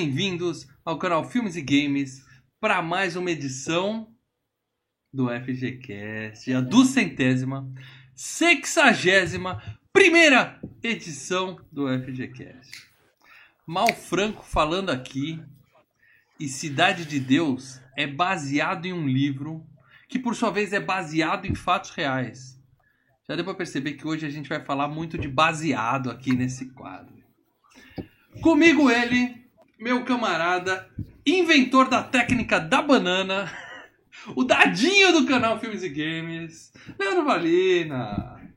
Bem-vindos ao canal Filmes e Games para mais uma edição do FGCast, a duzentésima, sexagésima primeira edição do FGCast. Mal Franco falando aqui, e Cidade de Deus é baseado em um livro que, por sua vez, é baseado em fatos reais. Já deu para perceber que hoje a gente vai falar muito de baseado aqui nesse quadro. Comigo ele, meu camarada, inventor da técnica da banana, o dadinho do canal Filmes e Games, Leandro Valina.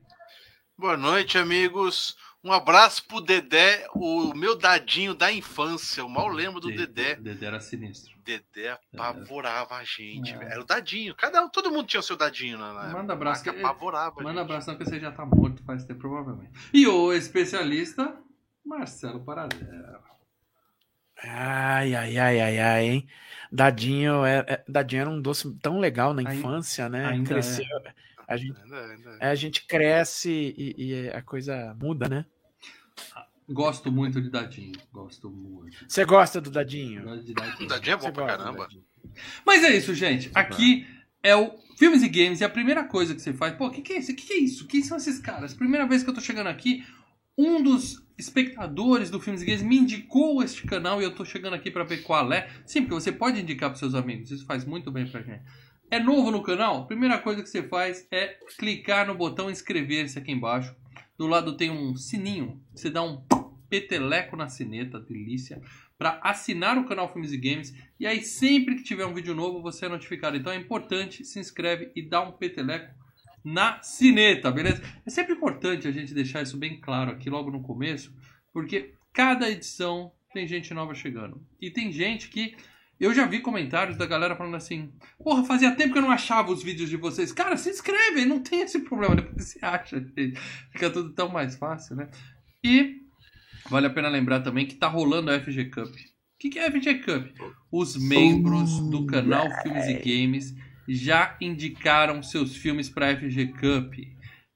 Boa noite, amigos. Um abraço pro Dedé, o meu dadinho da infância. Eu mal lembro do Dedé. Dedé era sinistro. Dedé apavorava a gente. É. Era o dadinho. Cada um, todo mundo tinha o seu dadinho na, na Manda abraço. que apavorava. Manda abraço, não, que você já tá morto faz tempo, provavelmente. E o especialista, Marcelo Paradela. Ai, ai, ai, ai, ai, hein? Dadinho, é, é, Dadinho era um doce tão legal na infância, né? ainda Cresceu. é. A gente, Ainda, ainda. é, a gente cresce e, e a coisa muda, né? Gosto muito de Dadinho. Gosto muito. Você gosta do Dadinho? Gosto de Dadinho. O dadinho é bom Você pra caramba. Mas é isso, gente. Aqui é o Filmes e Games e a primeira coisa que você faz, pô, o que, que é isso? O que, que é isso? Quem são esses caras? Primeira vez que eu tô chegando aqui, um dos espectadores do Filmes Games me indicou este canal e eu tô chegando aqui pra ver qual é. Sim, porque você pode indicar pros seus amigos, isso faz muito bem pra gente. É novo no canal? Primeira coisa que você faz é clicar no botão inscrever-se aqui embaixo. Do lado tem um sininho, você dá um peteleco na sineta, delícia, para assinar o canal Filmes e Games. E aí, sempre que tiver um vídeo novo, você é notificado. Então é importante, se inscreve e dá um peteleco na sineta, beleza? É sempre importante a gente deixar isso bem claro aqui logo no começo, porque cada edição tem gente nova chegando. E tem gente que. Eu já vi comentários da galera falando assim: Porra, fazia tempo que eu não achava os vídeos de vocês. Cara, se inscreve, não tem esse problema. Depois você acha, gente. Fica tudo tão mais fácil, né? E vale a pena lembrar também que tá rolando a FG Cup. O que, que é a FG Cup? Os membros do canal Filmes e Games já indicaram seus filmes para a FG Cup.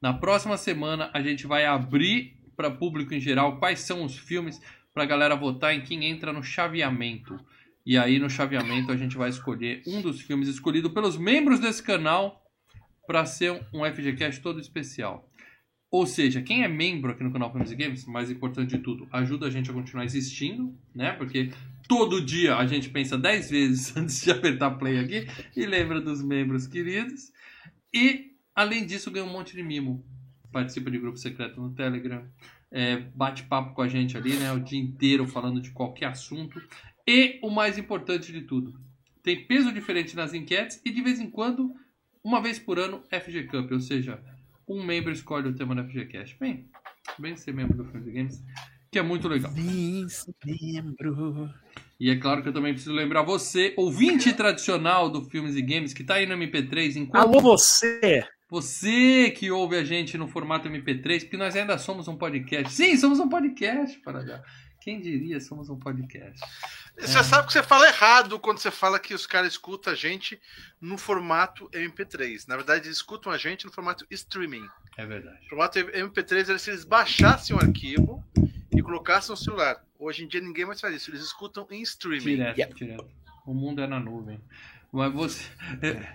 Na próxima semana a gente vai abrir para público em geral quais são os filmes para a galera votar em quem entra no chaveamento. E aí no chaveamento a gente vai escolher um dos filmes escolhido pelos membros desse canal para ser um FGCast todo especial. Ou seja, quem é membro aqui no canal e Games, mais importante de tudo, ajuda a gente a continuar existindo, né? Porque todo dia a gente pensa 10 vezes antes de apertar play aqui e lembra dos membros queridos. E, além disso, ganha um monte de mimo. Participa de grupo secreto no Telegram, é, bate papo com a gente ali, né? O dia inteiro falando de qualquer assunto. E o mais importante de tudo, tem peso diferente nas enquetes e de vez em quando, uma vez por ano, FG Cup, ou seja, um membro escolhe o tema da FGCast. Bem, bem ser membro do Filmes e Games, que é muito legal. Vem, membro. E é claro que eu também preciso lembrar você, ouvinte tradicional do Filmes e Games, que tá aí no MP3, enquanto Alô, você! você que ouve a gente no formato MP3, porque nós ainda somos um podcast. Sim, somos um podcast, para já. Quem diria somos um podcast? Você sabe que você fala errado quando você fala que os caras escutam a gente no formato MP3. Na verdade, eles escutam a gente no formato streaming. É verdade. No formato MP3 era se eles baixassem o arquivo e colocassem no celular. Hoje em dia ninguém mais faz isso. Eles escutam em streaming. Direto, Yep. direto. O mundo é na nuvem. Mas você,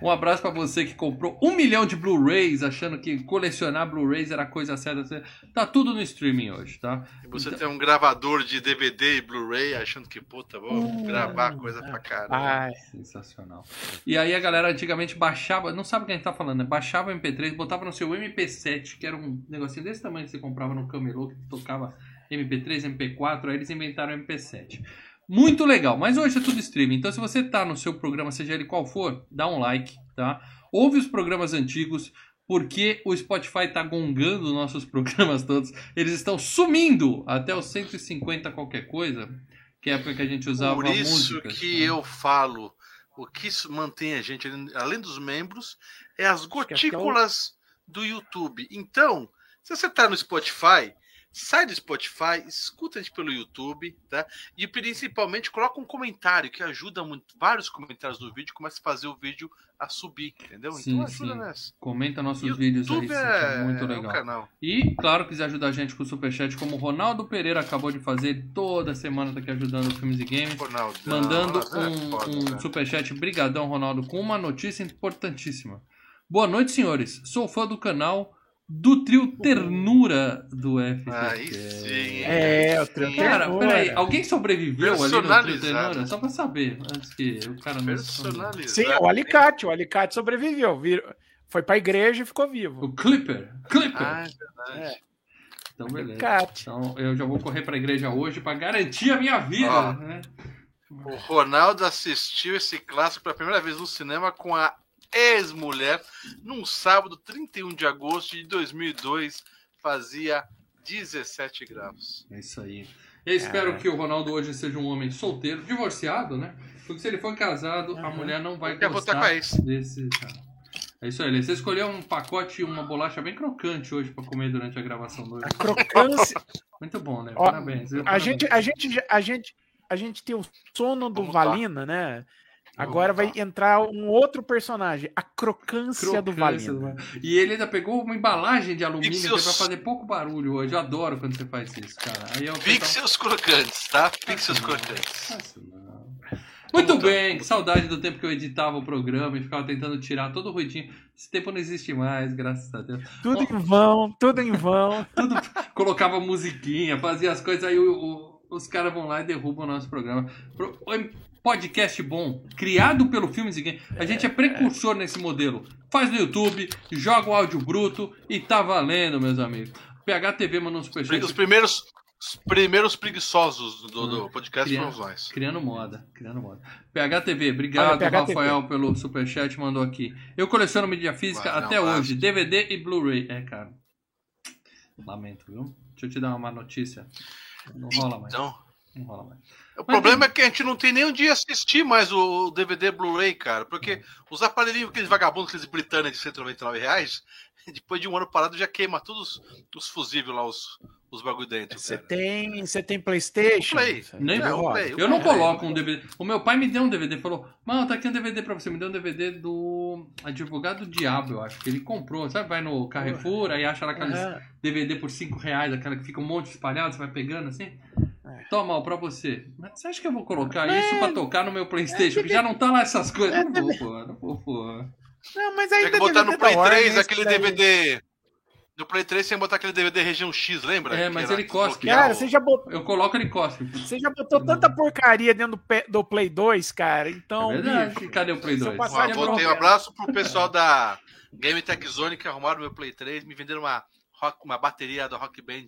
um abraço pra você que comprou um milhão de Blu-rays, achando que colecionar Blu-rays era a coisa certa. Tá tudo no streaming hoje, tá? E você tem um gravador de DVD e Blu-ray achando que, puta, vou gravar coisa pra caramba. Ai, Sensacional. E aí a galera antigamente baixava, não sabe o que a gente tá falando, né? Baixava o MP3, botava no seu MP7, que era um negocinho desse tamanho que você comprava no camelô, que tocava MP3, MP4, aí eles inventaram o MP7. Muito legal, mas hoje é tudo streaming. Então se você tá no seu programa, seja ele qual for, dá um like, tá? Ouve os programas antigos, porque o Spotify tá gongando nossos programas todos. Eles estão sumindo até os 150 qualquer coisa, que é a época que a gente usava Por isso músicas, que né? eu falo, o que isso mantém a gente, além dos membros, é as é gotículas do YouTube. Então, se você tá no Spotify, sai do Spotify, escuta a gente pelo YouTube, tá? E principalmente coloca um comentário que ajuda muito. Vários comentários do vídeo começa a fazer o vídeo a subir, entendeu? Sim, então ajuda sim. nessa. Comenta nossos YouTube vídeos aí, é, é muito é um legal. canal. E, claro, quiser ajudar a gente com o Superchat, como o Ronaldo Pereira acabou de fazer, toda semana tá aqui ajudando os filmes e games. Ronaldo. Mandando é um, foda, um cara. superchat, brigadão, Ronaldo, com uma notícia importantíssima. Boa noite, senhores. Sou fã do canal do trio Ternura do FCC. Aí sim. É, o trio Sim. Cara, Ternura. peraí, alguém sobreviveu ali no trio. Ternura? Só pra saber, antes que o cara não... Sim, o Alicate. O Alicate sobreviveu. vir- Foi pra igreja e ficou vivo. O Clipper, Clipper. Ah, é verdade. então, beleza. Alicate. Então, eu já vou correr pra igreja hoje pra garantir a minha vida, Ó. né? O Ronaldo assistiu esse clássico pela primeira vez no cinema com a ex-mulher num sábado 31 de agosto de 2002. Fazia 17 graus. É isso aí. Eu espero que o Ronaldo hoje seja um homem solteiro, divorciado, né? Porque se ele for casado, a Uhum. mulher não vai gostar com a ex. desse cara. É isso aí, Lê. Você escolheu um pacote e uma bolacha bem crocante hoje pra comer durante a gravação do hoje. A crocância. Muito bom, né? Ó, Parabéns. A Parabéns. gente, a, gente, já- a, gente, a gente tem o sono do Vamos lá. Valina, né? Agora vai entrar um outro personagem, a crocância, do Crocância Valina. do E ele ainda pegou uma embalagem de alumínio que é Pixels. pra fazer pouco barulho hoje. Eu adoro quando você faz isso, cara. Aí eu Pixels crocantes, tá? Pixels crocantes. Nossa, não. Muito Vamos bem, que saudade do tempo que eu editava o programa e ficava tentando tirar todo o ruidinho. Esse tempo não existe mais, graças a Deus. Tudo em vão, tudo em vão. Tudo colocava musiquinha, fazia as coisas, aí o- o- os caras vão lá e derrubam o nosso programa. Podcast bom, criado pelo Filmes e Games. A gente é precursor nesse modelo. Faz no YouTube, joga o áudio bruto e tá valendo, meus amigos. PHTV mandou um superchat. Os primeiros, os primeiros preguiçosos do, do podcast Criando- fomos nós. Criando moda, criando moda. PHTV, obrigado, Olha, PHTV. Rafael, pelo superchat, mandou aqui. Eu coleciono mídia física Vai, não, até vai. hoje, DVD e Blu-ray. É, cara. Lamento, viu? Deixa eu te dar uma má notícia. Não rola mais. Então, Não rola mais. O problema é que a gente não tem nem um dia assistir mais o DVD Blu-ray, cara. Porque os aparelhinhos, aqueles vagabundos, aqueles britânicos de 199 reais, depois de um ano parado já queima todos os, os fusíveis lá, os, os bagulho dentro. Você tem, você tem Playstation? Play. Nem É. Play. Eu não coloco um DVD. O meu pai me deu um DVD, falou: Mano, tá aqui um DVD pra você. Me deu um DVD do Advogado do Diabo, eu acho. Que ele comprou. Sabe, vai no Carrefour, aí acha lá aqueles Aham. DVD por 5 reais, aquela que fica um monte espalhado, você vai pegando assim. É. Toma, ó, pra você. Mas você acha que eu vou colocar isso pra tocar no meu Playstation? Que já não tá lá essas coisas. É, Não vou, pô. Não vou, pô. Não, mas ainda que botar DVD no Play da Warner, 3 esse aquele daí. DVD. No Play 3 você ia botar aquele DVD região X, lembra? É, mas ele cospe. Cara, você já botou, Eu coloco ele cospe. você já botou tanta porcaria dentro do, Play 2, cara. Então, É verdade. bicho, Cadê o Play se eu 2? passar Ó, botei um abraço pro pessoal da Game Tech Zone que arrumaram meu Play 3, me venderam uma, rock- uma bateria da Rock Band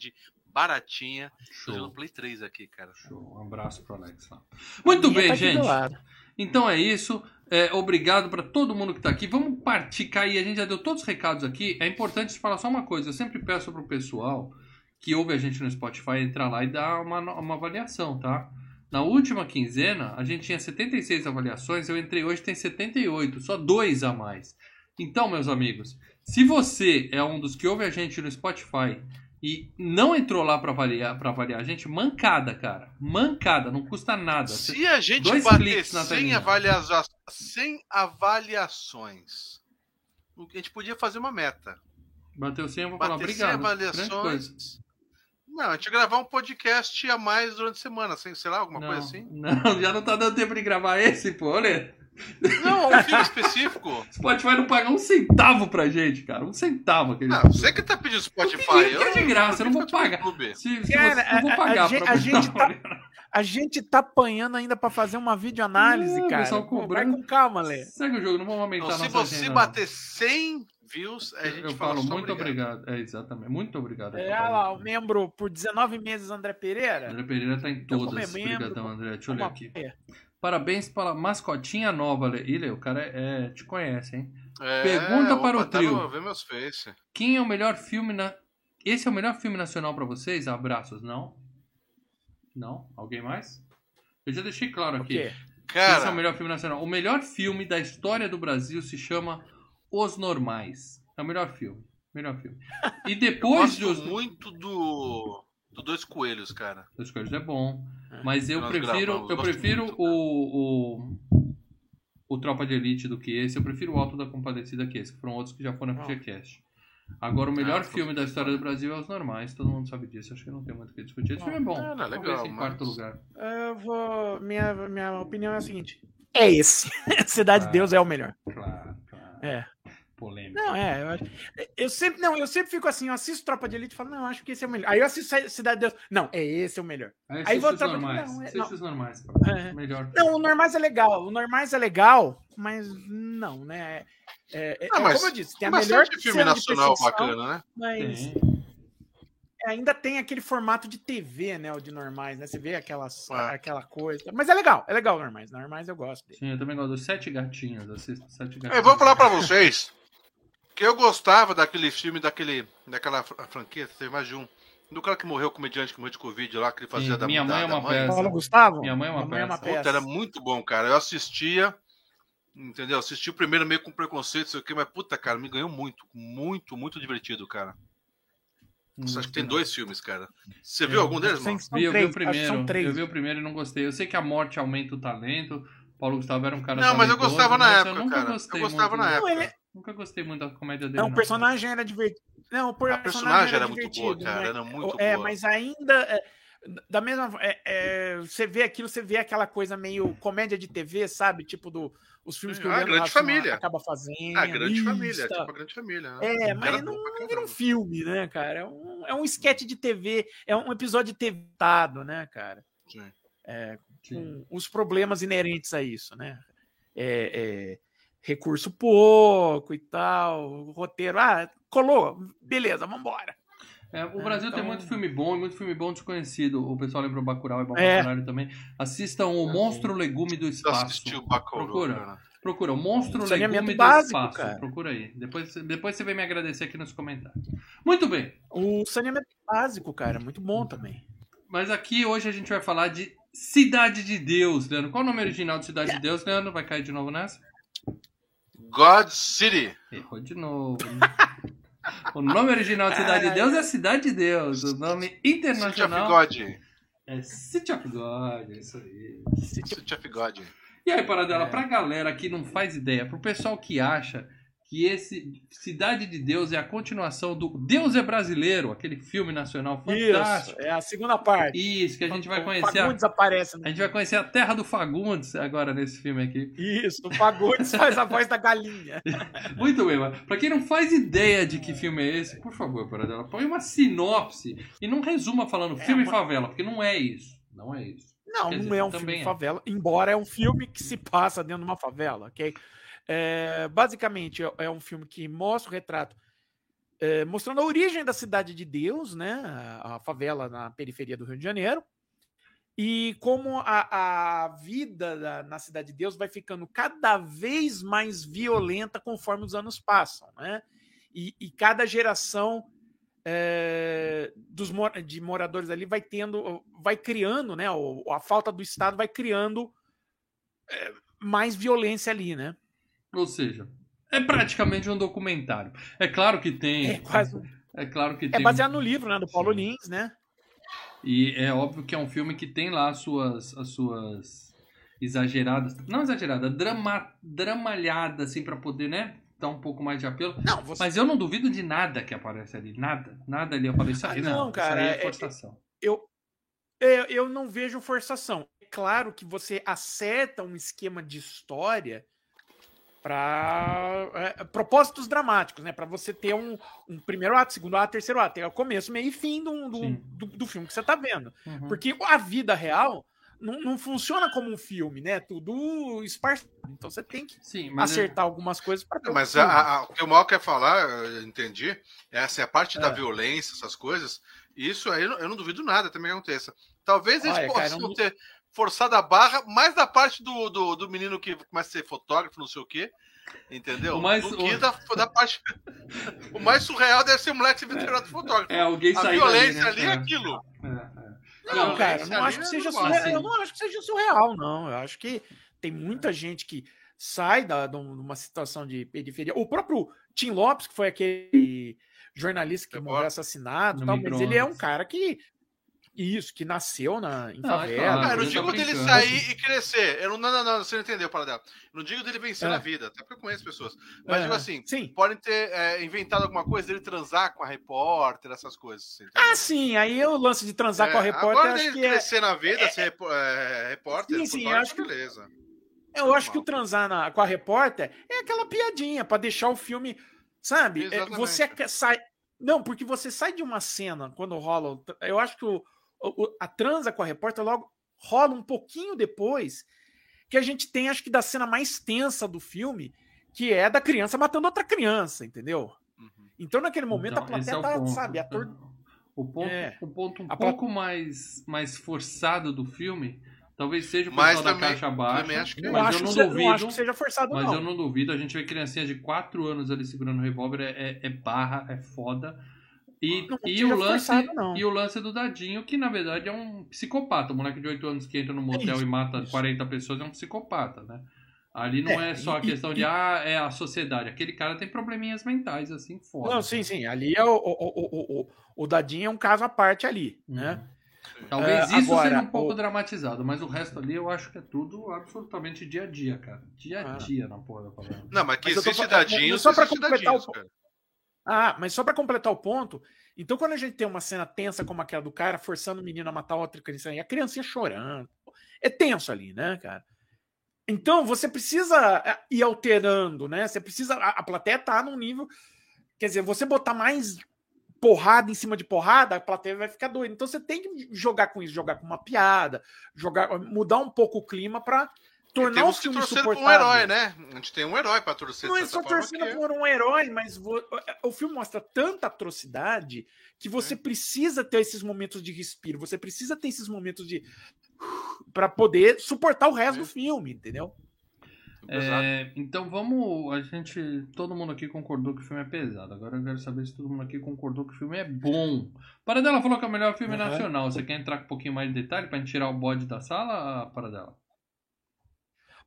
baratinha. Tô jogando Show. Play 3 aqui, cara. Show. Um abraço pro Alex lá. Muito Minha bem, tá gente. Então é isso. É, obrigado para todo mundo que está aqui. Vamos partir, cair. A gente já deu todos os recados aqui. É importante falar só uma coisa. Eu sempre peço pro pessoal que ouve a gente no Spotify entrar lá e dar uma, uma avaliação, tá? Na última quinzena, a gente tinha 76 avaliações. Eu entrei hoje, tem 78. Só dois a mais. Então, meus amigos, se você é um dos que ouve a gente no Spotify e não entrou lá para avaliar, pra avaliar a gente, mancada, cara. Mancada, não custa nada. Se a gente Dois bater cliques na 100, telinha. avalia... 100 avaliações, a gente podia fazer uma meta. Bateu 100, eu vou falar Bater 100 obrigado. Coisa. avaliações. Não, a gente gravar um podcast a mais durante a semana, sem, sei lá, alguma Não, coisa assim. não, já não tá dando tempo de gravar esse, pô. Olha, Não, um filme específico. Spotify não paga um centavo pra gente, cara. Um centavo. Aquele... Não, você que tá pedindo Spotify. Eu quero de graça, eu não vou pagar. Se, se Cara, você, não vou pagar a gente- pra a gente tá- A gente tá apanhando ainda pra fazer uma videoanálise, Não, cara. pessoal Vai com calma, Lê. Segue o jogo, não vamos aumentar Então, a se você agenda, não. bater 100 views, a gente Eu fala falo muito obrigado. É, exatamente. Muito obrigado. É, olha lá, o membro por 19 meses, André Pereira. André Pereira tá em Então, como todas. é membro, Obrigadão, André. Deixa eu ler Uma- aqui. é. Parabéns pela mascotinha nova, Lê, o cara é, é- te conhece, hein? É, Pergunta para o tá trio. Vê meus face. Quem é o melhor filme na. Esse é o melhor filme nacional pra vocês? Abraços, não? Não? Alguém mais? Eu já deixei claro aqui. quê? Esse é o Cara, melhor filme nacional. O melhor filme da história do Brasil se chama Os Normais. É o melhor filme. Melhor filme. E eu depois gosto dos. muito do. do Dois Coelhos, cara. Dois Coelhos é bom. É. Mas eu Nós prefiro, gravamos, eu prefiro muito. o, o, o Tropa de Elite do que esse. Eu prefiro o Alto da Compadecida que esse, que foram outros que já foram no Ah. FGCast. Agora, o melhor Ah, filme da história do Brasil é Os Normais. Todo mundo sabe disso. Acho que não tem muito o que discutir. Esse filme é bom. Ah, não, é Talvez legal, em mas- quarto lugar. Eu vou. Minha, minha opinião é a seguinte: é esse. Cidade Ah. de Deus é o melhor. Claro, claro. É. Polêmico. Não, é. Eu, acho- eu sempre, não, eu sempre fico assim, eu assisto Tropa de Elite e falo, não, eu acho que esse é o melhor. Aí eu assisto Cidade de Deus. Não, é esse o melhor. Aí, Aí assiste vou Tropa de- normais. não, é- não. normais. cara. É. Melhor. Não, o Normais é legal. O Normais é legal, mas não, né? É, é- Ah, é mas como eu disse, tem a melhor filme nacional bacana, né? mas Tem. ainda tem aquele formato de TV, né? O de Normais, né? Você vê aquelas, Ah. aquela coisa. Mas é legal, é legal o Normais. Normais eu gosto dele. Sim, eu também gosto dos Sete Gatinhos. Assisto Sete Gatinhos. Eu vou falar pra vocês que eu gostava daquele filme, daquele, daquela fr- franquia, teve mais de um. Do cara que morreu, comediante que morreu de Covid lá, que ele fazia Sim, da Minha da- Mãe é uma peça. Paulo Gustavo? Minha Mãe é uma peça. Puta, era muito bom, cara. Eu assistia, entendeu? Assisti o primeiro meio com preconceito, sei o quê, mas puta, cara, me ganhou muito. Muito, muito divertido, cara. Não Acho que tem dois filmes, cara. Você viu algum deles, mano? eu vi o primeiro. Eu vi o primeiro e não gostei. Eu sei que a morte aumenta o talento. Paulo Gustavo era um cara. Não, mas eu gostava na época, eu nunca cara. Eu gostava muito, na Não, época. ele- Nunca gostei muito da comédia dele. Não, o não. personagem era divertido. Não, o A personagem, personagem era era muito boa, cara. né? Era muito é, boa. mas ainda. é, da mesma é, é, você vê aquilo, você vê aquela coisa meio comédia de TV, sabe? Tipo do, os filmes que o Ah, Leandro Grande Família. acaba fazendo. A grande isso, família, tipo a grande família. né? É, mas Era não, não vira um filme, né, cara? É um, é um sketch de TV, é um episódio de TV, né, cara? Sim. Sim. com os problemas inerentes a isso, né? É, é, recurso pouco e tal, roteiro, ah, colou, beleza, vambora. É, o É, Brasil tem então- muito filme bom e muito filme bom desconhecido. O pessoal lembrou Bacurau é bom É. pra também. Assistam o Monstro Legume do Espaço. assistiu o Bacurau, Procura. cara? Procura, o Monstro Legume básico, do Espaço. cara. Procura aí. Depois, depois você vem me agradecer aqui nos comentários. Muito bem. O saneamento básico, cara, muito bom também. Mas aqui hoje a gente vai falar de Cidade de Deus, Leandro. Qual o nome original de Cidade de Deus, Leandro? Vai cair de novo nessa? God City. Errou de novo. o nome original de Cidade de Deus é Cidade de Deus. O nome City of internacional God. é City of God. É isso aí. City of God. E aí, Paradela, É. pra galera que não faz ideia, pro pessoal que acha que esse Cidade de Deus é a continuação do Deus é Brasileiro, aquele filme nacional fantástico. Isso, é a segunda parte. Isso, que a gente vai O conhecer. A, Fagundes aparece. no a gente vai conhecer a terra do Fagundes agora nesse filme aqui. Isso, o Fagundes faz a voz da galinha. Muito bem, mas pra quem não faz ideia de que filme é esse, por favor, Paradela, põe uma sinopse e não resuma falando filme uma- favela, porque não é isso. Não é isso. Não, Quer não dizer, é um filme é. favela, embora é um filme que se passa dentro de uma favela, ok? É, basicamente, é- é um filme que mostra o retrato, é, mostrando a origem da cidade de Deus, né? A, a favela na periferia do Rio de Janeiro, e como a, a vida da- na cidade de Deus vai ficando cada vez mais violenta conforme os anos passam, né? E, e cada geração é, dos de moradores ali vai tendo, vai criando, né? a falta do Estado vai criando é, mais violência ali, né? Ou seja, é praticamente um documentário. É claro que tem. É quase, É claro que é tem. baseado no livro, né? Do Paulo Sim. Lins, né? E é óbvio que é um filme que tem lá as suas, as suas exageradas. Não exageradas, drama, dramalhadas, assim, pra poder, né? Dar um pouco mais de apelo. Não, você, Mas eu não duvido de nada que aparece ali. Nada. Nada ali. Aí Ah, não, não, cara, Isso aí é é- forçação. eu, eu, eu não vejo forçação. É claro que você acerta um esquema de história para propósitos dramáticos, né? Para você ter um, um primeiro ato, segundo ato, terceiro ato. É o começo, meio e fim do, do, do, do filme que você tá vendo. Uhum. Porque a vida real não, não funciona como um filme, né? Tudo esparcido. Então você tem que Sim, mas é- acertar algumas coisas para ter Mas a- a- o que o Mal quer falar, eu entendi, é essa a parte da É. violência, essas coisas. Isso aí eu não, eu não duvido nada também que aconteça. Talvez eles Olha, cara, possam eu não- ter forçado a barra mais da parte do, do, do menino que começa a ser fotógrafo, não sei o quê. Entendeu? O mais- Do que o- da, da parte. o mais surreal deve ser o moleque se virado fotógrafo. É, alguém a violência ali né? é É, aquilo. é, é. Não, Não, cara, não ali acho que é seja surreal. assim. Eu não acho que seja surreal, não. Eu acho que tem muita gente que sai da, de uma situação de periferia. O próprio Tim Lopes, que foi aquele jornalista que morreu assassinado, No e tal, mas ele é um cara que Isso, que nasceu na, em Não, é favela. claro. Eu não tá digo dele brincando. sair e crescer. Eu não, não, não, não, você não entendeu, Paradela. Eu não digo dele vencer É. na vida, até porque eu conheço pessoas. Mas É, digo assim, Sim. podem ter é, inventado alguma coisa dele transar com a repórter, essas coisas. Ah, sim. Aí o lance de transar com a É, repórter, Agora acho dele é. crescer na vida, ser é, repórter, Sim, sim, parte, acho que- beleza. Eu acho que o transar na- com a repórter é aquela piadinha pra deixar o filme, sabe? É, Exatamente. você sai. Não, porque você sai de uma cena quando rola. Eu acho que o- a transa com a repórter logo rola um pouquinho depois que a gente tem, acho que, da cena mais tensa do filme, que é da criança matando outra criança, entendeu? Uhum. Então, naquele momento, Então, a plateia é tá, ponto. sabe, ator... O ponto, É. o ponto um A pla- pouco mais, mais forçado do filme, talvez seja o Mas pessoal da também- caixa baixa, também acho que- Eu mas acho, eu não duvido. não acho que seja forçado, Mas não. eu não duvido, a gente vê criancinha de 4 anos ali segurando o revólver, é, é- é barra, é foda. E, Não e, o lance, forçado, e o lance do Dadinho, que na verdade é um psicopata. O moleque de 8 anos que entra no motel isso, e mata isso. 40 pessoas é um psicopata, né? Ali não é, É, só a e- questão e- de, ah, é a sociedade. Aquele cara tem probleminhas mentais, assim, foda. Não, sim, sim. Ali é o, o, o, o, o, Dadinho é um caso à parte ali, né? Talvez É, isso agora, seja um pouco o- dramatizado, mas o resto ali eu acho que é tudo absolutamente dia a dia, cara. Dia a Ah. dia na porra da favela. Não, mas que Mas tô existe falando- dadinho, só pra completar dadinhos, o- cara. Ah, mas só pra completar o ponto, então quando a gente tem uma cena tensa como aquela do cara forçando o menino a matar outra criança e a criancinha chorando, é tenso ali, né, cara? Então você precisa é, ir alterando, né? Você precisa. A, a plateia tá num nível. Quer dizer, você botar mais porrada em cima de porrada, a plateia vai ficar doida. Então você tem que jogar com isso, jogar com uma piada, jogar, mudar um pouco o clima pra tornar o Temos que filme torcer por um suportável. herói, né? A gente tem um herói pra torcer Não é só torcendo que é- por um herói, mas vo- o filme mostra tanta atrocidade que você precisa ter esses momentos de respiro, você precisa ter esses momentos de para poder suportar o resto É. do filme, entendeu? Exato. É, então vamos. A gente. Todo mundo aqui concordou que o filme é pesado. Agora eu quero saber se todo mundo aqui concordou que o filme é bom. Paradela falou que é o melhor filme Aham. nacional. Você quer entrar com um pouquinho mais de detalhe pra gente tirar o bode da sala, Paradela?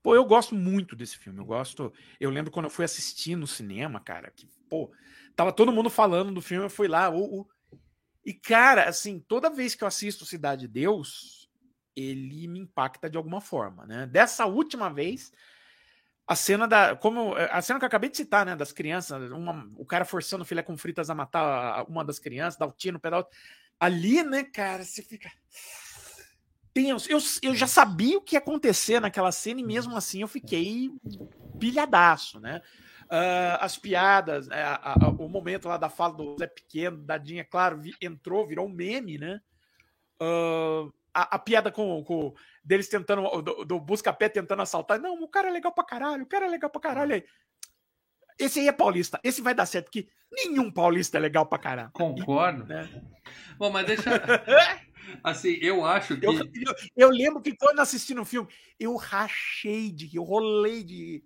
Pô, eu gosto muito desse filme. Eu gosto. Eu lembro quando eu fui assistir no cinema, cara, que, pô, tava todo mundo falando do filme, eu fui lá. o- o- E, cara, assim, toda vez que eu assisto Cidade de Deus, ele me impacta de alguma forma, né? Dessa última vez, a cena da. Como. A cena que eu acabei de citar, né? Das crianças, uma- o cara forçando o filé com fritas a matar uma das crianças, dar o tiro no pedal. Ali, né, cara, você fica tenso. Eu, eu já sabia o que ia acontecer naquela cena e mesmo assim eu fiquei pilhadaço, né? Ah, as piadas, né, a- a- o momento lá da fala do Zé Pequeno, Dadinha, claro, vi- entrou, virou um meme, né? Ah, a, a piada com, com deles tentando, do, do Busca-Pé tentando assaltar. Não, o cara é legal pra caralho, o cara é legal pra caralho. Aí, Esse aí é paulista, esse vai dar certo, porque nenhum paulista é legal pra caralho. Concordo. Né? Bom, mas deixa. Assim, eu acho que. Eu, eu, eu lembro que quando assisti no filme, eu rachei de rir, eu rolei de rir.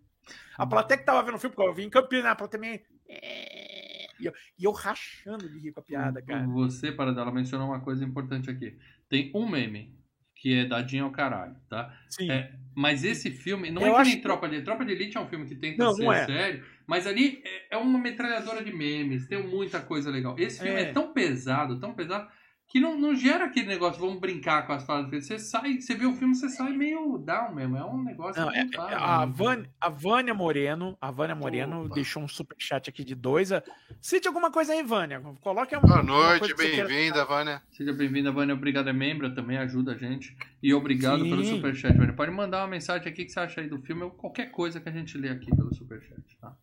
A plateia que tava vendo o filme, porque eu vim em Campinas, a plateia também. é, E eu, e eu rachando de rir com a piada, cara. Você, Paradela, mencionou uma coisa importante aqui. Tem um meme, que é Dadinho ao caralho, tá? Sim. É, Mas esse filme, não Eu é que nem que- Tropa de Elite. Tropa de Elite é um filme que tenta Não, ser não é. sério, mas ali é, é uma metralhadora de memes, tem muita coisa legal. Esse filme é, É. tão pesado, tão pesado, que não, não gera aquele negócio, vamos brincar com as falas. Você sai, você vê o filme, você sai meio down mesmo. É um negócio Não, é- é- a, né? Vânia, a Vânia Moreno, a Vânia Moreno Opa. deixou um superchat aqui de dois. a- Cite alguma coisa aí, Vânia. Coloque uma, Boa noite, bem-vinda, Vânia. Seja bem-vinda, Vânia. Obrigado, é membro também, ajuda a gente. E obrigado Sim. pelo superchat, Vânia. Pode mandar uma mensagem aqui que você acha aí do filme ou qualquer coisa que a gente lê aqui pelo superchat, tá?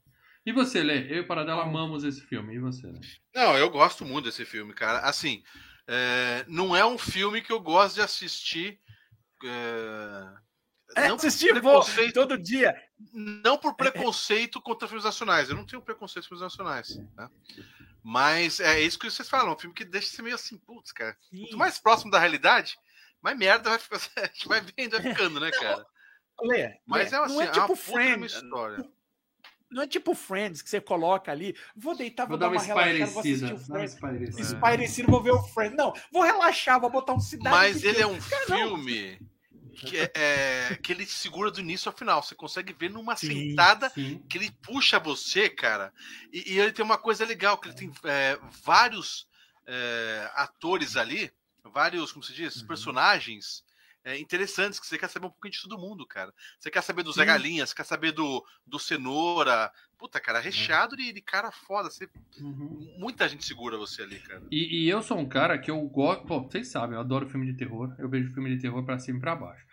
E você, Lê? Eu e o Paradela amamos esse filme. E você, Lê? Não, eu gosto muito desse filme, cara. Assim, é, não é um filme que eu gosto de assistir. É, É, assistir vou todo dia. não por preconceito contra filmes nacionais. Eu não tenho preconceito com filmes nacionais. Né? Mas é isso que vocês falam. É um filme que deixa você meio assim, putz, cara. Sim. Quanto mais próximo da realidade, mais merda vai, ficar, gente vai vendo, vai ficando, né, cara? Lê, Mas é, assim, não é é uma tipo uma Friends. história. Não é tipo Friends que você coloca ali. Vou deitar, vou, Vou dar uma relaxada, vou assistir o uma Friends. espairecida. Espairecida, vou ver o Friends. Não, vou relaxar, vou botar um cidade. Mas ele é um Cara, não. filme que, é, é- que ele segura do início ao final. Você consegue ver numa Sim, sentada Sim. que ele puxa você, cara. E, e ele tem uma coisa legal, que ele tem é, vários é, atores ali. vários, como se diz, Uhum. personagens é, interessantes, que você quer saber um pouquinho de todo mundo, cara. Você quer saber do Zé. Galinha, você quer saber do, do Cenoura. Puta, cara, recheado de, de cara foda. Você, Uhum. muita gente segura você ali, cara. E, e eu sou um cara que eu gosto. Pô, vocês sabem, eu adoro filme de terror. Eu vejo filme de terror pra cima e pra baixo.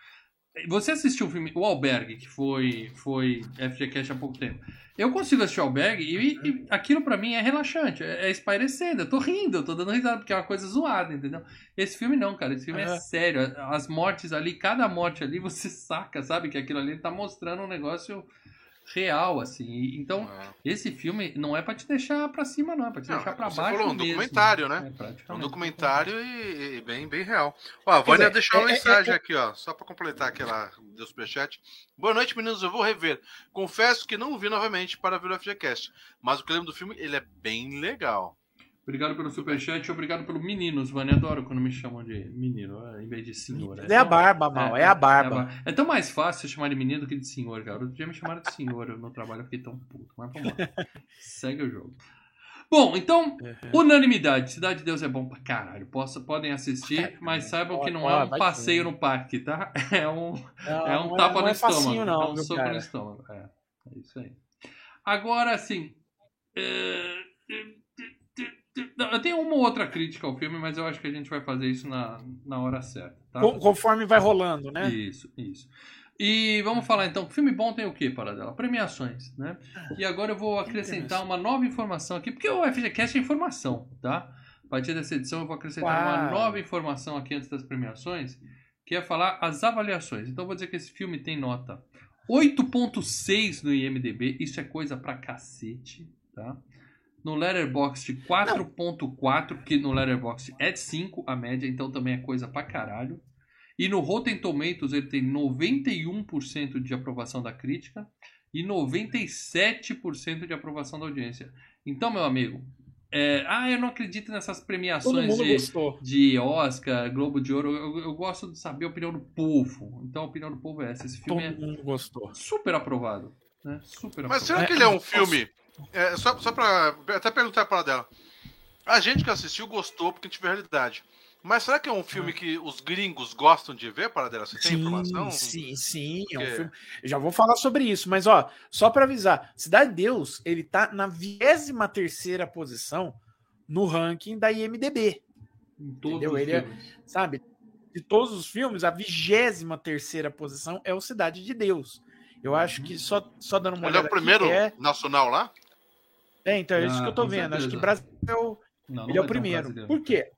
Você assistiu o filme O Albergue, que foi, foi FGCast há pouco tempo. Eu consigo assistir o Albergue e, e aquilo pra mim é relaxante, é, é espairecendo. Eu tô rindo, eu tô dando risada, porque é uma coisa zoada, entendeu? Esse filme não, cara. Esse filme é Aham. sério. As mortes ali, cada morte ali, você saca, sabe? Que aquilo ali tá mostrando um negócio real, assim. Então, É. esse filme não é pra te deixar pra cima, não. É pra te Não, deixar é pra baixo. falou, um mesmo. documentário, né? É, É um documentário e, e bem, bem real. Ó, a Vânia deixou uma é- é- mensagem é- aqui, ó, só pra completar aquela do superchat. Boa noite, meninos. Eu vou rever. Confesso que não vi novamente para ver o FGCast, mas o lembro do filme, ele é bem legal. Obrigado pelo superchat e obrigado pelo meninos, Vânia. Adoro quando me chamam de menino, em vez de senhor. É a barba, mal, é, a barba. É, tão mais fácil chamar de menino do que de senhor, cara. Outro dia me chamaram de senhor no trabalho, eu fiquei tão puto. Mas vamos lá. Segue o jogo. Bom, então, Uhum. unanimidade. Cidade de Deus é bom pra caralho. Possa, podem assistir, mas saibam que não é um passeio no parque, tá? É um, Não, é um não tapa não no é estômago. facinho, não, é um soco no cara? estômago. É, é isso aí. Agora, assim. é, não, Eu tenho uma ou outra crítica ao filme, mas eu acho que a gente vai fazer isso na, na hora certa. Tá? Conforme vai rolando, né? Isso, isso. E vamos falar então, filme bom tem o que, Paradela? Premiações, né? E agora eu vou acrescentar uma nova informação aqui, porque o FGCast é informação, tá? A partir dessa edição eu vou acrescentar uma Claro. nova informação aqui antes das premiações, que é falar as avaliações. Então eu vou dizer que esse filme tem nota 8.6 no IMDB, isso é coisa pra cacete, tá? No Letterboxd 4.4, que no Letterboxd é 5 a média, então também é coisa pra caralho. E no Rotten Tomatoes ele tem 91% de aprovação da crítica e 97% de aprovação da audiência. Então, meu amigo, é, ah, eu não acredito nessas Todo premiações de, gostou. de Oscar, Globo de Ouro. Eu, eu gosto de saber a opinião do povo. Então, a opinião do povo é essa. Esse Todo filme é mundo gostou. super aprovado. Né? Super Mas aprovado. será que ele é um posso- filme? É, só, só pra até perguntar para dela. A gente que assistiu gostou porque a gente viu a realidade. Mas será que é um filme que os gringos gostam de ver, para dela? Você tem informação? Sim, sim, é um filme. Eu já vou falar sobre isso, mas ó, só para avisar, Cidade de Deus, ele tá na 23 terceira posição no ranking da IMDb, Em todos entendeu? os Ele é- filmes. sabe? De todos os filmes, a 23 terceira posição é o Cidade de Deus. Eu acho que só, só dando uma Ele é olhada o primeiro aqui, é, nacional lá? É, então é isso Ah, que eu tô com vendo. Acho que certeza. Brasil é o, Não, é o um primeiro. brasileiro. Por quê?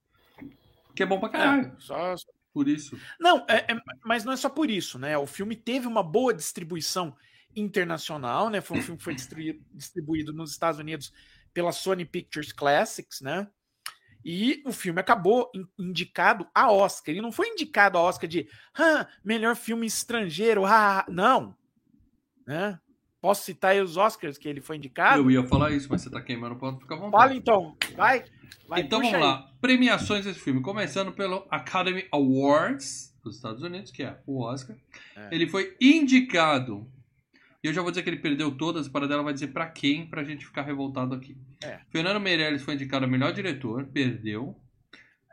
Porque é bom pra caralho. É, só, Por isso. Não, é- é- mas não é só por isso, né? O filme teve uma boa distribuição internacional, né? Foi um filme que foi distribuído, distribuído nos Estados Unidos pela Sony Pictures Classics, né? E o filme acabou in- indicado a Oscar. Ele não foi indicado a Oscar de ah, melhor filme estrangeiro, ah, não. Né? Posso citar aí os Oscars que ele foi indicado? Eu ia falar isso, mas você tá queimando o ponto, fica à vontade. Fala então, vai. vai então vamos aí. lá. Premiações desse filme. Começando pelo Academy Awards dos Estados Unidos, que é o Oscar. É. Ele foi indicado. E eu já vou dizer que ele perdeu todas. Para dela vai dizer pra quem, pra gente ficar revoltado aqui. É. Fernando Meirelles foi indicado a melhor diretor, perdeu.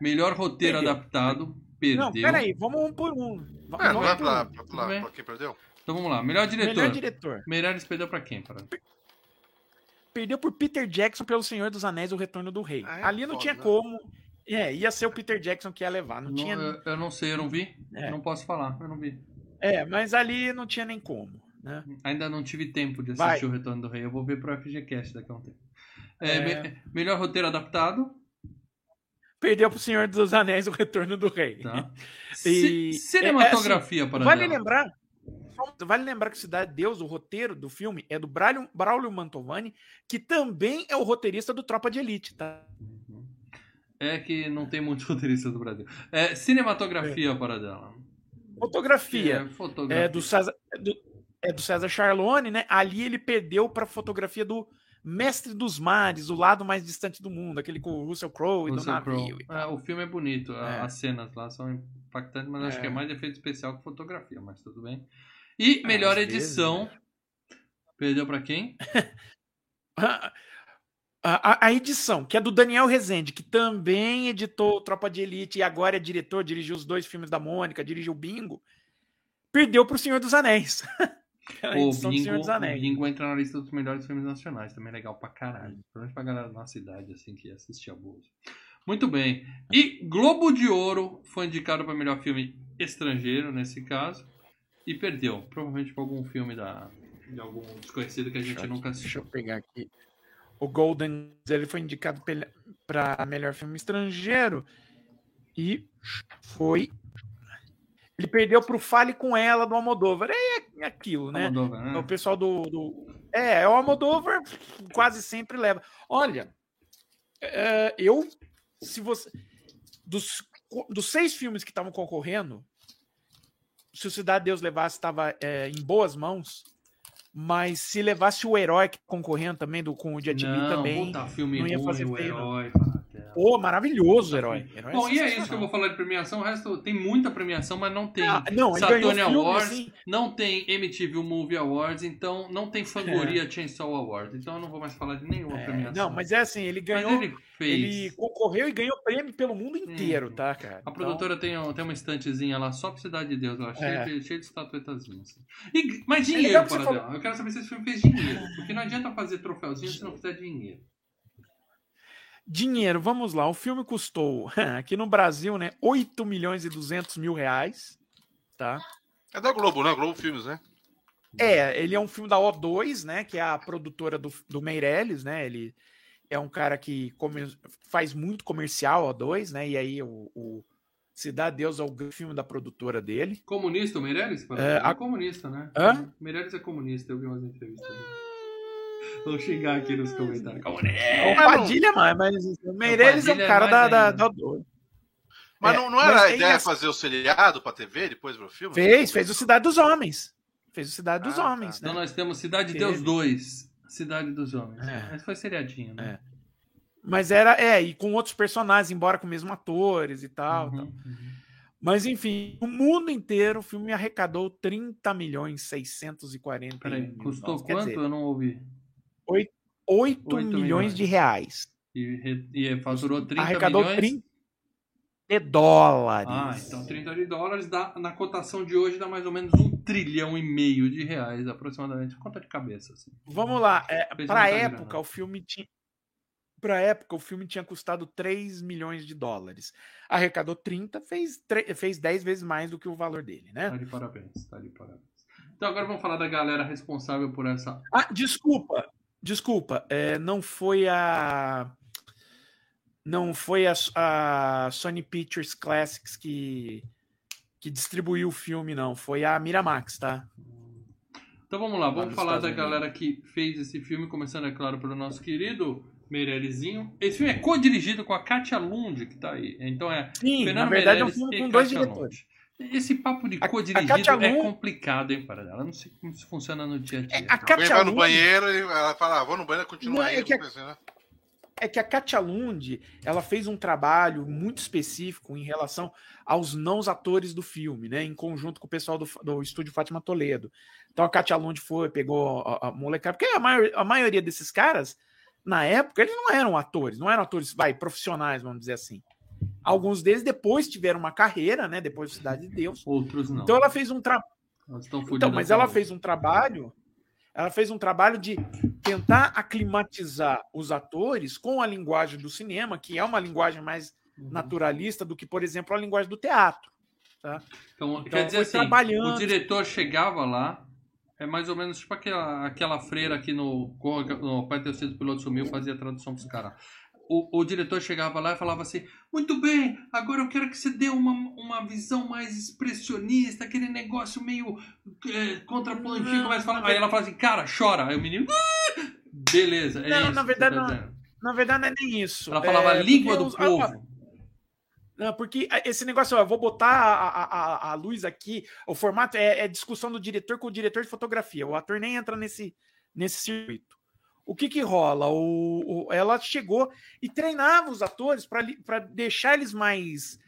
Melhor roteiro Perdeu. adaptado, perdeu. Não, peraí, vamos um por um. É, não vamos é por pra, um. pra, pra, bem. pra quem perdeu? Então vamos lá. Melhor diretor. Melhor diretor. Meirelles perdeu pra quem, para? perdeu por Peter Jackson pelo Senhor dos Anéis o Retorno do Rei. Ah, é Ali não foda, tinha né? como. É, ia ser o Peter Jackson que ia levar. Não, Não, tinha. eu, eu não sei, eu não vi. É. Não posso falar, eu não vi. É, mas ali não tinha nem como. Né? Ainda não tive tempo de Vai. assistir o Retorno do Rei. Eu vou ver pro FGCast daqui a um tempo. É, É. me- melhor roteiro adaptado, Perdeu pro Senhor dos Anéis o Retorno do Rei. tá? E- Ci- cinematografia para Vale dela. lembrar. Vale lembrar que Cidade de Deus, o roteiro do filme, é do Braulio, Braulio Mantovani, que também é o roteirista do Tropa de Elite, tá? É que não tem muitos roteiristas do Brasil. É, cinematografia para dela. Fotografia. É, fotografia. É do César, é do, é do César Charlone, né? Ali ele perdeu para fotografia do Mestre dos Mares, o lado mais distante do mundo, aquele com o Russell Crowe e do Russell Crowe. navio. e. É, o filme é bonito, É. as cenas lá são impactantes, mas acho É. que é mais efeito especial que fotografia, mas tudo bem. E melhor às vezes, edição. Perdeu para quem? A, a, edição, que é do Daniel Rezende, que também editou Tropa de Elite e agora é diretor, dirigiu os dois filmes da Mônica, dirigiu o Bingo, perdeu para o Senhor dos Anéis. a o Bingo, Anéis. Bingo entra na lista dos melhores filmes nacionais, também é legal pra caralho. Principalmente pra galera da nossa idade, assim, que assistia a Bozo. Muito bem. E Globo de Ouro foi indicado para melhor filme estrangeiro, nesse caso, e perdeu. Provavelmente por algum filme da, de algum desconhecido que a gente deixa, nunca Deixa assistiu. eu pegar aqui o Golden ele foi indicado para melhor filme estrangeiro e foi ele perdeu para o Fale com Ela do Almodóvar. É aquilo, né? Né? O pessoal do, do, É, é o Almodóvar quase sempre leva. Olha, é, eu. Se você. Dos, dos seis filmes que estavam concorrendo, se o Cidade de Deus levasse, estava é, em boas mãos. Mas se levasse o herói concorrendo também do, com o Jet Li também. Puta, filme não ia ruim, fazer o herói, Pô, maravilhoso o herói. herói Bom, é e é isso que eu vou falar de premiação. O resto tem muita premiação, mas não tem ah, não, Saturn Awards, assim... não tem MTV Movie Awards, então não tem Fangoria é. Chainsaw Awards. Então eu não vou mais falar de nenhuma é, premiação. Não, mas é assim, ele ganhou. Ele, ele, concorreu e ganhou prêmio pelo mundo inteiro, hum. tá, cara? A então... produtora tem, tem uma estantezinha lá só pra Cidade de Deus, lá, é. cheia, de, cheia de estatuetazinhas. Assim. E, mas é dinheiro, é para falou... Eu quero saber se esse filme fez dinheiro. Porque não adianta fazer troféuzinho se não fizer dinheiro. Dinheiro, vamos lá. O filme custou aqui no Brasil, né? 8 milhões e 200 mil reais. Tá? É da Globo, né? Globo Filmes, né? É, ele é um filme da O2, né? Que é a produtora do, do Meirelles, né? Ele é um cara que come, faz muito comercial, O2, né? E aí o, o Cidade Deus é o filme da produtora dele. Comunista, o Meirelles? É, a... é comunista, né? Hã? Meirelles é comunista, eu vi umas entrevistas dele. Vou xingar aqui nos comentários. É o Padilha, mas, mas o Meirelles é o cara é da, da, da, Mas é, não, não era a ideia essa... fazer o seriado pra TV depois pro filme? Fez, fez o Cidade dos Homens. Fez o Cidade dos ah, Homens. Tá. Né? Então nós temos Cidade de Deus 2. Cidade dos Homens. É. Mas foi seriadinho, né? É. Mas era, é, e com outros personagens, embora com os mesmos atores e tal. Uhum, tal. Uhum. Mas enfim, o mundo inteiro o filme arrecadou 30 milhões 640 Peraí, custou quanto? Dizer, Eu não ouvi. 8, 8, 8 milhões, milhões, de reais. E, e faturou 30 Arrecadou milhões? 30 de dólares. Ah, então 30 de dólares dá, na cotação de hoje dá mais ou menos um trilhão e meio de reais aproximadamente. Conta de cabeça. Assim. Vamos lá. É, pra época, grana. o filme tinha. Pra época, o filme tinha custado 3 milhões de dólares. Arrecadou 30, fez, 3, fez 10 vezes mais do que o valor dele, né? Tá de parabéns, tá de parabéns. Então agora vamos falar da galera responsável por essa. Ah, desculpa. Desculpa, é, não foi a. Não foi a, a, Sony Pictures Classics que, que distribuiu o filme, não. Foi a Miramax, tá? Então vamos lá, vamos falar da galera que fez esse filme, começando, é claro, pelo nosso querido Meirellizinho. Esse filme é co-dirigido com a Katia Lund, que tá aí. Então é. Sim, Fernando na verdade Meirelles é um filme com dois diretores. Lund. Esse papo de co-dirigido é complicado, hein, para ela. Não sei como isso funciona no dia a dia. É, a Katia vai no banheiro e ela fala, ah, vou no banheiro e continua aí. É que, a, né? é que a Katia Lund, ela fez um trabalho muito específico em relação aos não atores do filme, né? Em conjunto com o pessoal do, do estúdio Fátima Toledo. Então a Katia Lund foi, pegou a, a molecada, porque a, maior, a maioria desses caras, na época, eles não eram atores, não eram atores, vai, profissionais, vamos dizer assim. Alguns deles depois tiveram uma carreira, né? Depois de Cidade de Deus. Outros não. Então ela fez um trabalho. Então, mas ela fez um trabalho. Ela fez um trabalho de tentar aclimatizar os atores com a linguagem do cinema, que é uma linguagem mais uhum. naturalista do que, por exemplo, a linguagem do teatro. Tá? Então, então quer dizer assim, trabalhando... o diretor chegava lá, é mais ou menos tipo aquela, aquela freira aqui no, no Pai Ter Sido Piloto Sumiu, fazia tradução pros caras o, o diretor chegava lá e falava assim: Muito bem, agora eu quero que você dê uma, uma visão mais expressionista, aquele negócio meio é, contrapontivo. Mas fala... Aí ela fala assim: Cara, chora. Aí o menino. Ah! Beleza. É não, isso na verdade, tá não, na verdade não é nem isso. Ela falava é, língua do povo. Não, porque esse negócio, eu vou botar a, a, a, luz aqui, o formato é, é, discussão do diretor com o diretor de fotografia. O ator nem entra nesse, nesse circuito o que que rola? O, o ela chegou e treinava os atores para deixar eles mais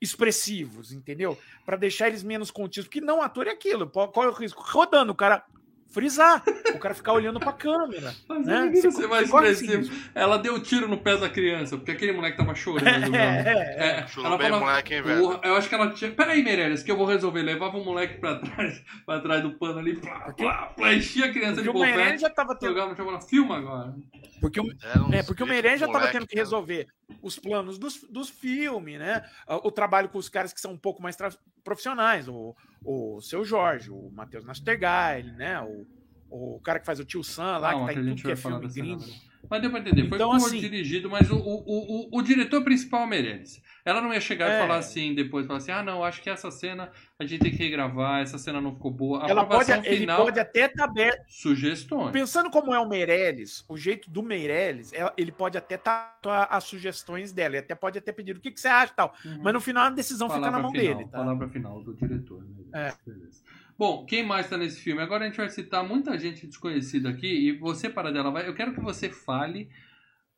expressivos, entendeu? Para deixar eles menos contidos, porque não ator é aquilo. Qual é o risco? Rodando, o cara frisar. o cara ficar olhando pra câmera. Mas né? Você- mais você expressivo. assim. Ela deu um tiro no pé da criança, porque aquele moleque tava chorando. né? É, É, Chorou ela bem, fala, moleque, hein, velho? "Porra, eu acho que ela tinha. Peraí, Meirelles, que eu vou resolver. Levava o moleque pra trás, pra trás do pano ali, plá, plá, plá, enchia a criança Porque de o Meirelles confete, já tava tendo. jogava filma agora. Porque o, É, É, porque o Meirelles já moleque, tendo que cara. resolver os planos dos, dos filmes, né? O, o trabalho com os caras que são um pouco mais profissionais, o, o seu Jorge, o Matheus Nastergaile, né? O, o cara que faz o tio Sam lá, Calma, que tá em tudo que é filme gringo. Mas deu pra entender. Foi Então, assim- dirigido, mas o, o, o, o, diretor principal é o Meirelles. Ela não ia chegar e É. falar assim, depois, falar assim, ah, não, acho que essa cena a gente tem que regravar, essa cena não ficou boa. A Ela pode, aprovação ele final, pode até estar aberto. sugestões. Pensando como é o Meirelles, o jeito do Meirelles, ela- ele pode até estar as sugestões dela, ele até pode até pedir o que, que você acha e tal. Uhum. Mas no final a decisão fica na Palavra mão final, dele, tá? Palavra final do diretor. Né? É. Beleza. Bom, quem mais tá nesse filme? Agora a gente vai citar muita gente desconhecida aqui e você, para dela, vai. Eu quero que você fale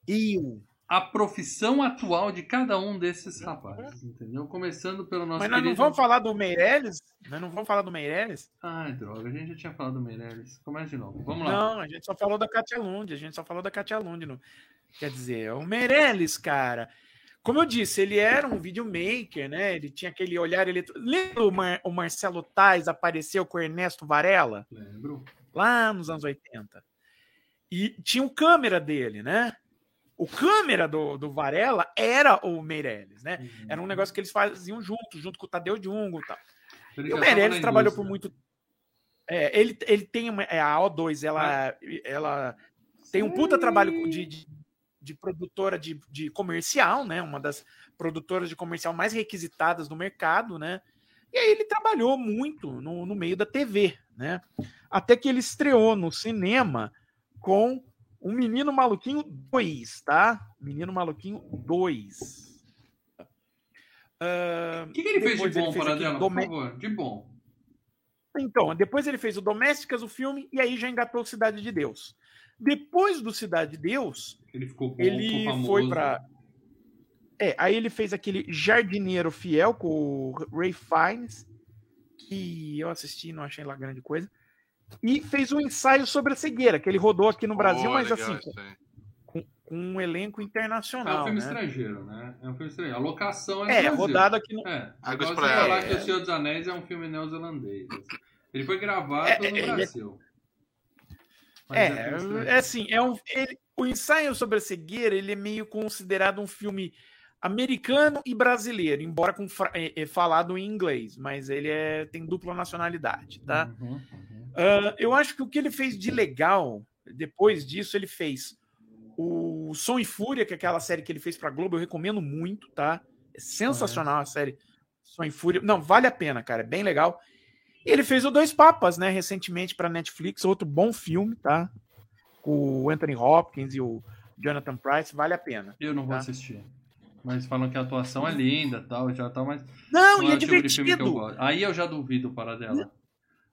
E o a profissão atual de cada um desses rapazes, entendeu? Começando pelo nosso Mas nós não querido... vamos falar do Meirelles? Nós não vamos falar do Meirelles? Ai, droga, a gente já tinha falado do Meirelles. Começa de novo. Vamos lá. Não, a gente só falou da Katia Lund, a gente só falou da Katia Lund. Não. Quer dizer, o Meirelles, cara, como eu disse, ele era um videomaker, né? Ele tinha aquele olhar eletro... Lembra o, Mar- o Marcelo Tais apareceu com o Ernesto Varela? Lembro. Lá nos anos 80. E tinha o câmera dele, né? O câmera do, do Varela era o Meirelles, né? Era um negócio que eles faziam junto, junto com o Tadeu Jungo e tal. Ele E o Meirelles trabalhou por muito. É, ele, ele tem uma, é, a O2, ela, ela tem um puta trabalho de, de, de produtora de, de comercial, né? Uma das produtoras de comercial mais requisitadas do mercado, né? E aí ele trabalhou muito no, no meio da TV, né? Até que ele estreou no cinema com o Menino Maluquinho 2, tá? Menino Maluquinho 2. Ah, O que, que ele fez de ele bom, fez para aquele dela, por favor? De bom. Então, depois ele fez o Domésticas, o filme, e aí já engatou Cidade de Deus. Depois do Cidade de Deus, Ele ficou bom, ele foi pra. É, aí ele fez aquele Jardineiro Fiel com o Ray Fiennes, que eu assisti e não achei lá grande coisa. E fez um ensaio sobre a cegueira, que ele rodou aqui no Brasil, Oh, mas legal assim, com, com um elenco É um internacional. filme né? estrangeiro, né? É um filme estrangeiro. A locação é, no É, Brasil. rodado aqui no. É, agora você falar ela. que O Senhor dos Anéis é um filme neozelandês. assim. Ele foi gravado É, no é, ele- Brasil. Mas É, estrangeiro. é assim, é um, ele- o ensaio sobre a cegueira ele é meio considerado um filme americano e brasileiro, embora com é, é falado em inglês, mas ele é, tem dupla nacionalidade, tá? Uhum, uhum. Ah, eu acho que o que ele fez de legal depois disso, ele fez o Som e Fúria, que é aquela série que ele fez pra Globo, eu recomendo muito, tá? É sensacional a série Som e Fúria. Não, vale a pena, cara, é bem legal. Ele fez o Dois Papas, né, recentemente pra Netflix, outro bom filme, tá? Com o Anthony Hopkins e o Jonathan Price, vale a pena. Eu não vou Tá. assistir. Mas falam que a atuação é linda tal, já tá, mas Não, não e é o tipo divertido. Aí eu já duvido para dela.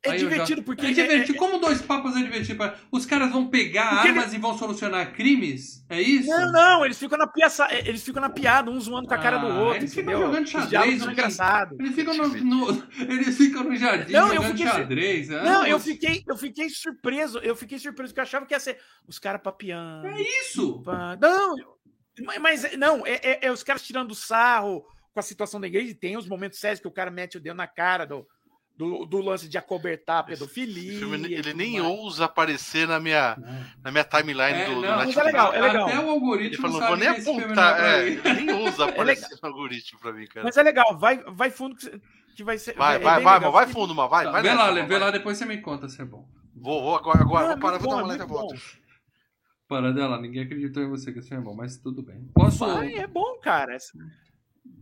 É Aí eu já- divertido porque É ele divertido. Como dois papas é divertido? para- Os caras vão pegar Porque armas e vão solucionar crimes? É isso? Não, não, eles ficam na piaça, eles ficam na piada, um zoando com a cara do Ah, outro, eles ficam entendeu? jogando Os xadrez, diálogos não são engraçados. Eles ficam no, no- eles ficam no jardim Não, eu jogando fiquei- xadrez. Ah, Não, eu mas- fiquei, eu fiquei surpreso. Eu fiquei surpreso porque eu achava que ia ser os caras papiando. É isso! pá. Não, mas- mas não, é, é- é os caras tirando sarro com a situação da igreja. E tem os momentos sérios que o cara mete o dedo na cara do, do, do lance de acobertar a pedofilia. Esse filme, ele nem mais. ousa aparecer na minha, na minha timeline É, do, do não, mas Netflix. é legal, é legal. Até o Ele algoritmo falou, sabe vou nem não apontar. é É, ele. ele nem ousa aparecer no algoritmo pra mim, cara. Mas é legal, vai, vai fundo que, que vai ser. Vai, é vai, vai, legal. vai fundo, mas vai. Tá, vai vê nessa, lá, vê vai. lá, depois você me conta se é bom. Vou, vou agora, agora Não, é vou parar, vou dar uma é olhada e volto. bom. Para dela, ninguém acreditou em você que esse é bom, mas tudo bem. Posso, Vai, é bom, cara.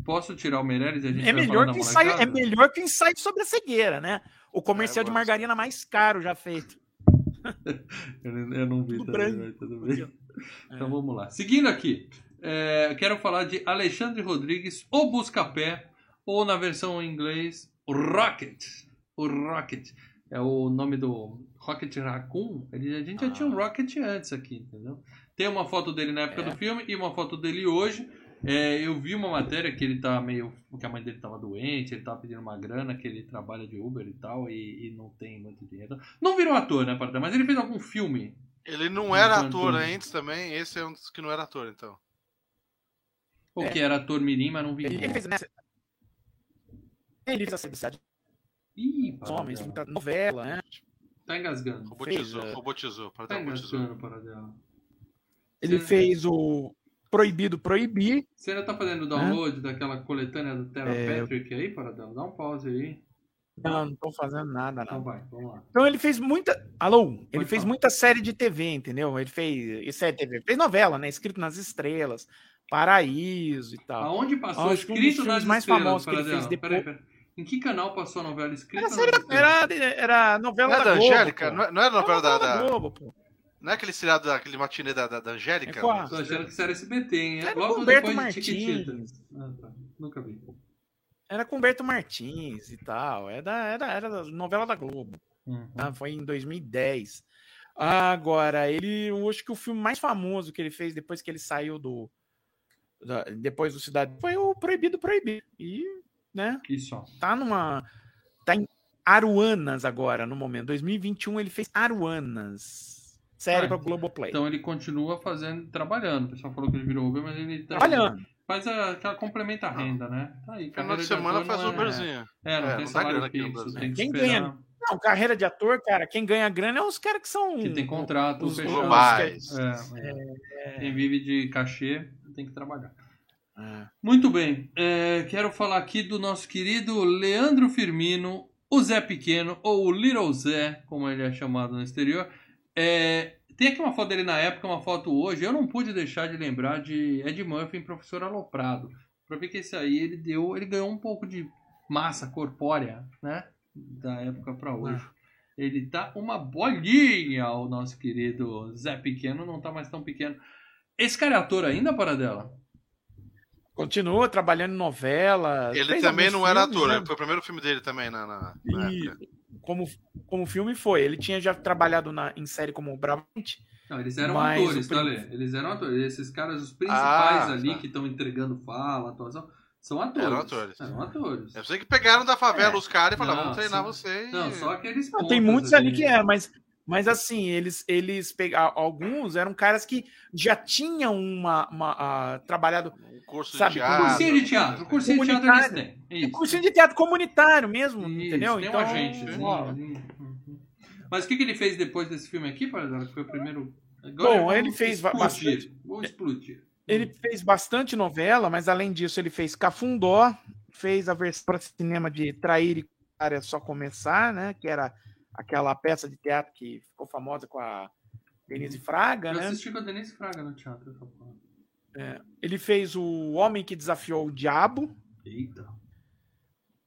Posso tirar o Meirelles e a gente É vai melhor, que ensaio, é melhor que ensaio sobre a cegueira, né? O comercial É, de margarina mais caro já feito. Eu, não- eu não vi Tudo também, mas tudo bem. É. Então vamos lá. Seguindo aqui, é, quero falar de Alexandre Rodrigues, o Buscapé, ou na versão em inglês, o Rocket. O Rocket. É o nome do Rocket Raccoon. Ele, a gente já tinha um Rocket antes aqui, entendeu? Tem uma foto dele na época É. do filme e uma foto dele hoje. É, eu vi uma matéria que ele tá meio. que a mãe dele tava doente, ele tava pedindo uma grana, que ele trabalha de Uber e tal, e, e não tem muito dinheiro. Não virou ator, né, Pardal? Mas ele fez algum filme. Ele não era ator antes também, esse é um dos que não era ator, então. Ou É. que era ator mirim, mas não vingou. Ele, fez nessa. Ele fez a cidade Ih, homens, muita novela, né? Tá engasgando. Robotizou, Fez, é. robotizou. Tá engasgando, Paradela. Ele Sim. fez o Proibido Proibir. Você ainda tá fazendo download daquela coletânea do Terra É. Patrick aí, Paradela? Dá um pause aí. Não, não tô fazendo nada, Então não. vai, vamos lá. Então ele fez muita. Alô? Ele Pode fez falar. muita série de TV, entendeu? Ele fez. Série de TV. Fez novela, né? Escrito nas estrelas, Paraíso e tal. Aonde passou Acho que um dos escrito filmes nas mais estrelas, que ele fez depois- Peraí, peraí. Em que canal passou a novela escrita Era, série- era, era novela Não é da da Globo. Angélica? pô. Não é, não é Era novela da, novela da- Globo, pô. Não é aquele seriado, daquele matinê da, da, da Angélica? É qual? Tô achando que isso era SBT, hein? Era Logo depois de. Martins. Ah, tá. Nunca vi. Era com Humberto Martins e tal. Era, era, era da novela da Globo. Uhum. tá? Foi em 2010. Agora, ele. Eu acho que o filme mais famoso que ele fez depois que ele saiu do. da- depois do Cidade foi o Proibido Proibir. E, né? Só. Tá numa. Tá em Aruanas agora, no momento. 2021 ele fez Aruanas. Série Ah, pra Globoplay. Então ele continua fazendo, trabalhando. O pessoal falou que ele virou Uber, mas ele tá- Trabalhando. faz a, aquela complementa a renda, né? Tá aí, Final de semana faz o Uberzinho. É, é, não É, tem não salário grana aqui no fixo, Brasil. tem que Quem esperar. ganha? Não, carreira de ator, cara, quem ganha grana é os caras que são. Que tem contrato os globais. É, é. Quem vive de cachê tem que trabalhar. É. Muito bem. é, quero falar aqui do nosso querido Leandro Firmino, o Zé Pequeno, ou o Little Zé, como ele é chamado no exterior. É, tem aqui uma foto dele na época, uma foto hoje. Eu não pude deixar de lembrar de Ed Murphy em Professor Aloprado. Pra ver que esse aí ele deu, ele ganhou um pouco de massa corpórea, né? Da época pra hoje. Ele tá uma bolinha, o nosso querido Zé Pequeno, não tá mais tão pequeno. Esse cara é ator ainda, Paradela? Continua trabalhando em novela. Ele também não era filmes, ator, né? né? foi o primeiro filme dele também na, na, na E época. Como, como filme foi. Ele tinha já trabalhado na, em série como Bravante. Não, eles eram Mas atores, tá, Lê? Eles eram atores. Esses caras, os principais Ah, ali tá. que estão entregando fala, atuação, são atores. Eram atores. Eram atores. Eu sei que pegaram da favela É. os caras e falaram, Não, vamos treinar sim. você. e- Não, só aqueles Não, tem muitos ali que eram, mas, mas assim, eles, eles pegaram. Alguns eram caras que já tinham uma, uma, ah, trabalhado. Um curso Sabe, de teatro. Cursinho de teatro. Cursinho de teatro eles têm. Isso. Cursinho de teatro comunitário mesmo, Isso, entendeu? Tem então, um agente. ó, Mas o que, que ele fez depois desse filme aqui, Paradela? Que foi o primeiro. Bom, vamos ele fez explodir. bastante. Vamos explodir. Ele fez bastante novela, mas além disso, ele fez Cafundó, fez a versão para cinema de Trair e Área Só Começar, né? Que era aquela peça de teatro que ficou famosa com a Denise Fraga, Eu né? assisti com a Denise Fraga no teatro. porra. Ele fez o Homem que Desafiou o Diabo. Eita.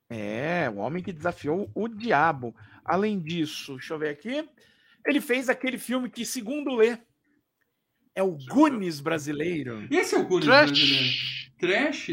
É, o Homem que Desafiou o Diabo. Além disso, deixa eu ver aqui. Ele fez aquele filme que, segundo Lê, é o Goonies brasileiro. Esse é o Goonies Trash. brasileiro. Trash?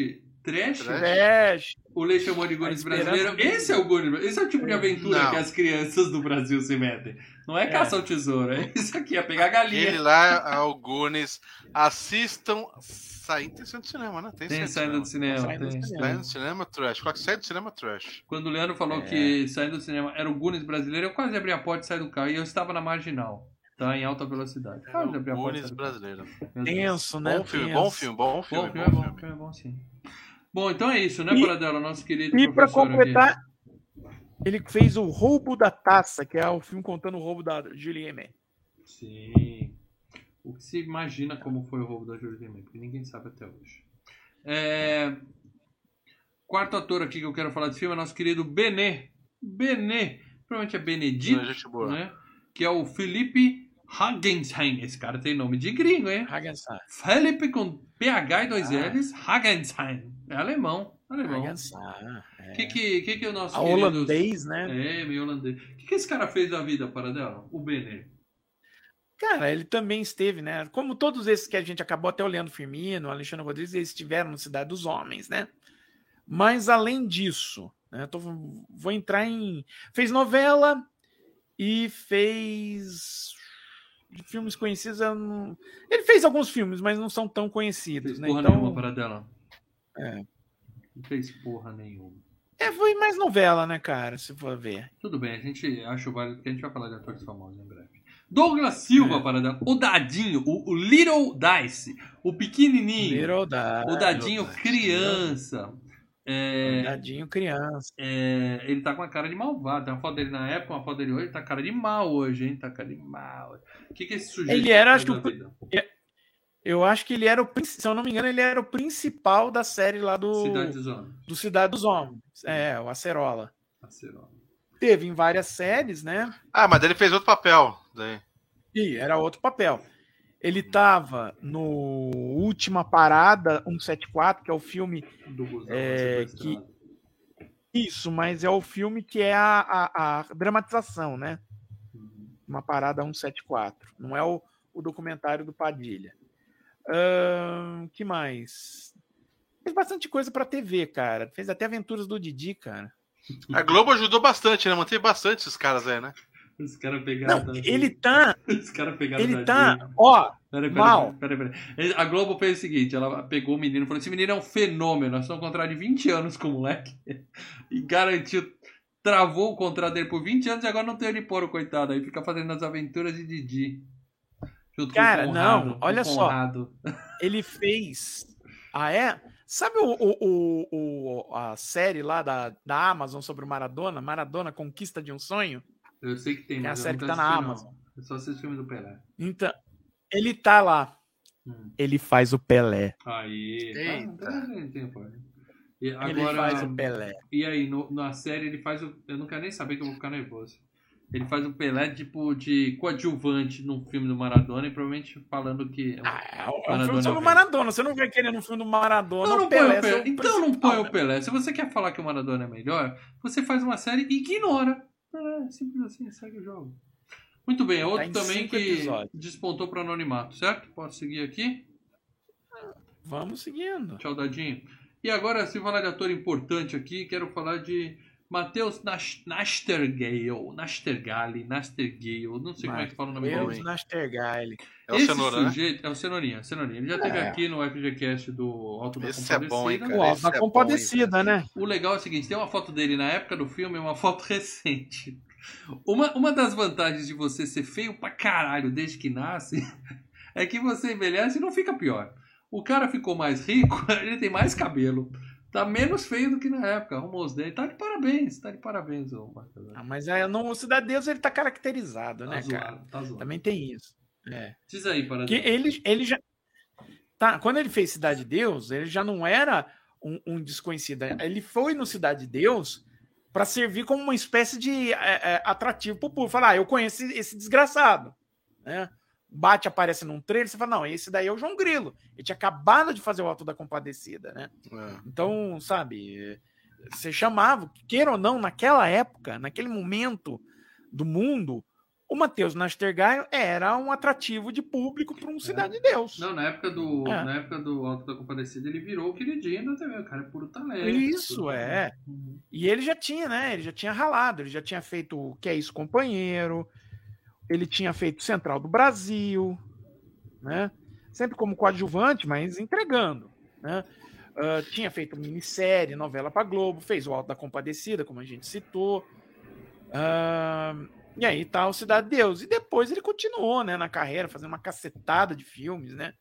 Trash? Trash. O Lê chamou de Goonies brasileiro. Esse é o Goonies. Esse é o tipo de aventura Não. que as crianças do Brasil se metem. Não é É. caça ao tesouro. É isso aqui, é pegar Aquele galinha. lá, alguns assistam. Saindo tem saindo do cinema, né? Tem, Tem saindo saindo do cinema. Saindo do tem. cinema. Saindo do cinema trash. Coloca saindo do cinema trash. Quando o Leandro falou É. que saindo do cinema era o Goonies brasileiro, eu quase abri a porta e saí do carro. E eu estava na marginal. Tá? Em alta velocidade. É Quase o abri a porta. Goonies brasileiro. Tenso, né? Bom filme, Tenso. bom filme, bom filme. Bom, filme é bom, filme é bom sim. Bom, então é isso, né, E- Paradela? Nosso querido E para professor aqui. completar, ele fez o Roubo da Taça, que é o filme contando o roubo da Julie May. Sim. O que se imagina como foi o roubo da May, porque ninguém sabe até hoje. É, Quarto ator aqui que eu quero falar desse filme é nosso querido Benê. Benê. Provavelmente é Benedito, boa. né? Que é o Felipe Hagensheim. Esse cara tem nome de gringo, hein? Hagenstein. Felipe com PH e dois Ah. L's, Hagensheim. É alemão. Alemão. O que, que, que, que é o nosso A querido... holandês, né? É, meio holandês. O que, que esse cara fez da vida, para dela? O Benê. Cara, ele também esteve, né? Como todos esses que a gente acabou até olhando, Firmino, Alexandre Rodrigues, eles estiveram no Cidade dos Homens, né? Mas além disso, né? tô- vou entrar em. Fez novela e fez. De filmes conhecidos, eu não... ele fez alguns filmes, mas não são tão conhecidos, Fez né? porra Então, nenhuma para dela. é. Não fez porra nenhuma. é, foi mais novela, né, cara? Se for ver. Tudo bem, a gente acha válido que a gente vai falar de atores famosos em breve. Douglas Silva, É. para dela. O Dadinho, o, o Little Dice, o pequenininho. Little Da- o Dadinho Dice. criança. É, Dadinho criança. é, ele tá com a cara de malvado. Tem uma foto dele na época, uma foto dele hoje. Ele tá com a cara de mal hoje, hein? Tá com a cara de mal. O que, que esse sujeito Ele era, acho que o-? Eu acho que ele era o, se eu não me engano, ele era o principal da série lá do Cidade dos Homens. do Cidade dos Homens. É, o Acerola. Acerola. Teve em várias séries, né? Ah, mas ele fez outro papel. Daí. E era outro papel. Ele tava no Última Parada 174, que é o filme Do É, sequestrado. Isso, mas é o filme que é a, a, a dramatização, né? Uhum. Uma parada 174. Não é o, o documentário do Padilha. Ahn, que mais? Fez bastante coisa pra TV, cara. Fez até Aventuras do Didi, cara. A Globo ajudou bastante, né? Manteve bastante esses caras aí, né? Os caras pegaram. Não, ele tá. Os caras pegaram. Ele tá. Ó, Peraí, peraí, Mal. peraí, peraí, peraí. A Globo fez o seguinte: ela pegou o menino e falou: esse menino é um fenômeno, nós estamos contrato de 20 anos com o moleque. E garantiu, travou o contrato dele por 20 anos e agora não tem onde pôr o coitado. Aí fica fazendo as aventuras de Didi. Junto Cara, com o Conrado, não, olha só. Ele fez. Ah, é? Sabe o, o- o- a série lá da, da Amazon sobre o Maradona? Maradona Conquista de um Sonho? Eu sei que tem, é a série que tá na não. Amazon. Eu só assisti o filme do Pelé. Então, ele tá lá. Hum. Ele faz o Pelé. Aí. Eita. Tá, tá, tem, pô. E Ele agora, faz o Pelé. E aí, no- na série, ele faz o. Eu não quero nem saber que eu vou ficar nervoso. Ele faz o Pelé, tipo, de coadjuvante num filme do Maradona e provavelmente falando que. é um- Ah, é um- é Maradona filme sobre o. Maradona. Você não vai querer no filme do Maradona. Não, não o põe Pelé o Pelé. Então não põe o né? Pelé. Se você quer falar que o Maradona é melhor, você faz uma série e ignora. É, simples assim, segue o jogo. Muito bem, é outro em também que episódios. despontou para anonimato, certo? Posso seguir aqui? Vamos seguindo. Tchau, Dadinho. E agora, se falar de ator importante aqui, quero falar de Matheus Nas- Nastergale. Nastergale, Nastergale, não sei como é que fala o nome dele. Nastergaile. É o Esse Cenoura, né? sujeito, é o Cenourinha, Cenourinha. Ele já esteve É. aqui no FGCast do Alto da Esse é bom, hein, Compadecida. cara? O Alto esse da é bom, Compadecida, né? O legal é o seguinte, tem uma foto dele na época do filme e uma foto recente. Uma, uma das vantagens de você ser feio pra caralho desde que nasce é que você envelhece e não fica pior. O cara ficou mais rico, ele tem mais cabelo. Tá menos feio do que na época. Arrumou os dentes. Tá de parabéns, tá de parabéns, ô Marcos. Ah, mas é, no Cidade de Deus ele tá caracterizado, Tá né, cara? zoado, tá zoado. Também tem isso. É. Diz aí, para Que ele, ele já. Tá, quando ele fez Cidade de Deus, ele já não era um, um desconhecido. Ele foi no Cidade de Deus para servir como uma espécie de é, é, atrativo pro público. Falar, ah, eu conheço esse, esse desgraçado. Né? Bate, aparece num trailer, você fala, não, esse daí é o João Grilo. Ele tinha acabado de fazer o Alto da Compadecida, né? É. Então, sabe, você chamava, queira ou não, naquela época, naquele momento do mundo, o Matheus Nastergaile era um atrativo de público para um Cidade de Deus. Não, na época do, É. na época do Alto da Compadecida, ele virou o queridinho da TV. O cara é puro talento. Isso, é. Uhum. E ele já tinha, né? Ele já tinha ralado, ele já tinha feito o Que é Isso, Companheiro, ele tinha feito Central do Brasil, né? Sempre como coadjuvante, mas entregando, né? Ah, tinha feito minissérie, novela para Globo, fez o Alto da Compadecida, como a gente citou. Ah, e aí tá o Cidade de Deus. E depois ele continuou, né, na carreira, fazendo uma cacetada de filmes, né?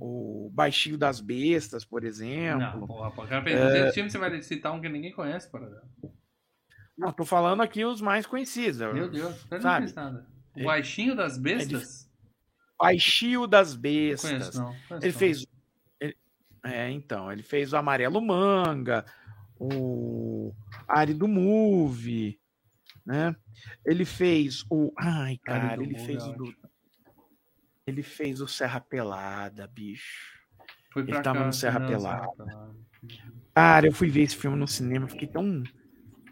O Baixinho das Bestas, por exemplo. Não, porra, o cara fez É. 200 filmes, você vai citar um que ninguém conhece, para Não, tô falando aqui os mais conhecidos. Meu Deus, ele não Sabe? nada. O É- baixinho das bestas? Baixio das Não Bestas. conheço, não. Conheço Ele não. fez. ele- é, então, ele fez o Amarelo Manga, o Árido Movie, né? Ele fez o. Ai, cara, ele fez é o. Ele fez o Serra Pelada, bicho. Foi ele tava cá, no Serra não, Pelada. Pelada. Cara, eu fui ver esse filme no cinema, fiquei tão,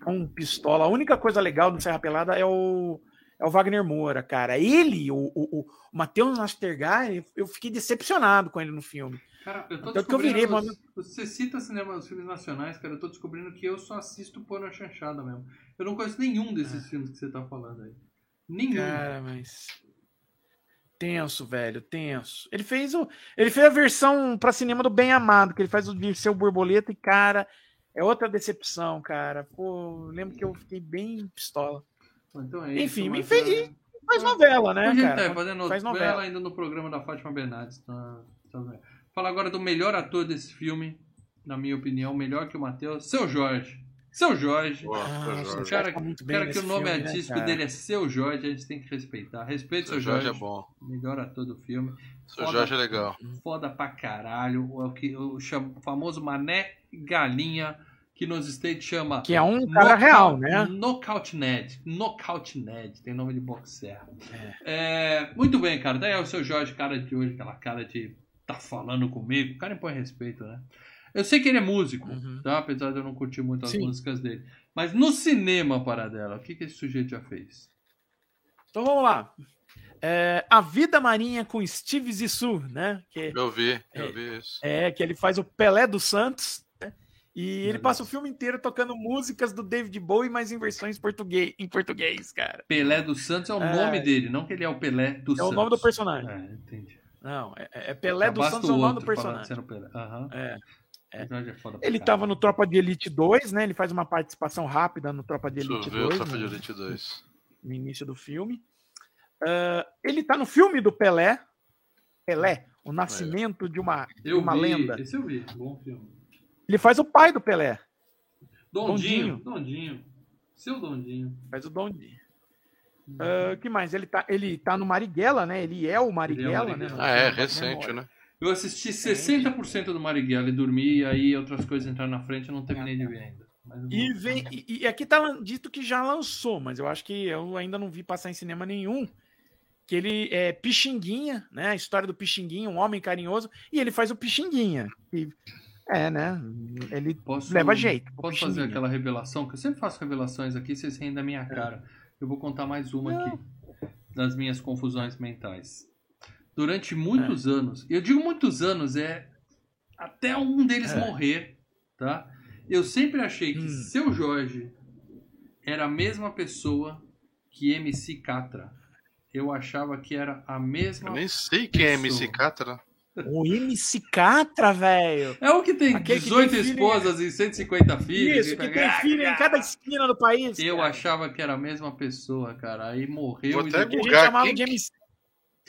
tão pistola. A única coisa legal do Serra Pelada é o, é o Wagner Moura, cara. Ele, o, o, o Matheus Nastergaile, eu fiquei decepcionado com ele no filme. Cara, eu tô Tanto que eu virei, você-. Você cita cinema, os filmes nacionais, cara, eu tô descobrindo que eu só assisto porno chanchada mesmo. Eu não conheço nenhum desses filmes que você tá falando aí. Nenhum. Cara, mas. Tenso, velho, tenso. Ele fez o, ele fez a versão para cinema do Bem Amado, que ele faz o de seu borboleta e cara, é outra decepção, cara. Pô, lembro que eu fiquei bem pistola. Então é Enfim, isso, me mas, fez- é, Faz novela, né, a gente cara? tá fazendo Faz novela novela. ainda no programa da Fátima Bernardes. Tá, tá? Fala agora do melhor ator desse filme, na minha opinião, melhor que o Matheus, Seu Jorge. Seu Jorge. Ah, o cara, tá muito O bem cara que o nome filme, né, artístico cara? dele é Seu Jorge, a gente tem que respeitar. Respeite Seu Seu Jorge, Jorge é bom. melhor ator do filme. Seu Foda. Jorge é legal. Foda pra caralho. O, que, o cham- famoso Mané Galinha, que nos States chama. Que é um cara real, né? Knockout Ned. Knockout Ned. Tem nome de boxer. É, muito bem, cara. Daí é o seu Jorge, cara de hoje, aquela cara de tá falando comigo. O cara impõe respeito, né? Eu sei que ele é músico, Uhum. tá? Apesar de eu não curtir muito as Sim. músicas dele. Mas no cinema, Paradela, o que, que esse sujeito já fez? Então vamos lá. É, a Vida Marinha com Steve Zissou, né? Que Eu vi, eu vi isso. é que ele faz o Pelé dos Santos? E ele passa o filme inteiro tocando músicas do David Bowie, mas em versões português, em português, cara. Pelé dos Santos é o É. nome dele, não que ele é o Pelé dos É Santos. o nome do personagem. É, entendi. Não, é, é Pelé Já dos Santos é o nome do outro personagem. o Pelé. Aham. É. O é pra Ele caralho. tava no Tropa de Elite 2, né? Ele faz uma participação rápida no Tropa de Elite ver o 2, Tropa de no, Elite 2. no início do filme. Ah, ele tá no filme do Pelé. Pelé, o nascimento de uma, de uma vi, lenda. Esse eu vi, bom filme. Ele faz o pai do Pelé. Dondinho, Dondinho. Seu Dondinho. Faz o Dondinho. O que mais? Ele tá, ele tá no Marighella, né? Ele é o Marighella, né? Marighella. no Ah, é, recente, né? Eu assisti 60% do Marighella e dormi, e aí outras coisas entraram na frente e eu não terminei de ver ainda. E, vem, e, e aqui tá lan- dito que já lançou, mas eu acho que eu ainda não vi passar em cinema nenhum. Que ele é Pixinguinha, né? A história do Pixinguinha, um homem carinhoso, e ele faz o Pixinguinha. E, é, né? Ele Posso- leva jeito. Posso fazer aquela revelação? Que eu sempre faço revelações aqui, vocês riem da minha cara. Eu vou contar mais uma Não. aqui, das minhas confusões mentais. Durante muitos anos, eu digo muitos anos, é até um deles É. morrer, tá? Eu sempre achei que Hum. seu Jorge era a mesma pessoa que MC Catra. Eu achava que era a mesma. Eu nem sei quem é Isso. MC Catra. O MC Catra, velho. É o que tem Aquele que 18 tem filho- esposas e 150 filhos. Isso, e que tem filho em cada esquina do país. Eu cara. achava que era a mesma pessoa, cara. Aí morreu Vou e até que a gente Lugar, chamava quem de que- MC.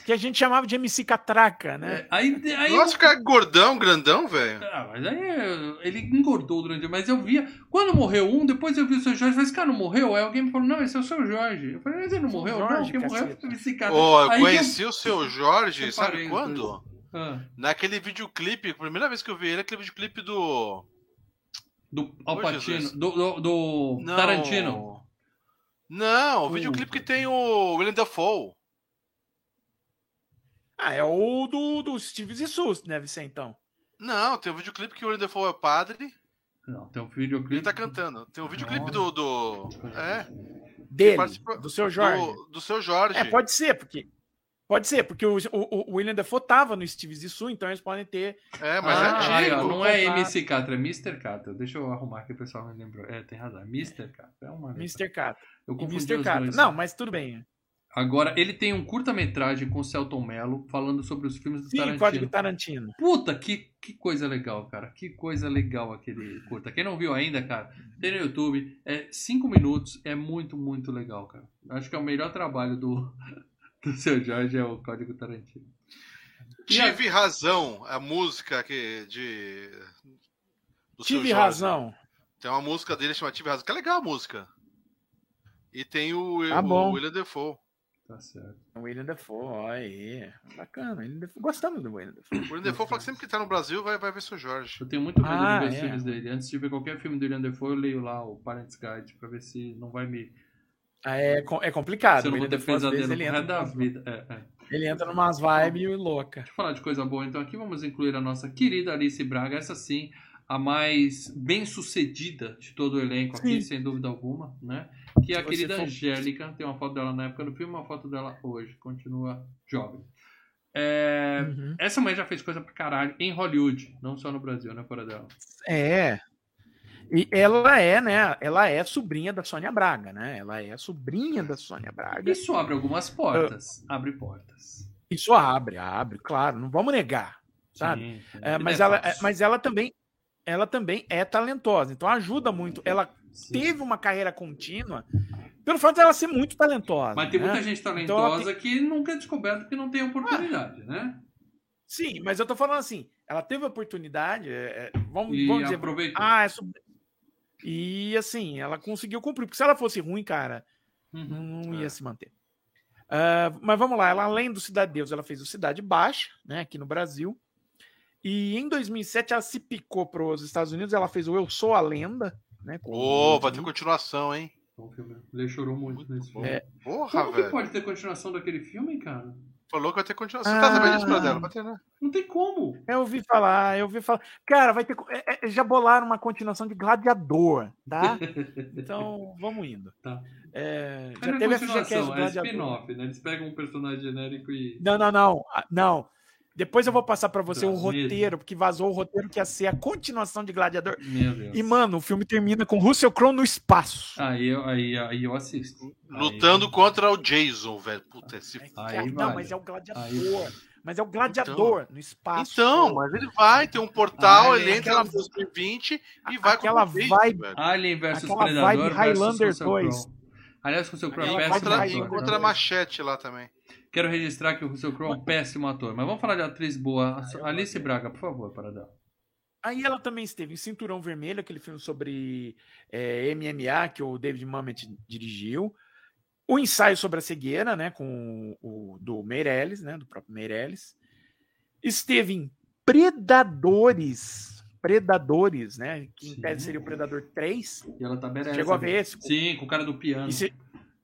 Que a gente chamava de MC Catraca, né? É, aí, aí Nossa, cara gordão, grandão, velho. Ah, mas aí eu- ele engordou durante. Mas eu via. Quando morreu um, depois eu vi o seu Jorge. Eu falei, esse cara não morreu? Aí alguém me falou, não, esse é o seu Jorge. Eu falei, mas ele não Seu morreu? Jorge, não, quem morreu foi esse cara. Ô, eu Aí conheci o seu Jorge, Separei sabe quando? Ah, Naquele videoclipe, a primeira vez que eu vi ele, aquele videoclipe do. do Al Ô, Pacino. Jesus. Do, do, do Não. Tarantino. Não, o O- videoclipe que tem o William Dafoe. Ah, é o do, do Steve Zissou, deve ser então. Não, tem um videoclipe que o William Dafoe é padre Não, tem um videoclipe. ele tá cantando. Tem um videoclipe do. do é, Dele, participa- do seu Jorge. do, do seu Jorge. É, pode ser, porque. Pode ser, porque o, o, o William Dafoe tava no Steve Zissou, então eles podem ter. É, mas ah, é aí, ó, antigo. não é. MC Catra, é Mr. Catra. Deixa eu arrumar que o pessoal me lembrou. É, tem razão. é Mr. Catra. É uma. Mr. Catra. Eu confundi Mr. os Catra. dois. Não, mas tudo bem. Agora, ele tem um curta-metragem com o Celton Mello falando sobre os filmes do Sim, Tarantino. Código Tarantino. Puta, que, que coisa legal, cara. Que coisa legal aquele curta. Quem não viu ainda, cara, tem no YouTube. É cinco minutos. É muito, muito legal, cara. Acho que é o melhor trabalho do, do seu Jorge é o Código Tarantino. E a- Tive razão, a música que de. do seu Tive razão. Tem uma música dele chamada Tive razão, que é legal a música. E tem o, Tá o. William Defoe. Tá certo. O William Dafoe, ó aí. Bacana. William Dafoe. Gostamos do William Dafoe. O William Defoe fala que sempre que tá no Brasil vai, vai ver seu Jorge. Eu tenho muito medo Ah, de ver os é. filmes dele. Antes de ver qualquer filme do William Defoe, eu leio lá o Parents Guide pra ver se não vai me. Ah, é, é complicado. O não vezes, ele pro entra, da vida. É, é. ele entra numas vibes louca. Deixa eu falar de coisa boa, então aqui vamos incluir a nossa querida Alice Braga, essa sim, a mais bem sucedida de todo o elenco aqui, Sim. sem dúvida alguma, né? Que é a você querida for- Angélica, tem uma foto dela na época do filme, uma foto dela hoje, continua jovem. É, Uhum. Essa mulher já fez coisa pra caralho em Hollywood, não só no Brasil, né, fora dela. É. E ela é, né? Ela é sobrinha da Sônia Braga, né? Ela é sobrinha da Sônia Braga. Isso abre algumas portas, abre portas. Isso abre, abre, claro, não vamos negar, sabe? Sim. É, mas, é ela, fácil. mas ela também ela também é talentosa, então ajuda muito. Ela Sim. teve uma carreira contínua pelo fato dela ser muito talentosa. Mas tem né? muita gente Então ela talentosa que nunca é descoberto que não tem oportunidade, né? Sim, mas eu tô falando assim, ela teve oportunidade, é, é, vamos, vamos dizer, ah, é sub... e assim, ela conseguiu cumprir, porque se ela fosse ruim, cara, Uhum. não É. ia se manter. Ah, mas vamos lá, ela além do Cidade de Deus, ela fez o Cidade Baixa, né, aqui no Brasil. E em 2007 ela se picou para os Estados Unidos, ela fez o Eu Sou a Lenda, né? Ô, Will vai ter continuação, hein? Ele chorou muito nesse filme. É. Porra, Como que velho. pode ter continuação daquele filme, cara? Falou que vai ter continuação. Você tá sabendo disso, Ah. Bradela? Vai ter, né? Não tem como. Eu ouvi falar, eu ouvi falar. Cara, vai ter. é, é, já bolaram uma continuação de Gladiador, tá? Então, vamos indo. Tá. É, já é teve a FGCast é Gladiador. spin-off, né? Eles pegam um personagem genérico e. Não, não, não. Ah, Não. Depois eu vou passar pra você o roteiro, porque vazou o roteiro que ia ser a continuação de Gladiador. Meu Deus. E, mano, o filme termina com Russell Crowe no espaço. Aí, eu- aí, aí eu assisto. Lutando Aí- contra o Jason, velho. Puta, esse. Aí, não, vale. mas é o gladiador. Aí mas é o gladiador no espaço. Então, mas ele vai, tem um portal, Ah, ele entra aquela- em 2020 e vai aquela contra o vibe-. Alien vs Aquela Predador vibe versus Highlander Russell 2. Crowe. Aliás, Aquela péssimo Contra, Highlander ator. encontra a machete lá também. Quero registrar que o Russell Crowe é um péssimo ator. Mas vamos falar de atriz boa. Alice Braga, por favor, para dar. Aí ela também esteve em Cinturão Vermelho, aquele filme sobre é, MMA que o David Mamet dirigiu. O ensaio sobre a cegueira, né, com o do Meirelles, né, do próprio Meirelles. Esteve em Predadores, Predadores, né, que em tese seria o Predador 3. E ela tá beleza. Chegou a ver esse? Sim, com o cara do piano. Esse,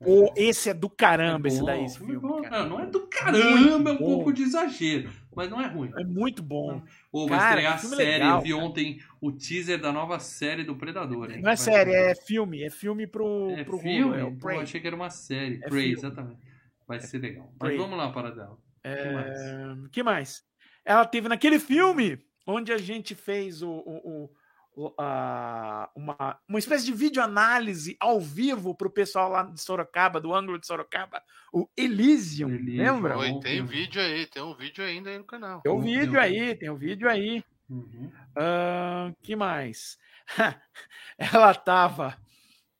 Pô, esse é do caramba, esse bom, daí, esse filme bom. cara. Não, é do caramba, é um pouco de exagero. Mas não é ruim. É muito bom. Ou vai Cara, estrear a série. legal, eu vi ontem o teaser da nova série do Predador. hein? Não é série, é filme. É filme pro, É pro filme? Hulu, é o Pô, achei que era uma série. É Prey, exatamente. Vai ser legal. Mas Prey. vamos lá, Paradela. Que mais? É, que mais? Ela teve naquele filme onde a gente fez o, o- o- uma, uma espécie de videoanálise ao vivo para o pessoal lá de Sorocaba, do ângulo de Sorocaba, o Elysium, Elysium, lembra? Oi. Tem vídeo aí, tem um vídeo ainda aí no canal. Tem o bom vídeo aí, tem o vídeo aí. Uhum. Ahn, que mais? ela tava.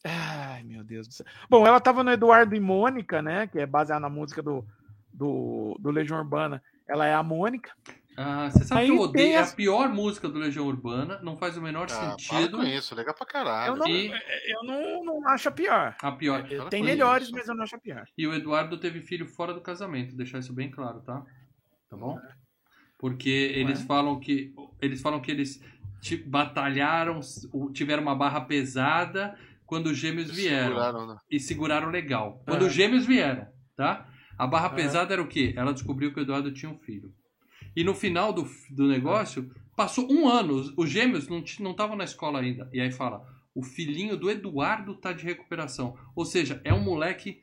Ai, meu Deus do céu. Bom, ela tava no Eduardo e Mônica, né? Que é baseado na música do, do, do Legião Urbana. Ela é a Mônica. Ah, você sabe Aí que eu odeio tem é as- a pior música do Legião Urbana, não faz o menor Ah, para sentido. com isso, legal pra caralho. Eu não, E- eu não, não acho a pior. A pior. Fala Tem melhores, isso. mas eu não acho a pior. E o Eduardo teve filho fora do casamento, deixar isso bem claro, tá? Tá bom? Porque eles falam que eles falam que eles ti- batalharam, tiveram uma barra pesada quando os gêmeos vieram Seguraram, né? e seguraram legal. Quando Ah. os gêmeos vieram, tá? A barra pesada era o quê? Ela descobriu que o Eduardo tinha um filho. E no final do, do negócio, passou um ano, os, os gêmeos não estavam na escola ainda. E aí fala, o filhinho do Eduardo tá de recuperação. Ou seja, é um moleque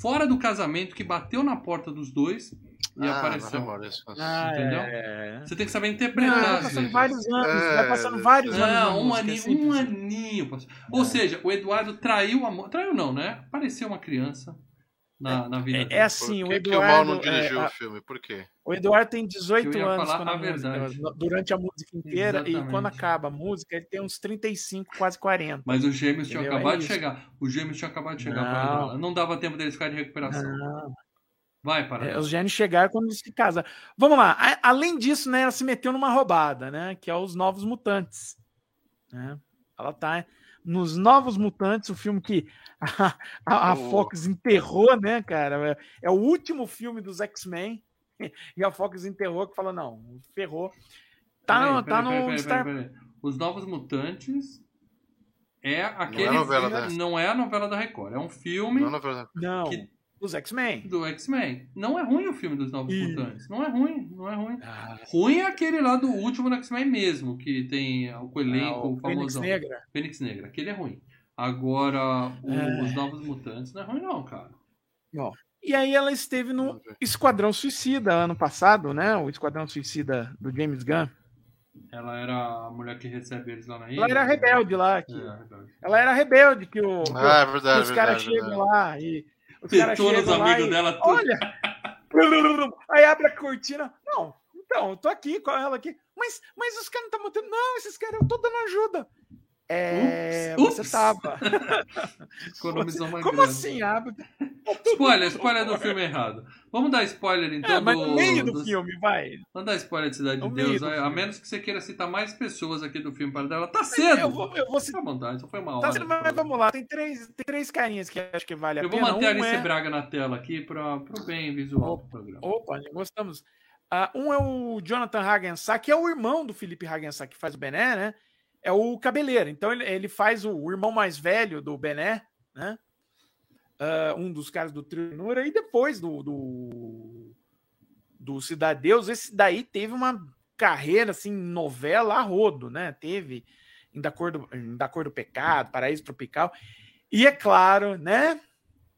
fora do casamento que bateu na porta dos dois e Ah, apareceu. não, Maurício, nossa. Ah, Entendeu? é. Você tem que saber Não, interpretar. vai passando vezes. vários anos, É, vai passando vários anos. um é aninho, um aninho. pastor. Ou seja, o Eduardo traiu a Traiu não, né? Pareceu uma criança na, na vida É, dele. é assim, Por o que, que o Mal não Eduardo. é, dirigiu a- o filme? Por quê? o Eduardo tem 18 Eu ia anos a a música- verdade. durante a música inteira, e Exatamente. quando acaba a música, ele tem uns 35, quase 40. Mas os gêmeos tinham Entendeu? acabado É de chegar. Os gêmeos tinham acabado de chegar. Não. Não dava tempo deles ficarem de recuperação. Não. Vai, para. É, os gênios chegaram quando eles se casam. Vamos lá. A- além disso, né, ela se meteu numa roubada, né? Que é os Novos Mutantes. né? Ela tá nos Novos Mutantes, o filme que a, a- a. Fox enterrou, né, cara? É, é o último filme dos X-Men. E a Fox enterrou, que falou, não, ferrou. Tá, Peraí, no, tá peraí, no peraí, peraí, Star... Os Novos Mutantes é aquele. a novela filme- da- não é a novela da Record. É um filme Não, verdade. Não, Que- dos X-Men. do X-Men. Não é ruim o filme dos Novos Ih. Mutantes. Não é ruim, não é ruim. Ah, Ruim é aquele lá do último do X-Men mesmo, que tem o elenco o Fênix famosão. Negra. Fênix Negra. Aquele é ruim. Agora, o- É. os Novos Mutantes não é ruim não, cara. E aí ela esteve no. Esquadrão Suicida ano passado, né? O Esquadrão Suicida do James Gunn. Ela era a mulher que recebe eles lá na ilha. Ela era rebelde lá. Que... É, rebelde. Ela era rebelde, que, o, Ah, é que verdade, os caras chegam lá e. Os caras chegam lá amigos e, dela tudo. Olha, Aí abre a cortina. Não, então, eu tô aqui com ela aqui. Mas, mas os caras não estão mantendo. Não, esses caras, eu tô dando ajuda. É, Ups, você ups. tava. Economizou uma Como grana. assim, abre? Spoiler, spoiler do filme errado. Vamos dar spoiler então É, mas do. no meio do dos- filme, vai. Vamos dar spoiler de Cidade de No meio Deus, do a, a menos que você queira citar mais pessoas aqui do filme para dela. Tá cedo! Eu vou, eu vou Fica à vontade, só foi uma Tá, hora. mas vamos lá, tem três, tem três carinhas que acho que vale a Eu vou pena. manter a um Alice é... Braga na tela aqui para o bem visual do programa. Opa, gostamos. Ah, um é o Jonathan Hagensack, que é o irmão do Felipe Hagensack, que faz o Bené, né? É o cabeleiro. Então ele, ele faz o, o irmão mais velho do Bené, né? Ah, um dos caras do Trinura. E depois do, do, do Cidade Deus, esse daí teve uma carreira, assim, novela a rodo, né? Teve em Da Cor do, em da Cor do Pecado, Paraíso Tropical. E é claro, né?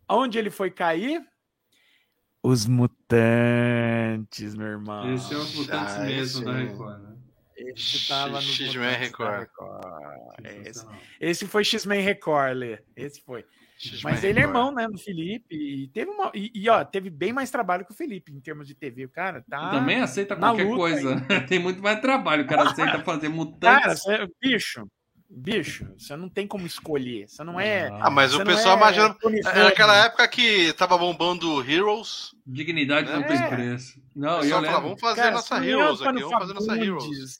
Onde ele foi cair? Os Mutantes, meu irmão. Esse é os mutantes Ah, mesmo esse da é- Record, né? Esse tava no X-Men Record. Esse, Sensacional. esse foi X-Men Record, Lê. Esse foi. Mas ele é irmão, né, do Felipe. E teve uma. E, e, ó, teve bem mais trabalho que o Felipe em termos de TV. O cara tá. Também aceita qualquer coisa. Tem muito mais trabalho. O cara aceita fazer Cara, mutantes. cê- bicho. Bicho, você não tem como escolher. Você não é. Ah, mas você o não pessoal é imagina. É naquela época que tava bombando Heroes. Dignidade não É. tem preço. Não, eu lembro. falava, vamos fazer Cara, nossa não é Heroes aqui, vamos fazer nossa Heroes.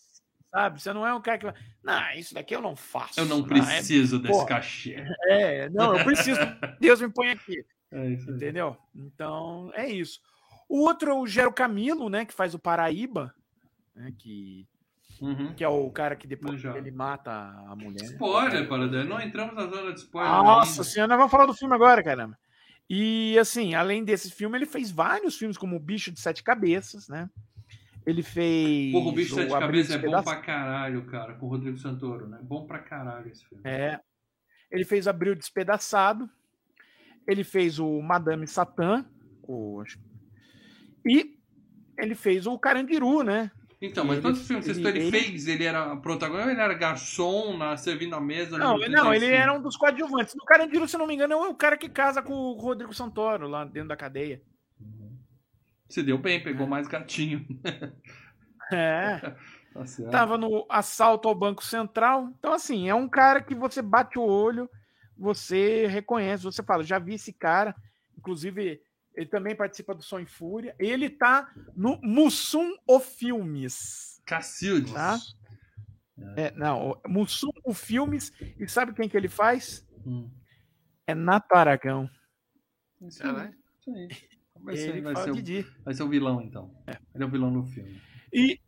Sabe? Você não é um cara que vai. Não, isso daqui eu não faço. Eu não Ah, é- preciso desse porra. cachê. É, não, eu preciso. Deus me põe aqui. É. Entendeu? Então, é isso. O outro é o Gero Camilo, né? Que faz o Paraíba, né, que, Uhum. que é o cara que depois Manjado. ele mata a mulher. Spoiler, Paradela. Não entramos na zona de spoiler. Nossa ainda. senhora, nós vamos falar do filme agora, caramba. E assim, além desse filme, ele fez vários filmes, como O Bicho de Sete Cabeças, né? Ele fez. Porra, o bicho Abril cabeças é bom pra caralho, cara, com o Rodrigo Santoro, né? Bom pra caralho esse filme. É. Ele fez Abril Despedaçado. Ele fez o Madame Satã. O... E ele fez o Carandiru, né? Então, mas Ele- quantos filmes você citou? Ele, ele- fez, ele era protagonista, ele era garçom, na, servindo a mesa. Não, ele- não, ele 35? era um dos coadjuvantes. No Carandiru, se não me engano, é o cara que casa com o Rodrigo Santoro lá dentro da cadeia. Se deu bem, pegou mais gatinho. É. Tá. Tava no assalto ao Banco Central. Então, assim, é um cara que você bate o olho, você reconhece, você fala, já vi esse cara. Inclusive, ele também participa do Som e Fúria. Ele tá no Mussum o Filmes. Cacildes. Tá? É, não, o Mussum o Filmes. E sabe quem que ele faz? Hum. É Nato Aragão. É, Isso aí. né? Isso aí. Vai ser, Ele vai, fala ser o, Didi. vai ser o vilão, então. Ele é o vilão no filme. E,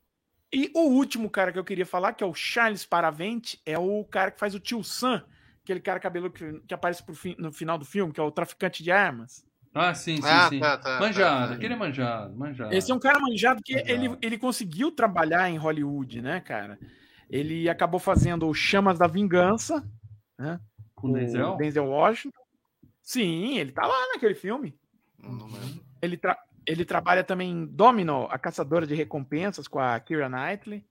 e o último cara que eu queria falar, que é o Charles Paravente, é o cara que faz o tio Sam, aquele cara cabelo que, que aparece pro fim- no final do filme, que é o traficante de armas. Ah, sim, sim, Ah, sim. tá, tá, manjado, tá. aquele é manjado, manjado. Esse é um cara manjado que Manjado. ele, ele conseguiu trabalhar em Hollywood, né, cara? Ele acabou fazendo o Chamas da Vingança, né? Com o Denzel? Denzel Washington. Sim, ele tá lá naquele filme. Não lembro. Ele, tra- ele trabalha também em Domino, a caçadora de recompensas com a Kira Knightley.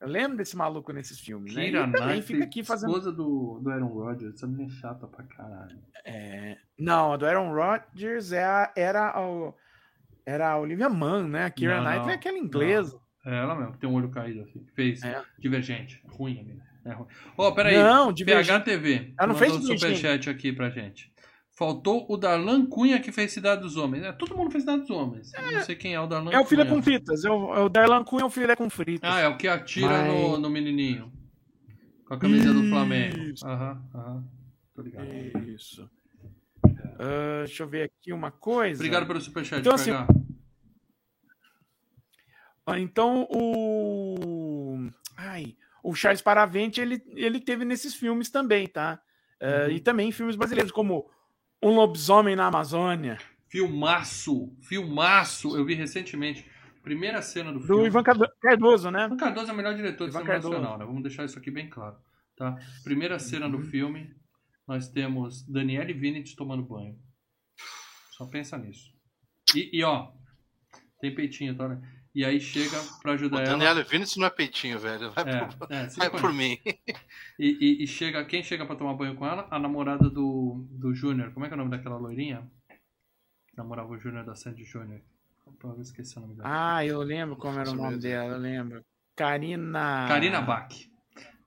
Eu lembro desse maluco nesses filmes, né? Também Knightley, fica aqui fazendo. esposa do, do Aaron Rodgers. Essa menina é chata pra caralho. É, Não, a do Aaron Rodgers é a- era a, era a Olivia Mann, né? A Kira Não, Knightley não, é aquela inglesa. É ela mesmo, que tem um olho caído assim. Fez É. Divergente. Ruim, amigo. É ruim. Ó, peraí. Não, Divergente. PHTV. Ela não fez um superchat aqui pra gente. Faltou o Darlan Cunha que fez Cidade dos Homens. É, todo mundo fez Cidade dos Homens. Eu Não sei quem é o Darlan É o filé Cunha. com fritas. É o, é o Darlan Cunha é o filé com fritas. Ah, é o que atira Mas- no, no menininho. Com a camisa do Isso. Flamengo. Aham, aham. Tô ligado. Isso. Ah, deixa eu ver aqui uma coisa. Obrigado pelo superchat, Então, assim, Então, o. Ai, o Charles Paravente, ele, ele teve nesses filmes também, tá? Ah, Uhum. E também em filmes brasileiros, como Um Lobisomem na Amazônia, Filmaço, filmaço. Eu vi recentemente. Primeira cena do do filme. Ivan Cardo- Cardoso, né? Ivan Cardoso é o melhor diretor de Ivan cinema Cardoso. nacional, né? Vamos deixar isso aqui bem claro. Tá? Primeira cena Uhum. do filme, nós temos Daniele Vinitz tomando banho. Só pensa nisso. E, e, ó, tem peitinho, tá? né? E aí chega pra O ajudar ela. Daniel Vinicius não é peitinho, velho. Vai, É, por, é, vai por mim. E, e- e chega, quem chega pra tomar banho com ela? A namorada do, do Júnior. Como é que é o nome daquela loirinha? Namorava o Júnior da Sandy Júnior. Eu esqueci o nome dela. Ah, eu lembro como era o Isso nome dela, eu lembro. Karina. Karina Bach.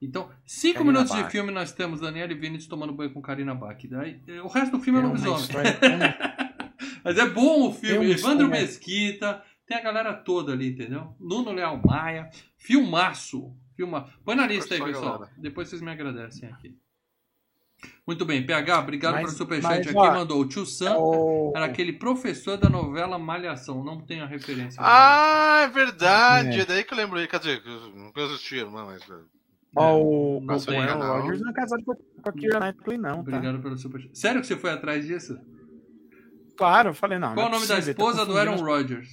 Então, cinco Karina minutos de Bach. filme nós temos Daniele Vinitz tomando banho com Karina Bach. Daí, o resto do filme é É lobisomem. história Mas é bom o filme. Evandro história- Mesquita, tem a galera toda ali, entendeu? Nuno Leal Maia, filmaço. Filma... Põe na lista aí, pessoal. galera. Depois vocês me agradecem aqui. Muito bem, PH, obrigado Mas- pelo superchat aqui. ó, mandou o tio Sam. O- Era aquele professor da novela Malhação. Não tenho a referência. Ah, é verdade. É. É daí que eu lembrei. Quer dizer, nunca assistiram, não, mas. é. Ó, o, o sei, Aaron não. Rodgers não é casado com a Keira Knightley, não, tá? Obrigado pelo superchat. Sério que você foi atrás disso? Claro, eu falei, não. Qual o não é nome da possível, tá esposa do Aaron. Rodgers?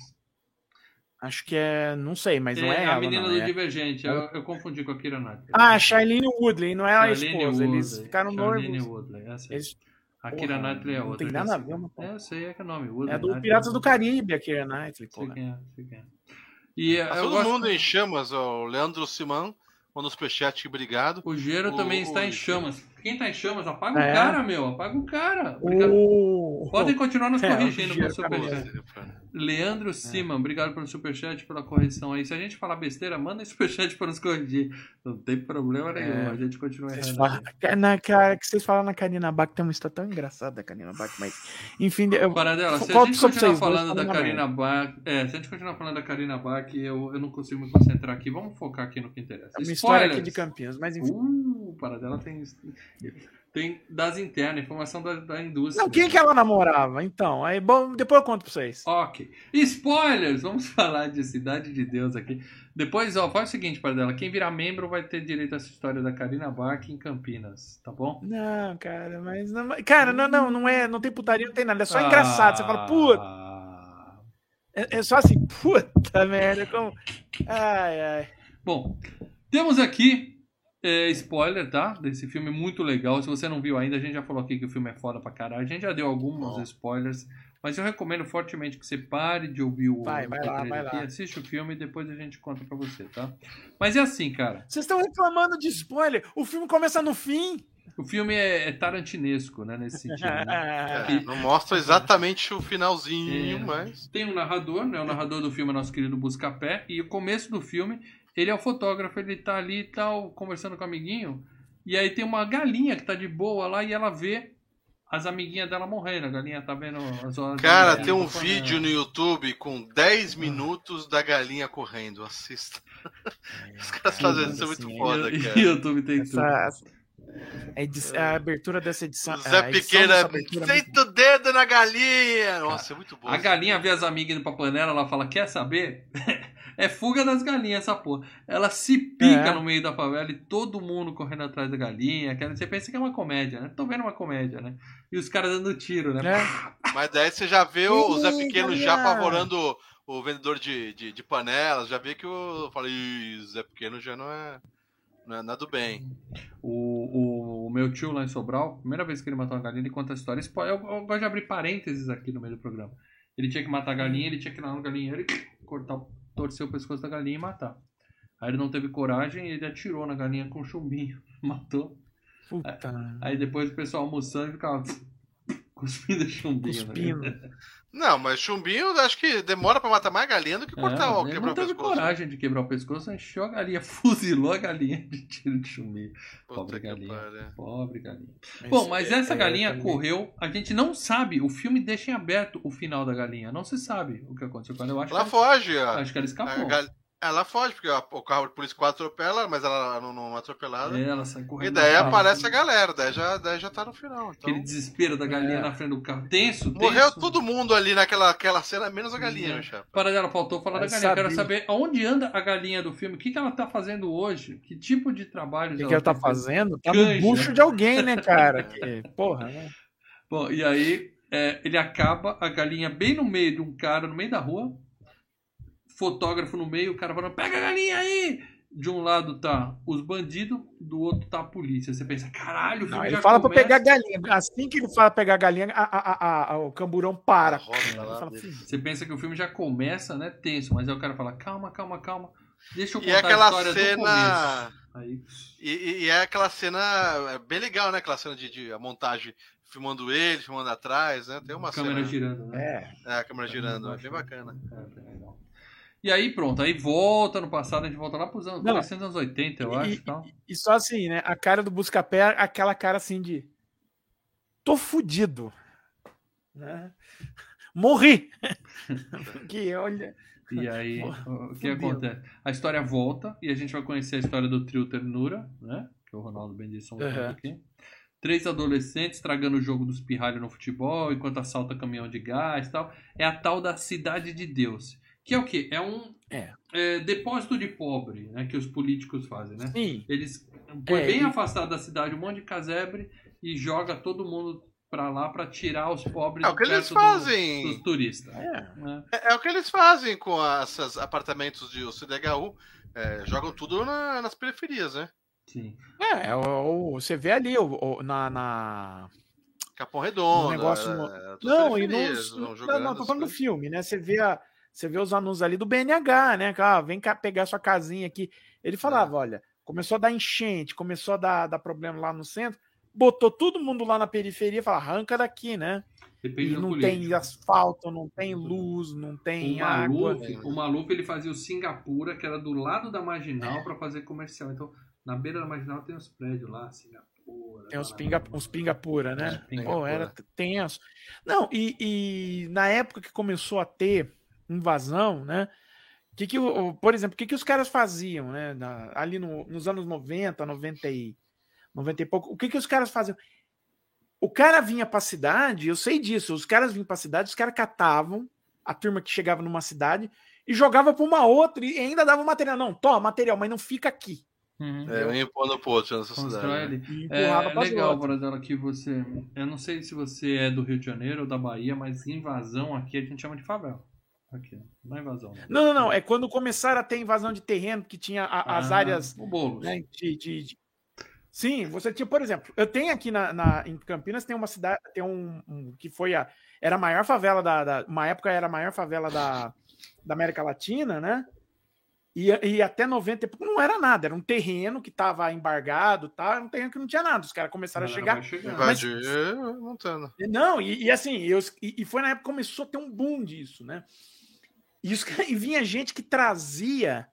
Acho que é. Não sei, mas não é, a ela. menina não, do é- Divergente. Eu, eu confundi com a Kira Knightley. Ah, Shailene Woodley, não é a Shailene esposa. Eles Woodley. ficaram Shailene noivos. Woodley, essa. Eles- A Kira Porra, Knightley é não outra. tem já nada a sei. ver, pô. É, eu sei, é que é nome. Woodley, É do Knightley. Piratas do Caribe, a Keira Knightley, Sei pô. quem é, sei quem é. E Tá todo gosto... mundo em chamas, ó. O Leandro Simão mandou um superchat, obrigado. O Gero O- também está em o- chamas. Quem tá em chamas, apaga É. o cara, meu. Apaga o cara. Obrigado. O... Podem continuar nos É, o corrigindo Gero pelo acabou. superchat. Leandro Siman, obrigado pelo superchat, pela correção aí. Se a gente falar besteira, manda superchat para nos corrigir. Não tem problema nenhum, É. a gente continua errando. falam, na, cara, que vocês falam na Karina Bach, tem uma história tão engraçada da Karina Bach, mas. Enfim, eu, Paradela, se a gente continuar falando da Karina Bach, é, se a gente continuar falando da Karina Bach, eu, eu não consigo me concentrar aqui. Vamos focar aqui no que interessa. é uma história aqui Spoilers. de Campinas, mas enfim. Uh, Paradela tem tem das internas, informação da, da indústria. Não, quem que ela namorava? Então, aí, bom, depois eu conto pra vocês. Ok. Spoilers! Vamos falar de Cidade de Deus aqui. Depois, ó, faz o seguinte, Paradela. Quem virar membro vai ter direito a essa história da Karina Bach em Campinas, tá bom? Não, cara, mas. Não, cara, não, não, não é. Não tem putaria, não tem nada. É só engraçado. Você fala, puta. Ah. É, é só assim, puta merda. Como... Ai, ai. Bom, temos aqui é, spoiler, tá? Desse filme muito legal. Se você não viu ainda, a gente já falou aqui que o filme é foda pra caralho. A gente já deu alguns Bom. spoilers. Mas eu recomendo fortemente que você pare de ouvir o, Vai, vai o lá, vai aqui, lá. assiste o filme e depois a gente conta pra você, tá? Mas é assim, cara. Vocês estão reclamando de spoiler. O filme começa no fim. O filme é, é tarantinesco, né? Nesse sentido. né? É, não mostra exatamente o finalzinho, É. mas. Tem um narrador, né? O narrador do filme é nosso querido Buscapé. E o começo do filme, ele é o fotógrafo, ele tá ali e tal, conversando com o amiguinho. E aí tem uma galinha que tá de boa lá e ela vê as amiguinhas dela morrendo. A galinha tá vendo as horas. Cara, tem um da- vídeo no YouTube com 10 minutos da galinha correndo. Assista. Os caras fazendo isso é muito Assim, foda, cara. YouTube tem tudo. Essa, essa- a, edi- a abertura dessa edição. Zé Pequena, é muito- senta o dedo na galinha! Nossa, é muito bom. A galinha vê as amigas indo pra panela, ela fala, quer saber? É fuga das galinhas essa porra. Ela se pica É. no meio da favela e todo mundo correndo atrás da galinha. Aquela- Você pensa que é uma comédia, né? Tô vendo uma comédia, né? E os caras dando tiro, né? É. Mas daí você já vê o, o Zé Pequeno já apavorando o, vendedor de, de, de panelas. Já vê que o. Eu falei, "Ih, o Zé Pequeno já não é. Não é nada do bem. O, o, o meu tio lá em Sobral, primeira vez que ele matou uma galinha, ele conta a história. Eu, eu gosto de abrir parênteses aqui no meio do programa. Ele tinha que matar a galinha, ele tinha que ir lá no galinheiro e cortar, o- torcer o pescoço da galinha e matar. Aí ele não teve coragem e ele atirou na galinha com chumbinho. Matou. Puta. Aí depois o pessoal almoçando ficava cuspindo chumbinho. Cuspindo. Né? Não, mas chumbinho acho que demora pra matar mais galinha do que cortar É, o ele quebrar não o teve pescoço. coragem de quebrar o pescoço, encheu a galinha, fuzilou a galinha de tiro de chumbinho. Pobre galinha. Pobre galinha. Bom, mas é- essa é, galinha correu. A gente não sabe. O filme deixa em aberto o final da galinha. Não se sabe o que aconteceu com ela. Eu acho, Ela que, foge, ela, ó. acho que ela A escapou. gal- Ela foge, porque o carro de polícia quase atropela, mas ela não, não é atropelada. É, ela sai E correndo. daí no carro. aparece a galera, daí já, daí já tá no final. Então... Aquele desespero da galinha É. na frente do carro. Tenso, tenso. Morreu todo mundo ali naquela aquela cena, menos a galinha, É. chapa. Para dela, faltou falar da galinha. Eu quero saber. aonde anda a galinha do filme. O que, que ela tá fazendo hoje? Que tipo de trabalho O que, que ela tá tem? fazendo? Tá Canja. no bucho de alguém, né, cara? Que, porra, né? Bom, e aí é, ele acaba a galinha bem no meio de um cara, no meio da rua. Fotógrafo no meio, o cara falando, pega a galinha aí! De um lado tá os bandidos, do outro tá a polícia. Você pensa, caralho, o filme Não, já ele fala começa... pra pegar a galinha. Assim que ele fala pegar a galinha, a- a- a- a- o camburão para. Roda dele. "Filho, Você pensa que o filme já começa, né, tenso, mas aí o cara fala, calma, calma, calma. Deixa eu E contar é aquela a história cena. Aí, E, e- e é aquela cena é bem legal, né? Aquela cena de, de a montagem filmando ele, filmando atrás, né? Tem uma câmera cena. girando, né? É. É, a câmera girando, é bem bacana. É, bem legal. E aí pronto, aí volta no passado, a gente volta lá Não. começando anos 80, eu E- acho. Tal. E só assim, né? A cara do Buscapé, aquela cara assim de. Tô fudido. Né? Morri! que olha. E aí, o que fudeu. acontece? A história volta e a gente vai conhecer a história do trio Ternura, né? Que o Ronaldo conta Aham. aqui. Três adolescentes estragando o jogo dos pirralhos no futebol enquanto assalta caminhão de gás e tal. É a tal da Cidade de Deus. Que é o quê? É um É. é, depósito de pobre, né? Que os políticos fazem, né? Sim. Eles põem É, bem e- afastado da cidade um monte de casebre e joga todo mundo pra lá pra tirar os pobres É o que eles fazem. dos turistas. É. né? É, é o que eles fazem com esses apartamentos de CDHU. É, jogam tudo na- nas periferias, né? Sim. É, é o- o- você vê ali o, o- na, na- Capão Redondo. Um negócio- é, Não, e nos, não, jogando não, tô falando do filme, né? Você vê, a, você vê os anúncios ali do BNH, né? Ah, vem cá pegar sua casinha aqui. Ele falava, olha, começou a dar enchente, começou a dar, dar problema lá no centro, botou todo mundo lá na periferia e falou, arranca daqui, né? Depende E não político. tem asfalto, não tem luz, não O tem água. Maluf, o Maluf ele fazia o Singapura, que era do lado da Marginal, pra fazer comercial. Então, na beira da Marginal tem os prédios lá, Singapura. Tem os pinga, uns pinga pura, né? É, pinga Pô, era tenso. Não, e, e na época que começou a ter invasão, né? Que que, por exemplo, o que, que os caras faziam, né? na- ali no- nos anos 90, 90 e, 90 e pouco, o que, que os caras faziam? O cara vinha pra cidade, eu sei disso, os caras vinham pra cidade, os caras catavam a turma que chegava numa cidade e jogava pra uma outra e ainda dava material. Não, toma material, mas não fica aqui. Uhum. É, um impondo pro outro nessa cidade. né? E É legal. Bradela, que você. Eu não sei se você é do Rio de Janeiro ou da Bahia, mas invasão aqui a gente chama de favela. Aqui, não é invasão. né? Não, não, não. É quando começaram a ter invasão de terreno, que tinha a- as Ah, áreas O bolo. né, de, de- de- Sim, você tinha, por exemplo, eu tenho aqui na, na- em Campinas, tem uma cidade, tem um, um- que foi a. Era a maior favela da, da. Uma época era a maior favela da, da América Latina, né? E, e até 90 e pouco não era nada, era um terreno que estava embargado, tá? Era um terreno que não tinha nada. Os caras começaram a chegar. Mas- Invadir Montana. Não, e, e assim, eu, e, e foi na época que começou a ter um boom disso, né? E, os, e vinha gente que trazia,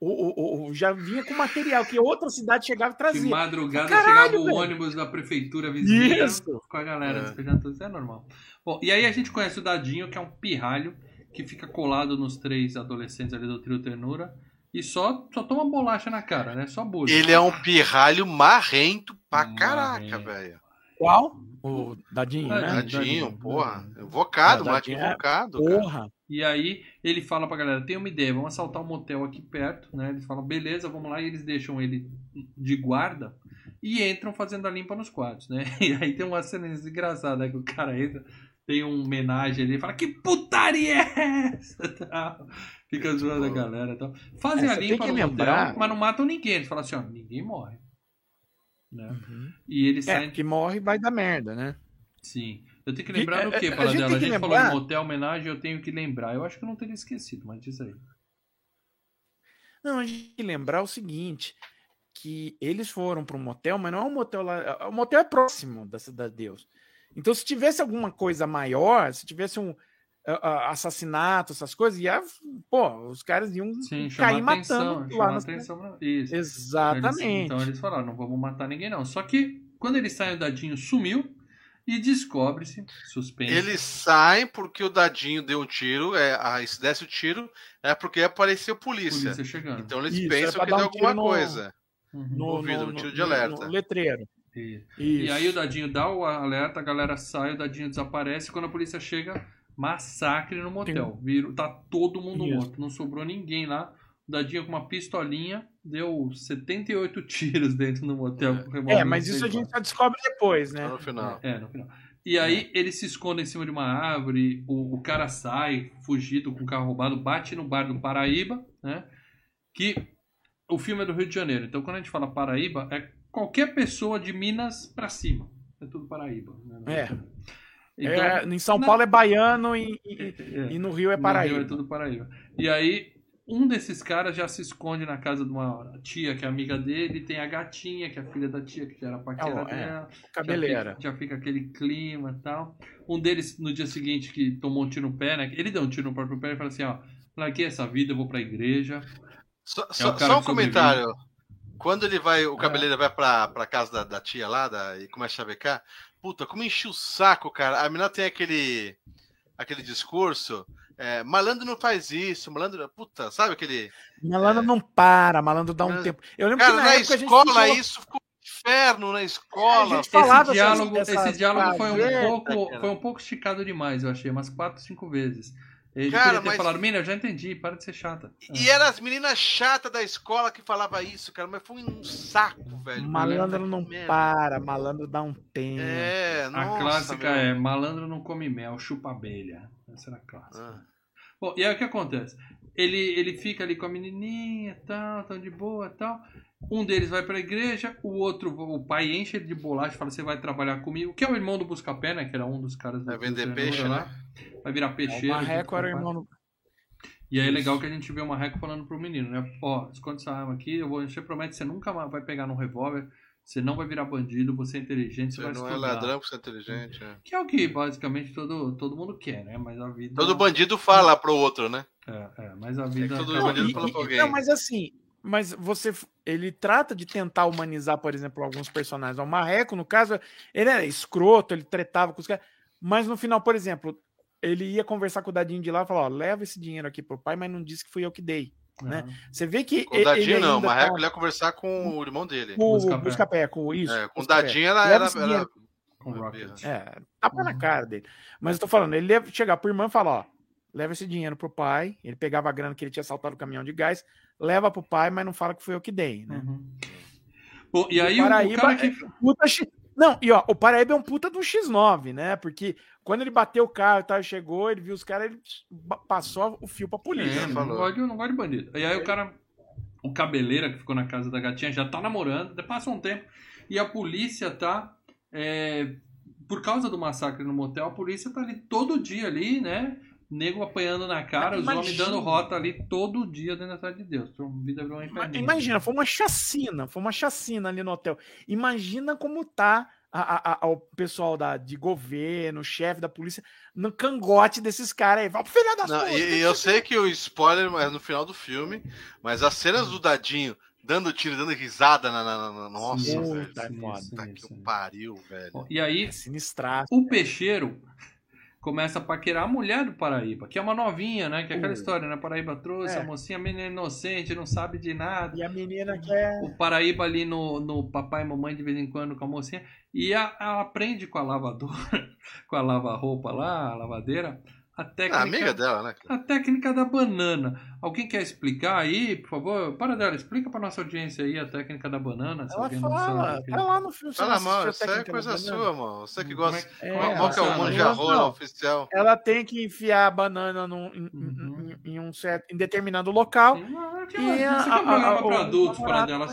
o, o- o- já vinha com material, que outra cidade chegava e De trazia. madrugada Caralho, chegava o velho. ônibus da prefeitura vizinha Isso. com a galera É. despejando. Isso é normal. Bom, e aí a gente conhece o Dadinho, que é um pirralho que fica colado nos três adolescentes ali do trio Ternura e só, só toma bolacha na cara, né? Só bullying. Ele é um pirralho marrento pra Marrento. caraca, velho. Qual? O Dadinho, né? Dadinho, porra. Dadinho. Invocado, moleque Dadinho é- invocado, cara. Porra. E aí ele fala pra galera, tem uma ideia, vamos assaltar um motel aqui perto, né? Eles falam, beleza, vamos lá, e eles deixam ele de guarda e entram fazendo a limpa nos quartos, né? E aí tem uma cena engraçada né, que o cara entra, tem um homenagem ali, e fala, que putaria é essa? Tal. Fica zoando a galera e tal. Fazem É, a limpa que no lembrar- motel, mas não matam ninguém. Eles falam assim, ó, ninguém morre. Né? E eles É, saem que morre vai dar merda, né? Sim. Eu tenho que lembrar é, do que, é, a gente A gente falou lembrar- de motel, homenagem, eu tenho que lembrar. Eu acho que eu não teria esquecido, mas diz aí. Não, a gente tem que lembrar o seguinte, que eles foram para um motel, mas não é um motel lá. O motel é próximo da Cidade de Deus. Então, se tivesse alguma coisa maior, se tivesse um assassinato, essas coisas, ia, pô, os caras iam Sim, cair atenção. matando lá Chamar na atenção pra... Isso. Exatamente. Eles- então eles falaram, não vamos matar ninguém não. Só que quando eles saem, o Dadinho sumiu e descobre-se, suspense. Eles saem porque o Dadinho deu um tiro, é, aí se desse o tiro, é porque apareceu polícia. polícia chegando. Então eles Isso, pensam é pra que um alguma no- coisa. Uhum. No, ouvido, no- um tiro de no- alerta. no letreiro. Isso. Isso. E aí o Dadinho dá o alerta, a galera sai, o Dadinho desaparece. Quando a polícia chega, massacre no motel. Vira, tá todo mundo Isso. morto, não sobrou ninguém lá. O Dadinho com uma pistolinha deu 78 tiros dentro do motel. revólver É, mas isso a 34. gente só descobre depois, né? Só no final. É, no final. E aí ele se esconde em cima de uma árvore, o, o cara sai, fugido, com o carro roubado, bate no bar do Paraíba, né? Que o filme é do Rio de Janeiro. Então quando a gente fala Paraíba, é qualquer pessoa de Minas pra cima. É tudo Paraíba. Né? É. Então, É, em São Paulo é baiano e, e- é, e no Rio é no Paraíba. Rio é tudo Paraíba. E aí um desses caras já se esconde na casa de uma tia que é amiga dele, tem a gatinha, que é a filha da tia, que já era paquera Oh, é. dela. Cabeleira. Já fica, já fica aquele clima e tal. Um deles, no dia seguinte, que tomou um tiro no pé, né? Ele deu um tiro no próprio pé e fala assim, ó, larguei essa vida, eu vou pra igreja. Só, É só- só um comentário. Quando ele vai, É. o cabeleiro vai pra, pra casa da, da tia lá da, e começa a chavecar, puta, como enche o saco, cara. A menina tem aquele, aquele discurso, é, malandro não faz isso, malandro, puta, sabe aquele... Malandro não para, malandro dá um tempo. Eu lembro Cara, que na na época a gente escola falou- isso ficou um inferno na escola. A gente falava Esse diálogo, esse diálogo foi um pouco, foi um pouco esticado demais, eu achei, umas quatro, cinco vezes. Ele Cara, mas- falado, Mina, eu já entendi, para de ser chata. E eram as meninas chatas da escola que falava isso, cara, mas foi um saco, velho. Malandro não para, malandro dá um tempo. É, A nossa, clássica meu. é malandro não come mel, chupa abelha. Essa era a clássica. Ah. Bom, e aí o que acontece? Ele, ele fica ali com a menininha e tal, tão de boa e tal. Um deles vai pra igreja, o outro, o pai enche ele de bolacha e fala: Você vai trabalhar comigo, que é o irmão do Buscapé, né? Que era um dos caras Vai vender peixe, cenoura né? Vai virar É, peixeiro. o junto Marreco era o irmão do... E aí é legal que a gente vê o Marreco falando pro menino, né? Ó, esconde essa arma aqui, eu vou, você promete que você nunca vai pegar num revólver, você não vai virar bandido, você é inteligente, você, Você vai não é estudar. ladrão, você é inteligente. é. Que é o que basicamente todo, todo mundo quer, né? Mas a vida. Todo bandido fala pro outro, né? É, é, mas a vida. todo acaba- bandido e- fala pra alguém. Não, mas assim, mas você. Ele trata de tentar humanizar, por exemplo, alguns personagens. O Marreco, no caso, ele era escroto, ele tretava com os caras. Mas no final, por exemplo, ele ia conversar com o Dadinho de lá e falar: ó, leva esse dinheiro aqui pro pai, mas não disse que fui eu que dei. né? Aham. Você vê que. O Dadinho ele não, o Marreco tá ele ia conversar com o irmão dele. com o Buscapé. Com isso. É, com o. Dadinho era. Leva era, era-. Com Rocket. É, tapa na Uhum. cara dele. Mas eu tô falando, ele ia chegar pro irmão e falar, ó, leva esse dinheiro pro pai, ele pegava a grana que ele tinha assaltado o caminhão de gás, leva pro pai, mas não fala que foi eu que dei, né? Uhum. Bom, e E aí o o, o Paraíba cara que. é puta. Não, e ó, o Paraíba é um puta do X9, né? Porque quando ele bateu o carro e tal, chegou, ele viu os caras, ele passou o fio pra polícia. É, né? não, falou. gosto de, não gosto de bandido. E aí o cara, o cabeleira que ficou na casa da gatinha já tá namorando, passa um tempo, e a polícia tá. é, por causa do massacre no motel, a polícia tá ali todo dia ali, né? Nego apanhando na cara, os homens dando rota ali todo dia dentro da cidade de Deus. Então, vida virou um inferno. Imagina, foi uma chacina, foi uma chacina ali no hotel. Imagina como tá a- a- a- o pessoal da, de governo, o chefe da polícia, no cangote desses caras aí. Fala, filha das Não, putas, e, e eu sei que o spoiler é no final do filme, mas as cenas do Dadinho dando tiro, dando risada na. na- na- nossa, Sim, velho. tá que sim. pariu, velho. E aí, É sinistraço. o peixeiro começa a paquerar a mulher do Paraíba, que é uma novinha, né? Que é aquela história, né? Paraíba trouxe, É. a mocinha, a menina inocente, não sabe de nada. E a menina quer. O Paraíba ali no, no papai e mamãe de vez em quando com a mocinha. E a- ela aprende com a lavadora, com a lava-roupa lá, a lavadeira, a técnica, a amiga dela, né? A técnica da banana. Alguém quer explicar aí, por favor? Para dela, explica para nossa audiência aí a técnica da banana. Ela fala, tá lá no filme. Fala, mano, isso é coisa sua, mano. Você que hum, gosta. É, é Qual que é o manjarrola oficial? Ela tem que enfiar a banana num, em, uhum. em, em, um certo, em determinado local. Sim, é e a, você a, para adultos, para dela.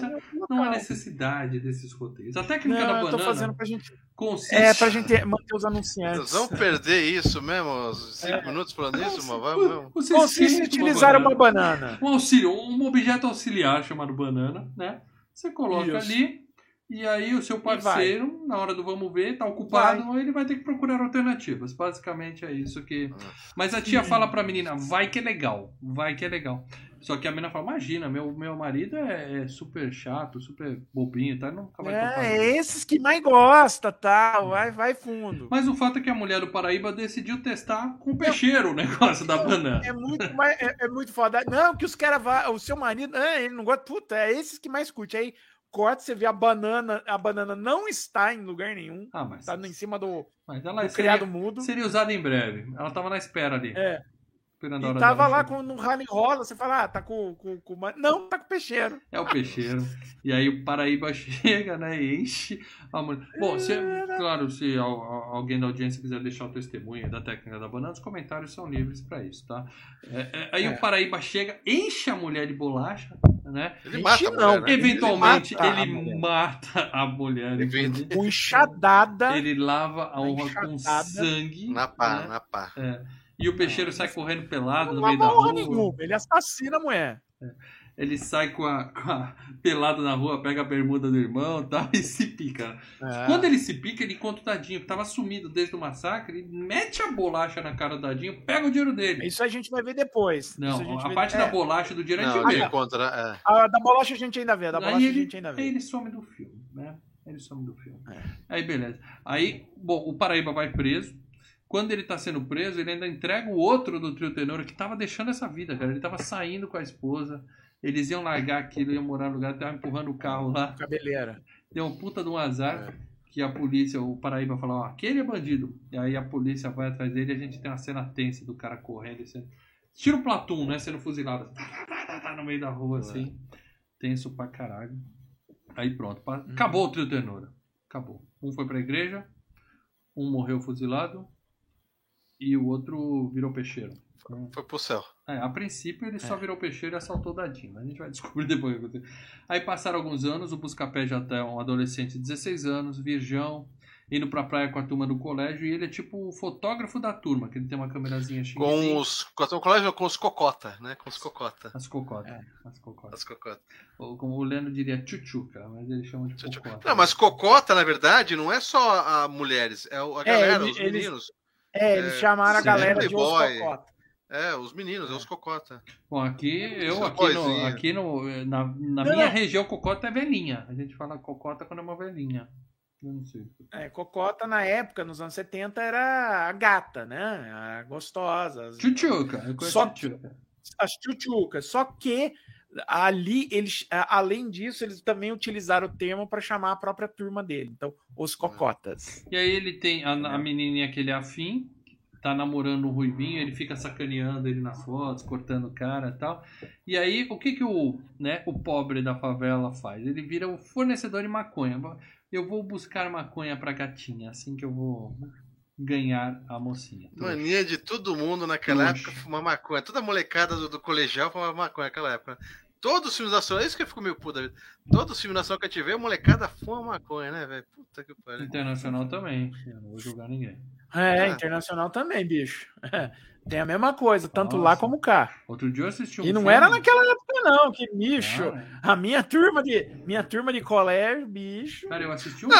Não há necessidade desses roteiros. A técnica não, da banana. Eu tô fazendo pra gente, consiste... É, pra gente manter os anunciantes. Vocês vão perder isso mesmo? Sim. 20 minutos falando isso, mas Consiste em utilizar uma banana. uma banana. Um auxílio, um objeto auxiliar chamado banana, né? Você coloca isso. ali e aí o seu vai. parceiro, na hora do vamos ver, tá ocupado, ele vai ter que procurar alternativas. Basicamente é isso que. Mas a tia Sim. fala pra menina, vai que é legal, vai que é legal. Só que a menina fala, imagina, meu, meu marido é, é super chato, super bobinho, tá? Nunca vai tocar. É, nisso." é esses que mais gosta, tá? Vai, vai fundo. Mas o fato é que a mulher do Paraíba decidiu testar com o peixeiro o negócio da banana. É muito, mais, é, é muito foda. Não, que os caras vão. O seu marido, ah, ele não gosta. Puta, é esses que mais curte. Aí corta, você vê a banana. A banana não está em lugar nenhum. Ah, mas, Tá em cima do, mas ela do criado seria, mudo. seria usada em breve. Ela tava na espera ali. É. esperando a E tava lá com, no rally rola. Você fala, ah, tá com. com, com Não, tá com peixeiro. É o peixeiro. E aí o Paraíba chega, né? E enche a mulher. Bom, se, claro, se al- al- alguém da audiência quiser deixar o testemunho da técnica da banana, os comentários são livres pra isso, tá? É, é, aí É. o Paraíba chega, enche a mulher de bolacha, né? Ele mata a não. mulher, né? Eventualmente mata a ele mulher. mata a mulher. Ele? Com enxadada. Ele lava a honra com sangue. Na pá, né? na pá. É. E o peixeiro sai correndo pelado no Não meio da rua. nenhuma. Ele assassina a mulher. Ele sai com a, com a- pelado na rua, pega a bermuda do irmão e tal, e se pica. É. Quando ele se pica, ele encontra o Dadinho, que tava sumido desde o massacre, ele mete a bolacha na cara do Dadinho, pega o dinheiro dele. Isso a gente vai ver depois. Isso Não, gente a vai- parte é, da bolacha do dinheiro a gente Não, vê. ele contra. É. a da bolacha a gente ainda vê. A da bolacha a ele, gente ainda aí vê. ele some do filme, né? Ele some do filme. É. Aí beleza. Aí, bom, o Paraíba vai preso. Quando ele tá sendo preso, ele ainda entrega o outro do trio tenor que tava deixando essa vida, cara. Ele tava saindo com a esposa. Eles iam largar aquilo, iam morar no lugar, tava empurrando o carro lá. Cabeleira. Deu um puta de um azar É. que a polícia, o Paraíba falou, ó, aquele é bandido. E aí a polícia vai atrás dele e a gente tem uma cena tensa do cara correndo. e Sendo... Tira o Platum, né? Sendo fuzilado. Tá, tá, tá, no meio da rua, assim. Tenso pra caralho. Aí pronto. pa- Acabou o trio ternura. Acabou. Um foi pra igreja, um morreu fuzilado e o outro virou peixeiro. Foi pro céu. É, a princípio ele É. só virou peixeiro e assaltou o Dadinho, mas a gente vai descobrir depois o que aconteceu. Aí passaram alguns anos, o Buscapé já tá um adolescente de 16 anos, virgão, indo pra praia com a turma do colégio, e ele é tipo o fotógrafo da turma, que ele tem uma câmerazinha chique. Com os. Com, o colégio, com os cocota, né? Com os cocota. As cocotas. É. As cocotas. As cocota. Ou como o Leandro diria, tchutchuca, mas eles chamam de cocota. Não, mas cocota, na verdade, não é só a mulheres, é o- a É, galera, ele- os eles- meninos. É, eles É, chamaram a galera de os cocota. É, os meninos, é os cocota. Bom, aqui, eu, Essa aqui, no, aqui no, na, na Não, minha não. região, cocota é velhinha. A gente fala cocota quando é uma velhinha. Eu não sei. É, cocota na época, nos anos 70, era a gata, né? A gostosa. as- Tchutchuca, Só- tchutchuca. as tchutchucas. Só que ali, eles, além disso, eles também utilizaram o termo para chamar a própria turma dele. Então, os cocotas. E aí ele tem a, a menininha que ele é afim, tá namorando um ruivinho, ele fica sacaneando ele nas fotos, cortando o cara e tal. E aí, o que que o, né, o pobre da favela faz? Ele vira o fornecedor de maconha. Eu vou buscar maconha pra gatinha, assim que eu vou ganhar a mocinha. Mania de todo mundo naquela Trouxa. época fumar maconha. Toda molecada do, do colegial fumava maconha naquela época. Todos os filmes da ação, é isso que eu fico meio puta. Todos os filmes da ação que a gente vê, a molecada fuma maconha, né, velho? Puta que pariu. Internacional também. Eu não vou julgar ninguém. É, Ah. internacional também, bicho. Tem a mesma coisa, tanto Nossa. lá como cá. Outro dia eu assisti um E não filme- era naquela época, não, que bicho. Ah, A minha turma de, minha turma de colégio, bicho. Cara, eu assisti um Não,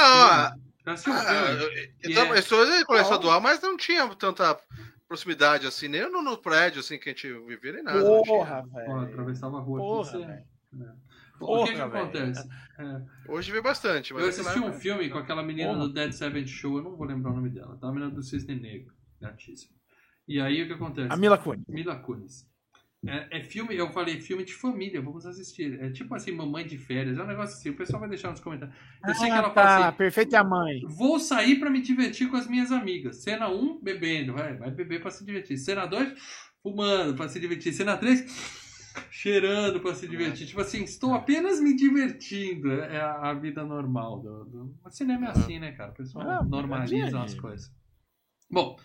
filme. Eu assisti um Ah, filme. eu, que eu, é- eu sou de colégio estadual, mas não tinha tanta proximidade assim, nem no, no prédio assim que a gente vivia, nem nada. Porra, velho. atravessava a rua Porra, aqui. Você... velho. O que, que Porra, acontece? É, Hoje vê bastante. Mas eu naquela assisti um época- filme com aquela menina Porra. do Dead Seven Show, eu não vou lembrar o nome dela, tá? A menina do Cisne Negro, gatíssima. E aí o que acontece? A Mila Kunis. Mila Kunis. É, é filme, eu falei filme de família, vamos assistir. É tipo assim, mamãe de férias, é um negócio assim, o pessoal vai deixar nos comentários. Eu sei que Ah, ela tá, fala assim, perfeita é a mãe. Vou sair pra me divertir com as minhas amigas. Cena 1, bebendo. Vai, vai beber pra se divertir. Cena 2, fumando pra se divertir. Cena 3, cheirando pra se divertir. Tipo assim, estou apenas me divertindo. É a, a vida normal. Do, do... O cinema é assim, né, cara? O pessoal Ah, normaliza as coisas. Bom,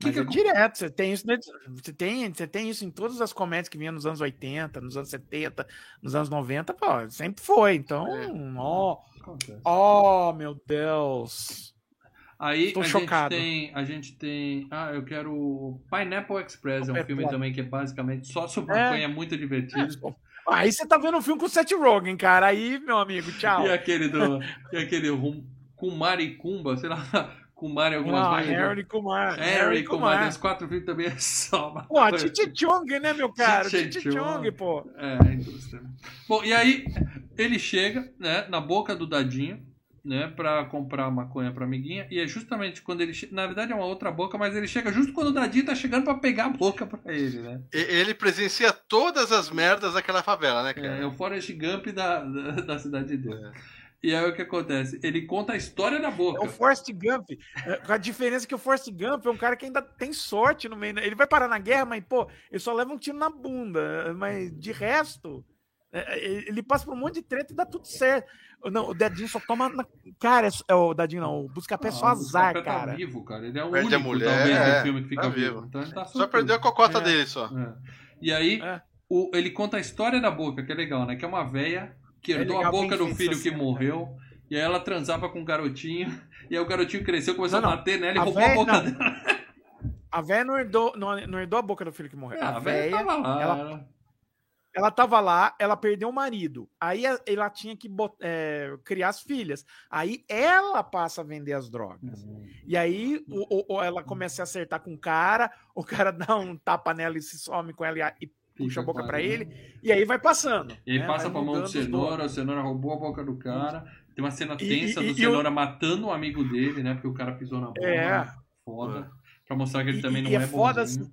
que que é direto, você tem isso, você tem, você tem isso em todas as comédias que vinham nos anos 80, nos anos 70, nos anos 90, pô, sempre foi. Então, É. ó, acontece? ó, meu Deus. Aí Estou a chocado. gente tem. A gente tem. Ah, eu quero. Pineapple Express é um É, filme também que é basicamente só sobre É. maconha, é muito divertido. Aí você tá vendo um filme com o Seth Rogen, cara. Aí, meu amigo, tchau. E aquele do. e aquele rum, e Kumba, sei lá, Kumar e algumas Não, coisas. Harry Kumar. Harry Kumar, Kumar. os quatro filmes também é só Pô. Titi Chong, né, meu cara? Titi Chong. Pô. É, a indústria. Bom, e aí ele chega, né, na boca do Dadinho, né, pra comprar maconha pra amiguinha, e é justamente quando ele chega, na verdade é uma outra boca, mas ele chega justo quando o Dadinho tá chegando pra pegar a boca pra ele, né? E- Ele presencia todas as merdas daquela favela, né, É, cara? é o Forrest Gump da, da, da cidade dele. É. E aí o que acontece? Ele conta a história da boca. É o Forrest Gump. É, Com a diferença que o Forrest Gump é um cara que ainda tem sorte no meio. Ele vai parar na guerra, mas, pô, ele só leva um tiro na bunda. Mas de resto, é, é, ele passa por um monte de treta e dá tudo certo. Não, o Dadinho só toma. Na... Cara, é, o Dadinho não. O Buscapé é só Ah, o azar, tá cara. vivo, cara. Ele é o Perde a único, mulher, talvez, é, do filme que fica tá vivo. vivo. Então ele tá Só perdeu a cocota É. dele só. É. E aí, É. o- ele conta a história da boca, que é legal, né? Que é uma véia que É herdou a legal, boca do filho que morreu. E aí ela transava com um garotinho. E aí o garotinho cresceu, começou Não, a bater nela e A roubou a véia- boca não. dela. A véia não herdou, não, não herdou a boca do filho que morreu. Ah, a véia, tava lá. ela- ela- tava lá, ela perdeu o marido. Aí a- ela tinha que bot- é, criar as filhas. Aí ela passa a vender as drogas. E aí o- o- ela começa a acertar com o cara, o cara dá um tapa nela e se some com ela e, e puxa a boca ela. ele. E aí vai passando. E aí né? passa Vai pra mão do. Cenoura, o Cenoura roubou a boca do cara. Tem uma cena tensa e- do e o- Cenoura matando o amigo dele, né? Porque o cara pisou na bola. É. Foda. Pra mostrar que ele E- também não e é, é foda, bonzinho.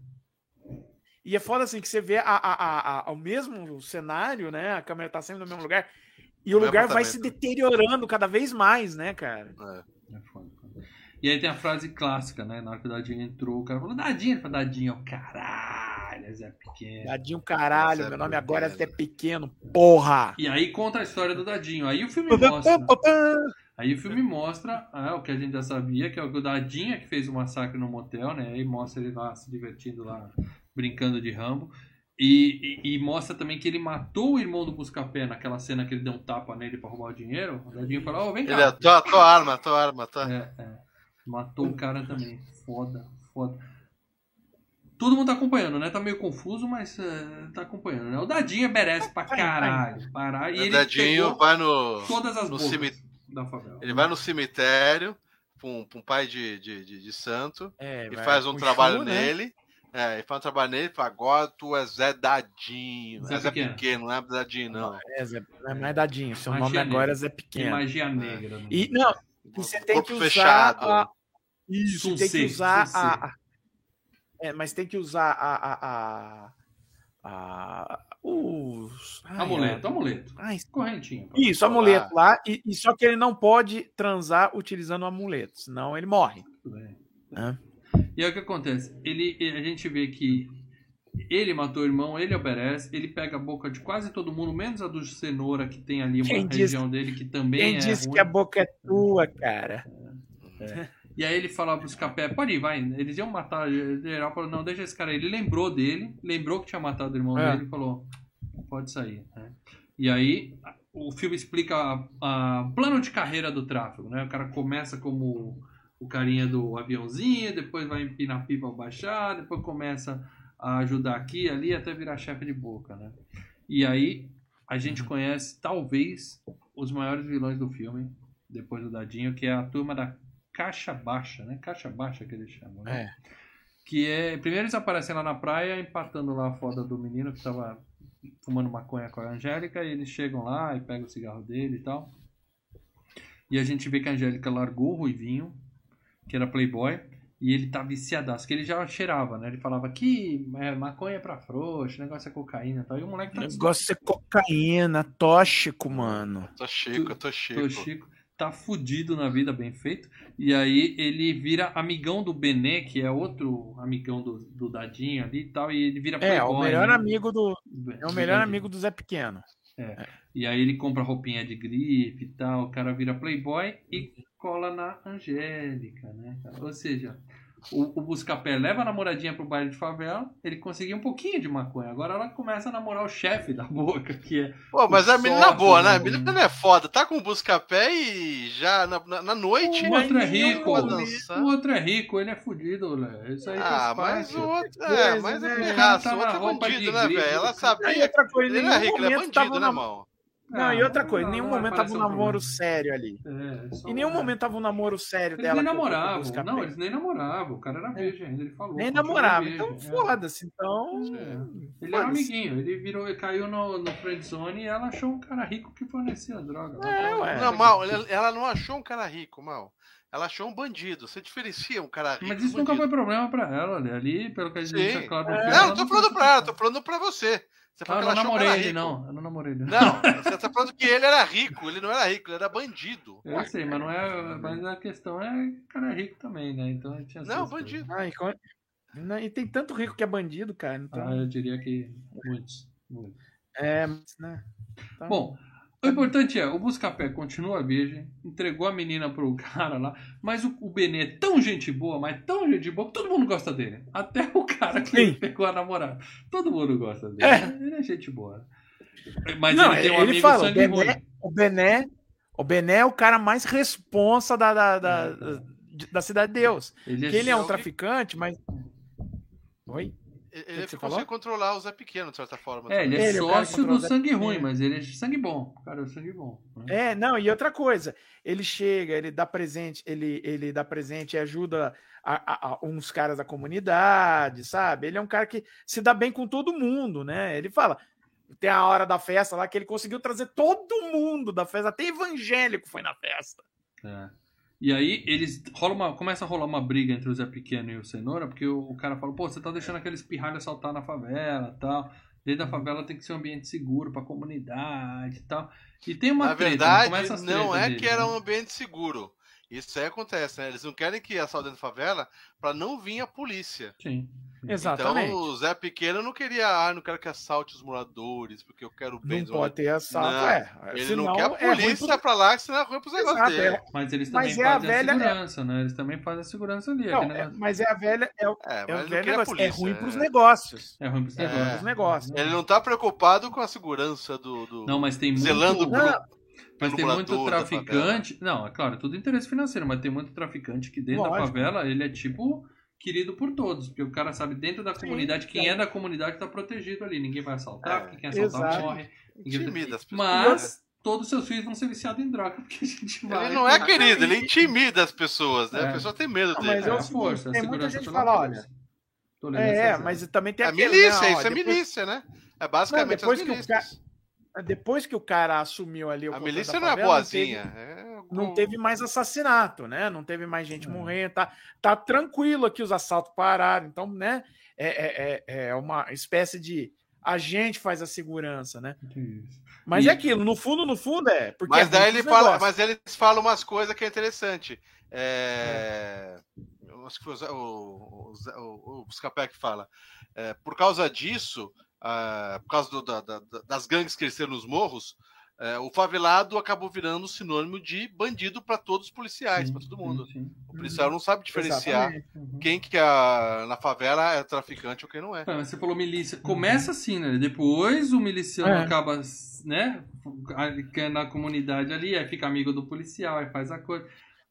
E é foda assim que você vê a, a, a, a- o mesmo cenário, né? A câmera tá sempre no mesmo lugar. E o No lugar vai se deteriorando cada vez mais, né, cara? É. É foda, foda. E aí tem a frase clássica, né? Na hora que o Dadinho entrou, o cara falou, Dadinho, ele falou, Dadinho, caralho, Zé Pequeno. Dadinho, caralho, Zé meu nome agora é Pequeno. Zé Pequeno, porra! E aí conta a história do Dadinho. Aí o filme mostra. Aí o filme mostra ah, o que a gente já sabia, que é o Dadinho é que fez o massacre no motel, né? Aí mostra ele lá se divertindo lá, brincando de Rambo. E, e- e mostra também que ele matou o irmão do Buscapé naquela cena que ele deu um tapa nele pra roubar o dinheiro. O Dadinho falou, ó, vem Ele cá. é, tua, tua arma, tua arma, tá? É, é. Matou o cara também. Foda, foda. Todo mundo tá acompanhando, né? Tá meio confuso, mas é, tá acompanhando, né? O Dadinho merece pra caralho. Parar. E o ele Dadinho pegou vai no, todas as no cemitério. da favela. Ele vai no cemitério pra um, pra um pai de, de, de, de santo É, e faz um trabalho né? nele. É, e faz um trabalho nele e fala, agora tu é Zé Dadinho. Zé é Zé Pequeno. Pequeno, não é Dadinho, não. É, Zé, não é Dadinho, seu Magia nome agora é Zé Tem Pequeno. magia negra. né? E, não, e você tem que usar fechado. a... Isso, tem que usar a... É, mas tem que usar a... a, a, a- os... ai, Amuleto, amuleto. ai, Correntinha. Isso, amuleto lá. E, e só que ele não pode transar utilizando o amuleto, senão ele morre. E aí o que acontece? Ele, a gente vê que ele matou o irmão, ele obedece, ele pega a boca de quase todo mundo, menos a do cenoura que tem ali uma Quem disse- região dele que também Quem é disse ruim. que a boca é tua, cara? E aí ele falava pros capé, pode ir, vai. Eles iam matar geral, falou, não, deixa esse cara aí. Ele lembrou dele, lembrou que tinha matado o irmão É. dele e falou, pode sair. né? E aí o filme explica o plano de carreira do tráfego, né? O cara começa como o carinha do aviãozinho, depois vai empinar pipa pra baixar, depois começa a ajudar aqui e ali até virar chefe de boca, né? E aí a gente Uhum. conhece talvez os maiores vilões do filme, depois do Dadinho, que é a turma da Caixa Baixa, né? Caixa Baixa que eles chamam, né? É. Que é. Primeiro eles aparecem lá na praia, empatando lá a foda do menino que tava fumando maconha com a Angélica, e eles chegam lá e pegam o cigarro dele e tal. E a gente vê que a Angélica largou o Ruivinho, que era playboy, e ele tá viciadaço, que ele já cheirava, né? Ele falava que é, maconha é pra frouxo, negócio é cocaína e tal. E o moleque O tá negócio é cocaína, tóxico, mano. Tô chico, tô chico. Tô Chico tá fudido na vida, bem feito. E aí ele vira amigão do Benê, que é outro amigão do, do Dadinho ali e tal, e ele vira É, o playboy, melhor né? amigo do. É o melhor amigo do Zé Pequeno. E aí ele compra roupinha de grife e tal, o cara vira playboy e cola na Angélica, né? Ou seja, o, o Buscapé leva a namoradinha pro baile de favela, ele conseguiu um pouquinho de maconha. Agora ela começa a namorar o chefe da boca, que é Pô, mas a menina sócio, boa, né? né? A menina não é foda. Tá com o busca-pé e já na, na, na noite. O outro é rico. O outro é rico, ele é fudido, né? Isso aí Ah, faz mas parte. o outro. É, mas é né? Tá O na outro é bandido, né, grife, velho? Ela cara. E sabia. outra coisa, em Ele não é nenhum rico, ele é né, na- irmão? Não, e outra coisa, em nenhum não momento tava um namoro sério ali. É, só- Em nenhum momento tava um namoro sério Eles dela. nem namoravam. Não, eles nem namoravam. O cara era virgem ainda, ele falou. Nem namorava. Então, é. foda-se. Então. É. Ele era amiguinho, ele virou, ele caiu no, no friendzone e ela achou um cara rico que fornecia droga. É, ué. Não, mal, ela, ela não achou um cara rico, mal. Ela achou um bandido. Você diferencia um cara rico. Mas isso nunca foi problema pra ela, né? ali, pelo que a gente Sim. deixa claro no É. Não, não tô falando pra ela, tô falando pra você. Você Ah, falou eu que não ela achou um namorei ele, não. Eu não namorei ele. Não, você tá falando que ele era rico. Ele não era rico, ele era bandido. Eu sei, mas não é. Mas a questão é que o cara é rico também, né? Então ele tinha Não, bandido. Ai, co- Não, E tem tanto rico que é bandido, cara. Então, Ah, eu diria que muitos. muitos. é, mas, né? Então, Bom, o importante é, o Buscapé continua virgem, entregou a menina pro cara lá, mas o, o Benê é tão gente boa, mas tão gente boa, que todo mundo gosta dele. Até o cara que Sim. pegou a namorada. Todo mundo gosta dele. É. Ele é gente boa. Mas não, ele ele, tem um amigo fala, o sangue ruim. O Bené, o Bené é o cara mais responsa da, da, da, É, é. da Cidade de Deus. Ele Que ele é um Ele- traficante, mas Oi? Ele, que ele você consegue controlar o Zé Pequeno, de certa forma. É, ele é Ele, cara sócio do sangue ruim, É. mas ele é de sangue bom. O cara é sangue bom. né? É, não, e outra coisa, ele chega, ele dá presente, ele, ele dá presente e ajuda a- a- a uns caras da comunidade, sabe? Ele é um cara que se dá bem com todo mundo, né? Ele fala, tem a hora da festa lá que ele conseguiu trazer todo mundo da festa, até evangélico foi na festa. É. E aí eles rola uma, começa a rolar uma briga entre o Zé Pequeno e o Cenoura, porque o, o cara fala, pô, você tá deixando aqueles pirralhos assaltar na favela tal. Dentro da favela tem que ser um ambiente seguro pra comunidade e tal. E tem uma Na treta, verdade, começa as não é deles, que era né? um ambiente seguro. Isso aí acontece, né? Eles não querem que assaltem dentro da favela pra não vir a polícia. Sim. Exatamente. Então o Zé Pequeno não queria, ah, não quero que assalte os moradores, porque eu quero o bem não pode ter assalto, Não, é. Ele senão não quer a é ruim polícia pro- pra lá, senão é ruim pros negócios dele. é- Mas eles também Mas é a fazem a, velha- segurança, né? Eles também fazem a segurança ali. Não, é- mas é a velha, é, o- É, é queria a é polícia. ruim é. pros negócios. É ruim pros É. negócios. Pros negócios. Ele não tá preocupado com a segurança do. do- Não, mas tem muito... zelando pro, Mas tem muito da traficante. Não, é claro, é tudo interesse financeiro, mas tem muito traficante que dentro da Lógico. favela ele é tipo querido por todos. Porque o cara sabe dentro da Sim, comunidade, quem sim. é da comunidade tá protegido ali. Ninguém vai assaltar, É, porque quem assaltar exato. morre. Intimida as pessoas. Mas todos os seus filhos vão ser viciados em droga, porque a gente vai. Ele não é querido, ele intimida as pessoas, né? É. A pessoa tem medo Não, dele. mas É, é a força, a tem muita segurança gente fala. Tolerância É, mas também tem É aquele, milícia, né, ó, isso é depois- milícia, né? É basicamente depois as que o milícias. Depois que o cara assumiu ali o A milícia da não é boazinha. Não teve, é não o- teve mais assassinato, né? Não teve mais gente É. morrendo. Tá, tá tranquilo aqui, os assaltos pararam. Então, né? É, é, é, é uma espécie de. A gente faz a segurança, né? Isso. Mas E- é aquilo, no fundo, no fundo é. Porque Mas é daí ele fala, mas eles falam umas coisas que é interessante. É, eu acho que foi o, Zé- o, o, Zé- o, o Buscapé que fala. É, por causa disso, ah, por causa do- da- da- da- das gangues que cresceram nos morros, é, o favelado acabou virando sinônimo de bandido para todos os policiais, para todo mundo. Sim, sim. O policial não sabe diferenciar. Uhum. quem que é, na favela é traficante ou quem não é. Você falou milícia. Começa assim, né? Depois o miliciano É. acaba, né? Quer na comunidade ali, aí fica amigo do policial, aí faz a coisa.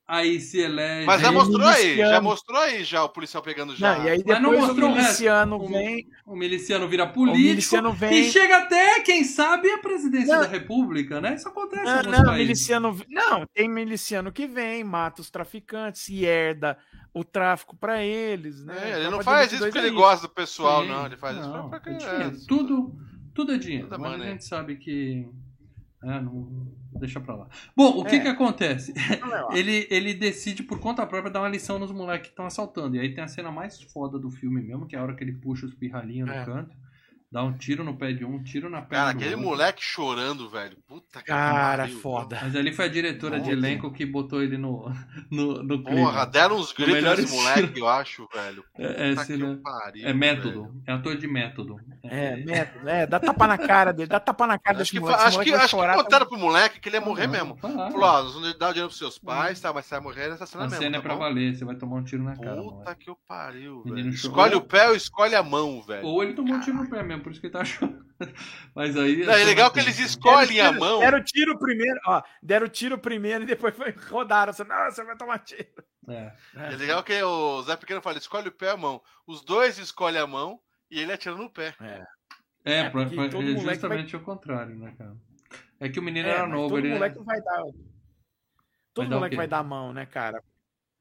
Aí se elege. Mas já mostrou aí, já mostrou aí já o policial pegando já. Não, e aí Mas não depois o mostrou o miliciano O- vem. O miliciano vira O político. miliciano vem. E chega até, quem sabe, a presidência Não. da república, né? Isso acontece Não, não, países. miliciano. Não, tem miliciano que vem, mata os traficantes e herda o tráfico para eles, né? É, ele Então, não faz isso porque 22 ele gosta do pessoal, Sim, não. Ele faz isso não, porque é é, dinheiro. Tudo, tudo é dinheiro. Tudo é mas a gente sabe que. é, não, deixa pra lá. Bom, o que É. que acontece? É. Ele, ele decide por conta própria dar uma lição nos moleques que estão assaltando. E aí tem a cena mais foda do filme mesmo, que é a hora que ele puxa os pirralhinhos É. no canto, dá um tiro no pé de um, um tiro na perna Cara, do aquele outro. moleque chorando, velho. Puta que Cara, pariu, foda. Mas ali foi a diretora de Puta. elenco que botou ele no, no, no clipe. Porra, deram uns gritos melhor nesse estilo. moleque, eu acho, velho. É, é, Puta esse, que né? pariu, é método. velho. É ator de método. É, método, é, dá tapa na cara dele, dá tapa na cara Acho desse que, moleque. acho que, acho que chorar, contaram pro moleque que ele ia Não, morrer não, mesmo. Falou, ó, nós vamos dar o dinheiro pros seus pais, tá? Mas você vai morrer nessa cena A mesmo. cena é tá pra bom? valer, você vai tomar um tiro na cara. Puta que eu pariu, velho. Escolhe o pé ou escolhe a mão, velho. Ou ele tomou um tiro no pé mesmo, por isso que ele tá chorando. Mas aí. Não, é legal que eles Deram escolhem a tiro- mão. Deram o tiro primeiro, ó. Deram o tiro primeiro e depois foi, rodaram. Você, não, você vai tomar tiro. É. É legal que o Zé Pequeno fala, escolhe o pé ou a mão. Os dois escolhem a mão e ele atira no pé. É, É, pra- porque pra- todo é moleque justamente o contrário, né, cara? É que o menino É, era novo, todo ele. é moleque vai dar. Todo dar o moleque vai dar a mão, né, cara?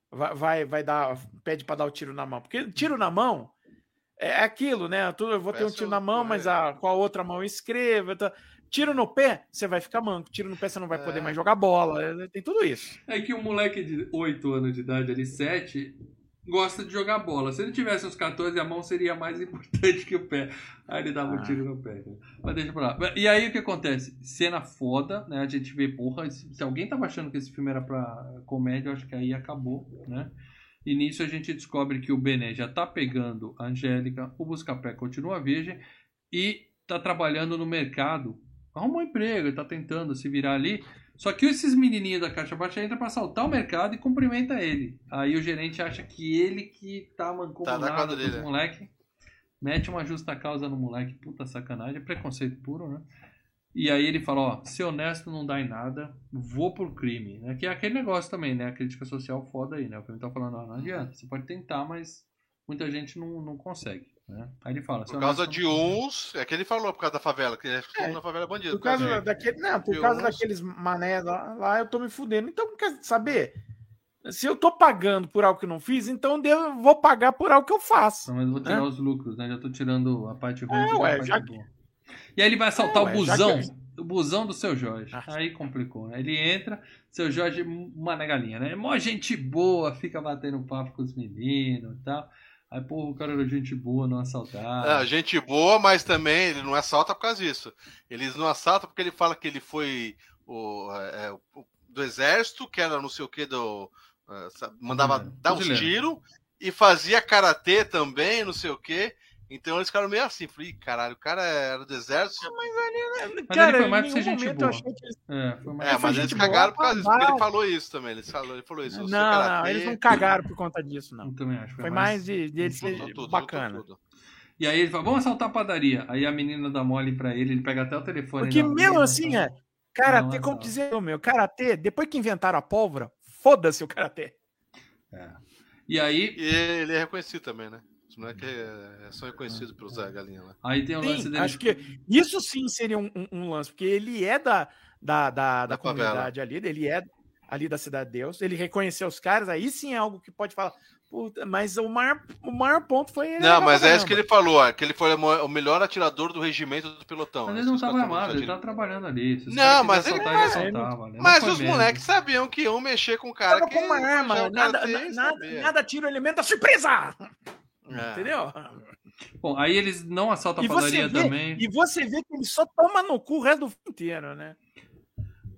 Vai, vai, vai dar. Pede pra dar o tiro na mão. Porque tiro na mão é aquilo, né? Eu vou ter um tiro na mão, mas a, com a outra mão eu escrevo. tá? Tiro no pé, você vai ficar manco. Tiro no pé, você não vai poder É. mais jogar bola. é, Tem tudo isso. É que um moleque de 8 anos de idade, ali, 7, gosta de jogar bola. Se ele tivesse uns 14, a mão seria mais importante que o pé. Aí ele dava um Ah. tiro no pé. cara. Mas deixa pra lá. E aí o que acontece? Cena foda, né? A gente vê, porra, se se alguém tava achando que esse filme era pra comédia, eu acho que aí acabou, né? E nisso a gente descobre que o Bené já tá pegando a Angélica, o Buscapé continua virgem e tá trabalhando no mercado. Arrumou um emprego, ele tá tentando se virar ali. Só que esses menininhos da caixa baixa entram pra assaltar o mercado e cumprimenta ele. Aí o gerente acha que ele que tá Tá na mancomunado quadra com é. moleque. Mete uma justa causa no moleque. Puta sacanagem. É preconceito puro, né? E aí ele fala, ó, ser honesto não dá em nada, vou por crime. Né? Que é aquele negócio também, né? A crítica social foda aí, né? O filme tá falando, ó, não adianta, você pode tentar, mas muita gente não, não consegue. Né? Aí ele fala. Por causa de uns. É que ele falou, por causa da favela, que é, É. na favela é bandido. Por causa causa daquele. Não, por causa uns- daqueles mané lá, lá, eu tô me fudendo. Então, quer saber? Se eu tô pagando por algo que eu não fiz, então eu vou pagar por algo que eu faço. Não, mas eu vou tirar É. os lucros, né? Já tô tirando a parte ruim É, e ué, a parte já que- boa. E aí ele vai assaltar É, o busão. que- O busão do seu Jorge. Ah. Aí complicou, né? Ele entra, seu Jorge, uma galinha, né? Mó gente boa, fica batendo papo com os meninos e tal. Aí, porra, o cara era gente boa, não assaltar. Ah, gente boa, mas também ele não assalta por causa disso. Eles não assaltam porque ele fala que ele foi o, é, o- do exército, que era não sei o que do. é, mandava Fuzileiro. dar uns tiros e fazia karatê também, não sei o que. Então eles ficaram meio assim. Falei, "Ih, caralho, o cara era do exército. Mas ele foi mais pra ser em nenhum gente momento boa. eu achei que eles- É, foi mais É, foi mas eles boa cagaram por causa disso, porque ele falou isso também. Ele falou, ele falou isso. Não, não, eles não cagaram por conta disso, não. Eu também acho. Foi mais de, de ele tudo, ser tudo, bacana. tudo, tudo. E aí ele fala, vamos assaltar a padaria. Aí a menina dá mole pra ele, ele pega até o telefone. Porque da mesmo menina, assim, é. Karatê, Não, como não. dizer o meu, karatê, depois que inventaram a pólvora, foda-se o karatê. É. E aí, E ele é reconhecido também, né? Os moleques é, são reconhecidos pelos Zé Galinha lá. aí tem o lance Sim, dele. acho que isso sim seria um, um- um lance, porque ele é da, da, da, da Da favela. comunidade ali, ele é ali da Cidade de Deus, ele reconheceu os caras, aí sim é algo que pode falar. Puta, mas o maior, o maior ponto foi ele. Não, mas é caramba. isso que ele falou, ó, que ele foi o melhor atirador do regimento do pelotão. Mas né? ele não Isso que tava eu tô armado, ele tava trabalhando ali. Se os Não, mas ele- assaltar, ele mas- assaltava, né? Mas os moleques sabiam que iam mexer com o cara Tava que com uma arma, nada, nada, nada tira o elemento da surpresa! É. Entendeu? Bom, aí eles não assaltam a E padaria vê, também. e você vê que ele só toma no cu o resto do filme inteiro, né?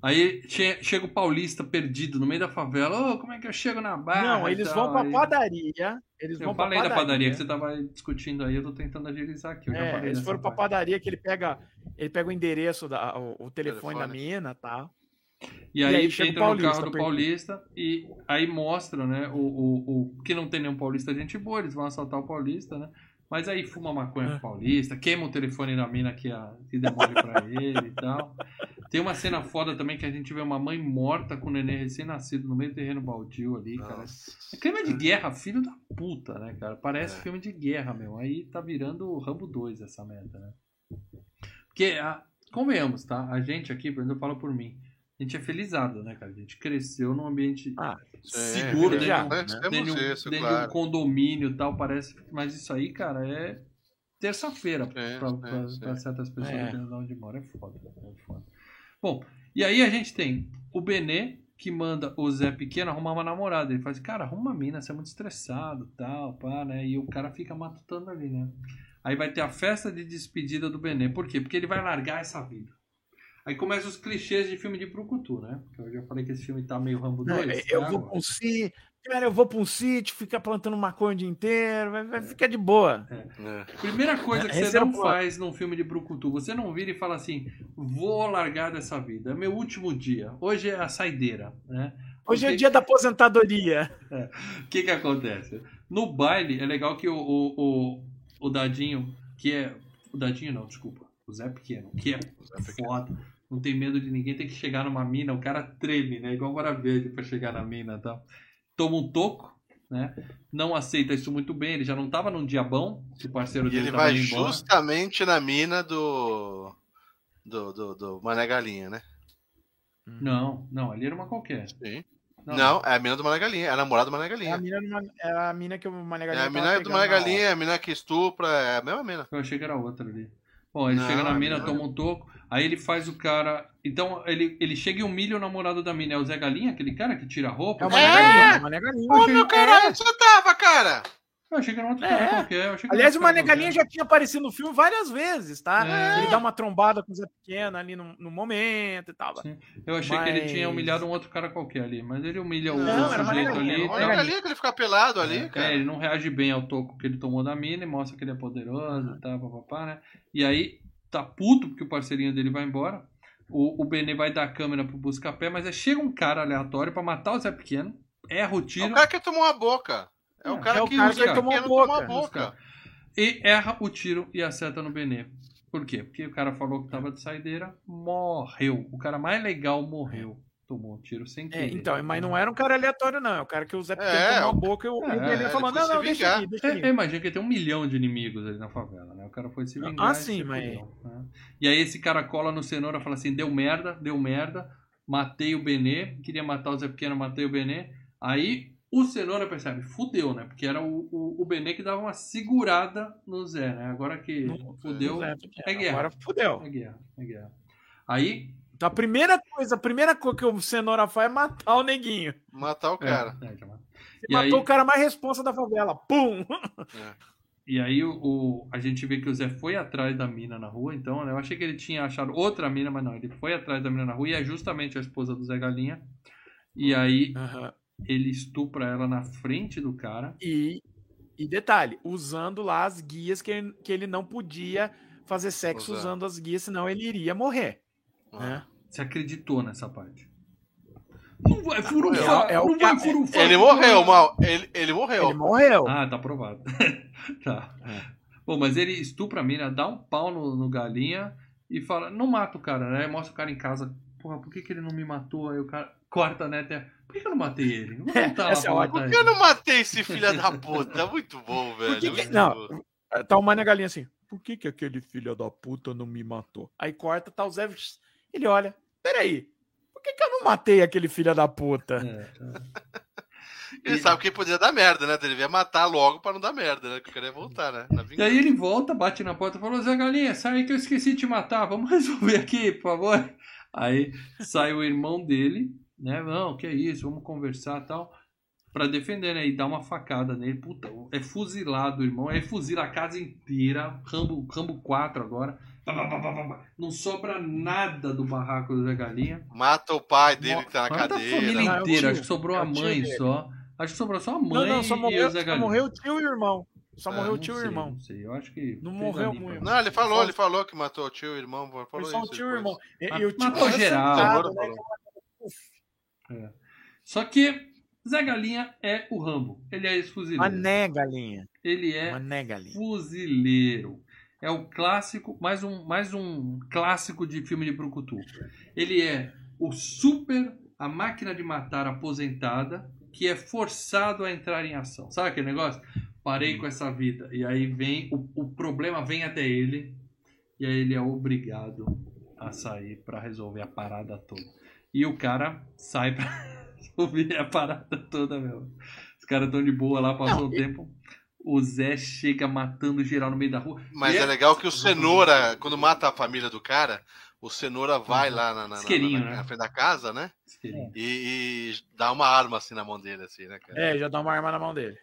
Aí che- chega o paulista perdido no meio da favela. Ô, como é que eu chego na barra? não, eles vão pra Aí- padaria. Eles Eu vão pra falei padaria. da padaria que você tava discutindo aí, eu tô tentando agilizar aqui. Eu já É, falei eles foram pra parte. padaria que ele pega, ele pega o endereço, da, o, o telefone, da Telefone. mina e. E aí, aí chega o entra no paulista, carro do perdido. paulista e aí mostra, né, o, o, o que não tem nenhum paulista gente boa, eles vão assaltar o paulista, né? Mas aí fuma maconha É. com o paulista, queima o telefone da mina que, a, que demole pra ele e tal. Tem uma cena foda também que a gente vê uma mãe morta com o neném recém-nascido no meio do terreno baldio ali, cara. Nossa. É clima de guerra, filho da puta, né, cara? Parece É. filme de guerra, meu. Aí tá virando o Rambo 2 essa merda, né? Porque, a, convenhamos, tá? A gente aqui, por exemplo, eu falo por mim. A gente é felizado, né, cara? A gente cresceu num ambiente Ah, seguro, Sim, dentro, né? nós dentro, um- isso, dentro de um claro. condomínio e tal, parece. Mas isso aí, cara, é terça-feira pra- sim. pra certas pessoas, É. de onde mora. É foda, é foda. Bom, e aí a gente tem o Benê, que manda o Zé Pequeno arrumar uma namorada. Ele faz, cara, arruma uma mina, você é muito estressado, tal, pá, né? E o cara fica matutando ali, né? Aí vai ter a festa de despedida do Benê. Por quê? Porque ele vai largar essa vida. Aí começam os clichês de filme de Brucutu, né? Porque eu já falei que esse filme tá meio Rambo 2. É, eu vou pra um sítio, cara, eu vou pra um sítio, ficar plantando maconha o dia inteiro, vai, vai ficar de boa. É. Primeira coisa que Esse você é o não faz num filme de Brucutu, você não vira e fala assim, vou largar dessa vida, é meu último dia, hoje é a saideira, né? Hoje é o dia da aposentadoria. O que que acontece? No baile, é legal que o, o, o, o Dadinho, que é... O Dadinho não, desculpa. O Zé Pequeno, que é foda, não tem medo de ninguém, tem que chegar numa mina, o cara treme, né? Igual Bora Verde pra chegar na mina e tal. Toma um toco, né? Não aceita isso muito bem, ele já não tava num diabão, se o parceiro E dele ele tava vai indo embora. justamente na mina do. Do, do, do Mané Galinha, né? Não, não, ali era uma qualquer. Sim. Não, é a mina do Mané Galinha, é a namorada do Mané É a Galinha. mina, do é a mina que o Mané É Galinha a mina do Mané Galinha, é a mina que estupra, é a mesma mina. Eu achei que era outra ali. Bom, ele Não, chega na mina, não. toma um toco, aí ele faz o cara. Então ele, ele chega e humilha o namorado da mina. É o Zé Galinha, aquele cara que tira a roupa? É o Mané Galinha, é o Mané Galinha. Eu achei, caralho, onde você tava, cara? eu achei que era um outro É. cara qualquer. eu achei que Aliás, o outro Mané Galinha já tinha aparecido no filme várias vezes, tá? É. Ele dá uma trombada com o Zé Pequeno ali no, no momento e tal. Sim. Eu achei que ele Mas- tinha humilhado um outro cara qualquer ali, mas ele humilha o, Não, o era o sujeito Mané ali. era O o tá? Mané Galinha. Galinha que ele fica pelado ali, É, cara. ele não reage bem ao toco que ele tomou da mina e mostra que ele é poderoso e tal, papapá, né? E aí tá puto porque o parceirinho dele vai embora. O, o Benê vai dar a câmera pro busca-pé, mas aí chega um cara aleatório pra matar o Zé Pequeno, erra o É tiro o cara que tomou a boca. É o É, cara é o que cara que pequeno tomou a tomou a boca. boca. e erra o tiro e acerta no Benê. Por quê? Porque o cara falou que tava de saideira, morreu. O cara mais legal morreu. Tomou um tiro sem É, querer. então, mas não era um cara aleatório, não. É o cara que o Zé Pequeno É, tomou a o- boca e o, é, ele falou: foi não, não, deixa deixa É, imagino que tem um milhão de inimigos ali na favela, né? O cara foi se vingar. Ah, e sim, mas- né? E aí esse cara cola no cenoura e fala assim: deu merda, deu merda, matei o Benê, queria matar o Zé Pequeno, matei o Benê. Aí o cenoura percebe, fudeu, né? Porque era o, o, o Benê que dava uma segurada no Zé, né? Agora que Não, fudeu, Zé é guerra. Agora fudeu. é guerra, é guerra. Aí. Então a primeira coisa, a primeira coisa que o Cenoura faz é matar o neguinho. Matar o é, cara. é. Você E matou aí- o cara mais responsa da favela. Pum! E aí o, o- a gente vê que o Zé foi atrás da mina na rua, então, né? Eu achei que ele tinha achado outra mina, mas não, ele foi atrás da mina na rua e é justamente a esposa do Zé Galinha. E aí ele estupra ela na frente do cara. E, e detalhe, usando lá as guias que ele, que ele não podia fazer sexo usando as guias, senão ele iria morrer. Ah. Né? Você acreditou nessa parte? Não vai furufar. É o não vai furufar. Ele morreu, mal. Ele, ele morreu. Ele morreu. Ah, tá aprovado. tá. É. Bom, mas ele estupra a mina, dá um pau no, no galinha e fala, não mata o cara, né? Mostra o cara em casa, porra, por que, que ele não me matou? Aí o cara corta, né? Até, por que, que eu não matei ele? Vou É, lá é ótima. Por que eu não matei esse filho da puta? É muito bom, velho. que que- muito não. bom. Tá o Mané Galinha assim, por que que aquele filho da puta não me matou? Aí corta, tá o Zé, ele olha, peraí, por que que eu não matei aquele filho da puta? É, é. Ele sabe que podia dar merda, né? Ele devia matar logo pra não dar merda, né? Que eu queria voltar, né? E aí ele volta, bate na porta e falou, Zé Galinha, sai aí que eu esqueci de te matar, vamos resolver aqui, por favor. Aí sai o irmão dele, né? Não, que é isso, vamos conversar e tal. Pra defender, né? E dá uma facada nele. Puta, é fuzilado o irmão. Aí fuzila a casa inteira. Rambo, Rambo 4 agora. Não sobra nada do barraco do Zé Galinha. Mata o pai dele que tá na Mata a cadeira. família é inteira. Acho que sobrou É a mãe só. Acho que sobrou só a Não, mãe não, só e morreu, o Zé só morreu o tio e o irmão. Só Ah, morreu o não tio e o irmão. Não sei, eu acho que. Não morreu ali muito. Não, ele falou, Só- ele falou que matou o tio e o irmão. Foi Falou só o tio e o irmão. E, Ah, e o tio matou geral. sentado, né? Falou. Só que Zé Galinha é o Rambo. Ele é ex-fuzileiro. Mané Galinha. Ele é Mané Galinha. fuzileiro. É o clássico, mais um, mais um clássico de filme de brucutu. Ele é o super, a máquina de matar aposentada, que é forçado a entrar em ação. Sabe aquele negócio? Parei com essa vida. E aí vem, o, o problema vem até ele, e aí ele é obrigado a sair para resolver a parada toda. E o cara sai pra resolver a parada toda, meu. Os caras estão de boa lá, passou um tempo. O Zé chega matando geral no meio da rua. Mas E é legal que o Cenoura, quando mata a família do cara, o Cenoura vai lá na, na, na, Isqueirinho, na- né? na frente da casa, né? E, e dá uma arma assim na mão dele, assim, né, cara? É, já dá uma arma na mão dele.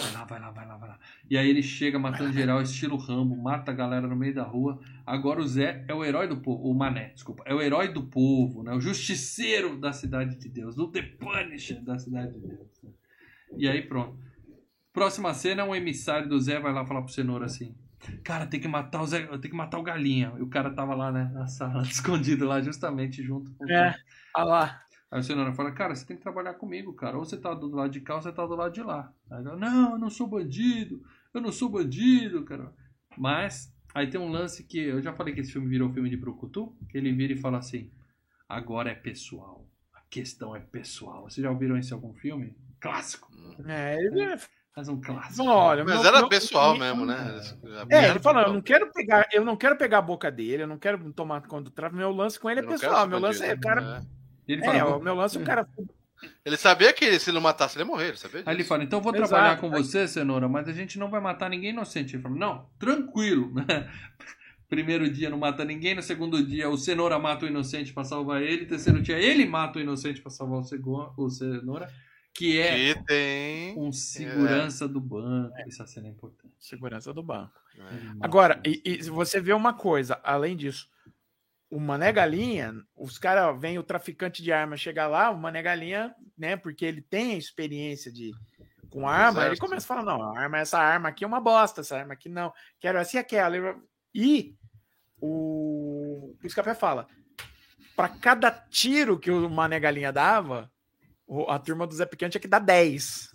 Vai lá, vai lá, vai lá, vai lá. E aí ele chega matando geral, estilo Rambo, mata a galera no meio da rua. Agora o Zé é o herói do povo, o Mané, desculpa, é o herói do povo, né? O justiceiro da cidade de Deus, o The Punisher da cidade de Deus. né? E aí pronto. Próxima cena, um emissário do Zé vai lá falar pro Cenoura assim: Cara, tem que matar o Zé, tem que matar o Galinha. E o cara tava lá, né, na sala, escondido lá, justamente junto com o É. Olha lá. Aí o Cenoura fala, cara, você tem que trabalhar comigo, cara. Ou você tá do lado de cá ou você tá do lado de lá. Aí ele fala, não, eu não sou bandido. Eu não sou bandido, cara. Mas, aí tem um lance que... Eu já falei que esse filme virou filme de Brucutu. Que ele vira e fala assim, agora é pessoal. A questão é pessoal. Vocês já ouviram isso em algum filme? Clássico. É, ele Mas um clássico. falou, olha, Mas meu- era meu- pessoal e- mesmo, né? É, ele falou, eu não quero pegar, eu não quero pegar a boca dele, eu não quero tomar conta do tráfico, meu lance com ele é Eu não quero pessoal, ser meu lance é, bandido, cara, né? Ele é, fala, o meu lance é o cara Ele sabia que se ele não matasse, ele ia morrer, ele sabia disso. Aí ele fala, então eu vou Exato. trabalhar com você, Cenoura, mas a gente não vai matar ninguém inocente. Ele fala, não, tranquilo. né? Primeiro dia não mata ninguém, no segundo dia o Cenoura mata o inocente pra salvar ele, terceiro dia ele mata o inocente pra salvar o, o Cenoura, que é Que tem... um segurança do banco. Essa cena é importante. segurança do banco. É. Agora, e, e você vê uma coisa, além disso, o Mané Galinha, os caras vêm o traficante de arma chegar lá, o Mané Galinha, né, porque ele tem a experiência de com arma, ele Exército. começa a falar, não, arma, essa arma aqui é uma bosta, essa arma aqui não, quero e aquela. E o, o Escapé fala, para cada tiro que o Mané Galinha dava, a turma do Zé Pequeno tinha que dar 10.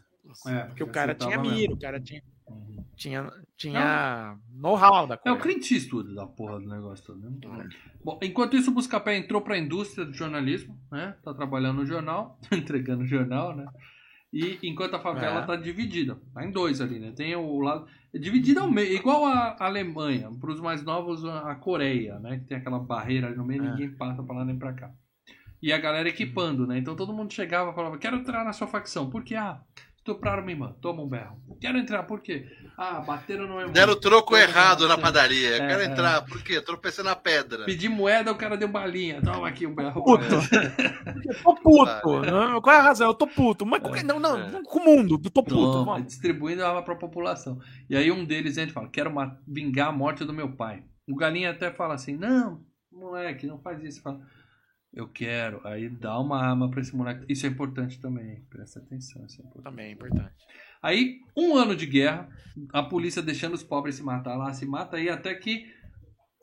É, Porque o cara tinha mira, o cara tinha. Uhum. tinha, tinha know-how da É coisa. o Clint Eastwood da porra do negócio todo, né? Bom, enquanto isso, o Buscapé entrou pra indústria do jornalismo, né? Tá trabalhando no jornal, entregando o jornal, né? E enquanto a favela É. tá dividida, tá em dois ali, né? Tem o lado. É dividida ao meio, igual a Alemanha, pros mais novos, a Coreia, né? Que tem aquela barreira ali no meio, É. ninguém passa pra lá nem pra cá. E a galera equipando, né? Então todo mundo chegava e falava: Quero entrar na sua facção. Por quê? Ah, estupraram minha irmã, toma um berro. Quero entrar, por quê? Ah, bateram no meu irmão. Deram o troco errado na é. padaria. É, Quero é. entrar. Por quê? Tropecei na pedra. Pedi moeda, o cara deu balinha. Toma aqui um berro. Puto. Eu tô puto. Não, qual é a razão? Eu tô puto. Mas com que- não, não, É. com o mundo. Eu tô puto. Toma, distribuindo ela pra população. E aí um deles entra e fala: Quero vingar a morte do meu pai. O galinha até fala assim: Não, moleque, não faz isso. Fala, eu quero. Aí dá uma arma pra esse moleque. Isso é importante também. Presta atenção. Isso é importante. Também é importante. Aí, um ano de guerra, a polícia deixando os pobres se matar lá, se mata aí, até que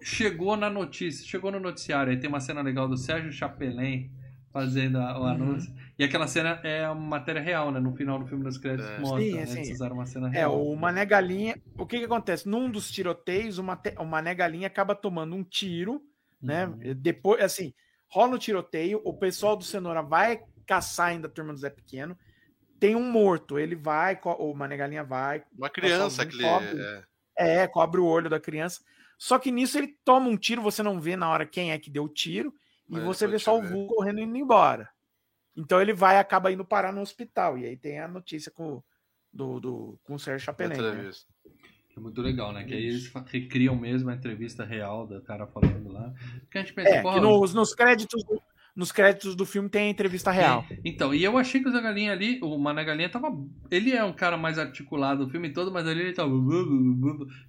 chegou na notícia, chegou no noticiário. Aí tem uma cena legal do Sérgio Chapelin fazendo a- o Uhum. anúncio. E aquela cena é uma matéria real, né? No final do filme dos créditos É. mostra, Sim, né? sim. Eles usaram uma cena É, real. o Mané Galinha. O que que acontece? Num dos tiroteios, o, Mate- o Mané Galinha acaba tomando um tiro, né? Uhum. Depois, assim, rola o tiroteio, o pessoal do Cenoura vai caçar ainda a turma do Zé Pequeno. Tem um morto, ele vai, o Mané Galinha vai, Uma criança que ele. Pobre. é. é, cobre o olho da criança. Só que nisso ele toma um tiro, você não vê na hora quem é que deu o tiro, e Mas você vê só o ver. vulgo correndo e indo embora. Então ele vai acaba indo parar no hospital. E aí tem a notícia com, do, do, com o Sérgio Chapelin. Né? É muito legal, né? Que aí eles recriam mesmo a entrevista real do cara falando lá. Porque a gente pensa, É, porra, que nos, nos créditos do, nos créditos do filme tem a entrevista real. Então, e eu achei que o Zé Galinha ali, o Mané Galinha tava. Ele é um cara mais articulado do filme todo, mas ali ele tava.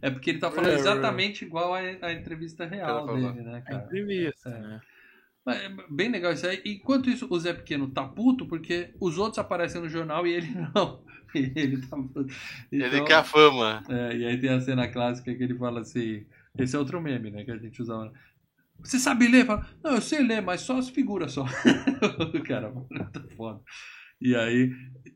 É porque ele tá falando É, exatamente igual à, à entrevista real dele, né, A cara? entrevista. É. né? Mas é bem legal isso aí. Enquanto isso, o Zé Pequeno tá puto porque os outros aparecem no jornal e ele não. Ele tá puto. Ele Então, quer a fama. é, e aí tem a cena clássica que ele fala assim. Esse é outro meme, né? Que a gente usava. Você sabe ler? Fala, não, eu sei ler, mas só as figuras só. cara, muito foda. E aí,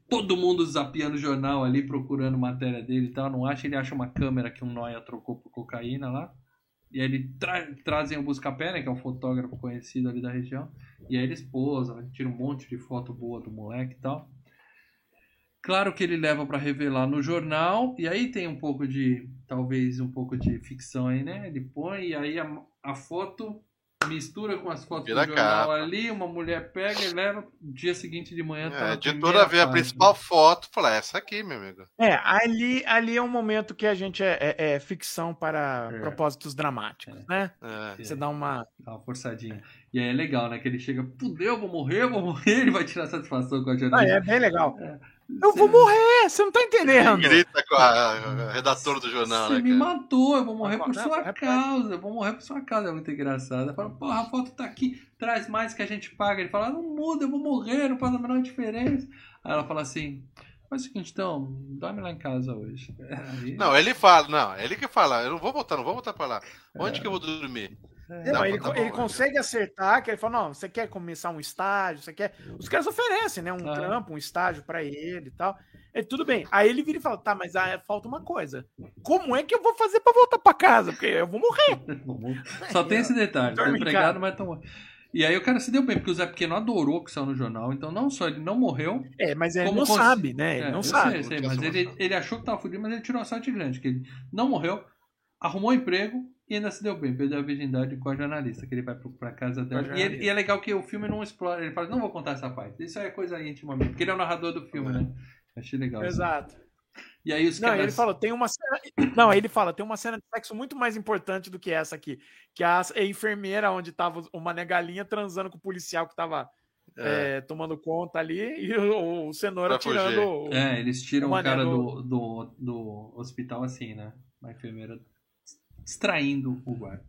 todo mundo zapeando o jornal ali, procurando matéria dele e tal. Não acha, ele acha uma câmera que um Noia trocou por cocaína lá. E aí ele tra trazem o Buscapé, né? Que é um fotógrafo conhecido ali da região. E aí eles posam, tiram um monte de foto boa do moleque e tal. Claro que ele leva pra revelar no jornal, e aí tem um pouco de, talvez um pouco de ficção aí, né? Ele põe, e aí a, a foto mistura com as fotos Vira do jornal capa. ali, uma mulher pega e leva, dia seguinte de manhã tá É, a editora vê a principal foto fala, essa aqui, meu amigo. É, ali, ali é um momento que a gente é, é- é ficção para É. propósitos dramáticos, né? É. Você dá uma. Dá uma forçadinha. E aí é legal, né? Que ele chega, fudeu, vou morrer, vou morrer, ele vai tirar satisfação com a Ah, jornalista. é bem legal. Eu vou morrer, você não tá entendendo. Grita com a, a redatora do jornal, Você né, me matou, eu vou morrer por sua é- causa, eu vou morrer por sua causa. É muito engraçado. Eu falo, porra, a foto tá aqui, traz mais que a gente paga. Ele fala, não muda, eu vou morrer, não faz a menor diferença. Aí ela fala assim, faz o seguinte então, dorme lá em casa hoje. Aí- Não, ele fala, não, ele que fala, eu não vou voltar, não vou voltar pra lá. Onde É. que eu vou dormir? Não, Não, ele, tá bom, ele né? consegue acertar, que ele fala, não, você quer começar um estágio, você quer... Os caras oferecem, né, um Ah. trampo, um estágio pra ele e tal. É tudo bem. Aí ele vira e fala, tá, mas ah, falta uma coisa. Como é que eu vou fazer pra voltar pra casa? Porque eu vou morrer. Só tem esse detalhe, tá Dorme em empregado, mas tão... E aí o cara se deu bem, porque o Zé Pequeno adorou que saiu no jornal, então não só ele não morreu, É, mas ele Como não cons- sabe, né? Ele É, não sabe. Sei, sei, mas ele, ele achou que tava fudido, mas ele tirou a sorte grande, que ele não morreu, arrumou emprego e ainda se deu bem, perdeu a virgindade com a jornalista, que ele vai pra casa dela. E, ele- e é legal que o filme não explora, ele fala, não vou contar essa parte, isso é coisa íntima mesmo, porque ele é o narrador do filme, né? Achei legal. isso. Exato. E aí os Não, caras... ele falou, tem uma cena. Não, ele fala, tem uma cena de sexo muito mais importante do que essa aqui. Que a, a enfermeira onde tava o Mané Galinha transando com o policial que tava É. é, tomando conta ali, e o, o cenoura Pra tirando. o- É, eles tiram o o cara do- do, do, do hospital assim, né? A enfermeira distraindo o guarda.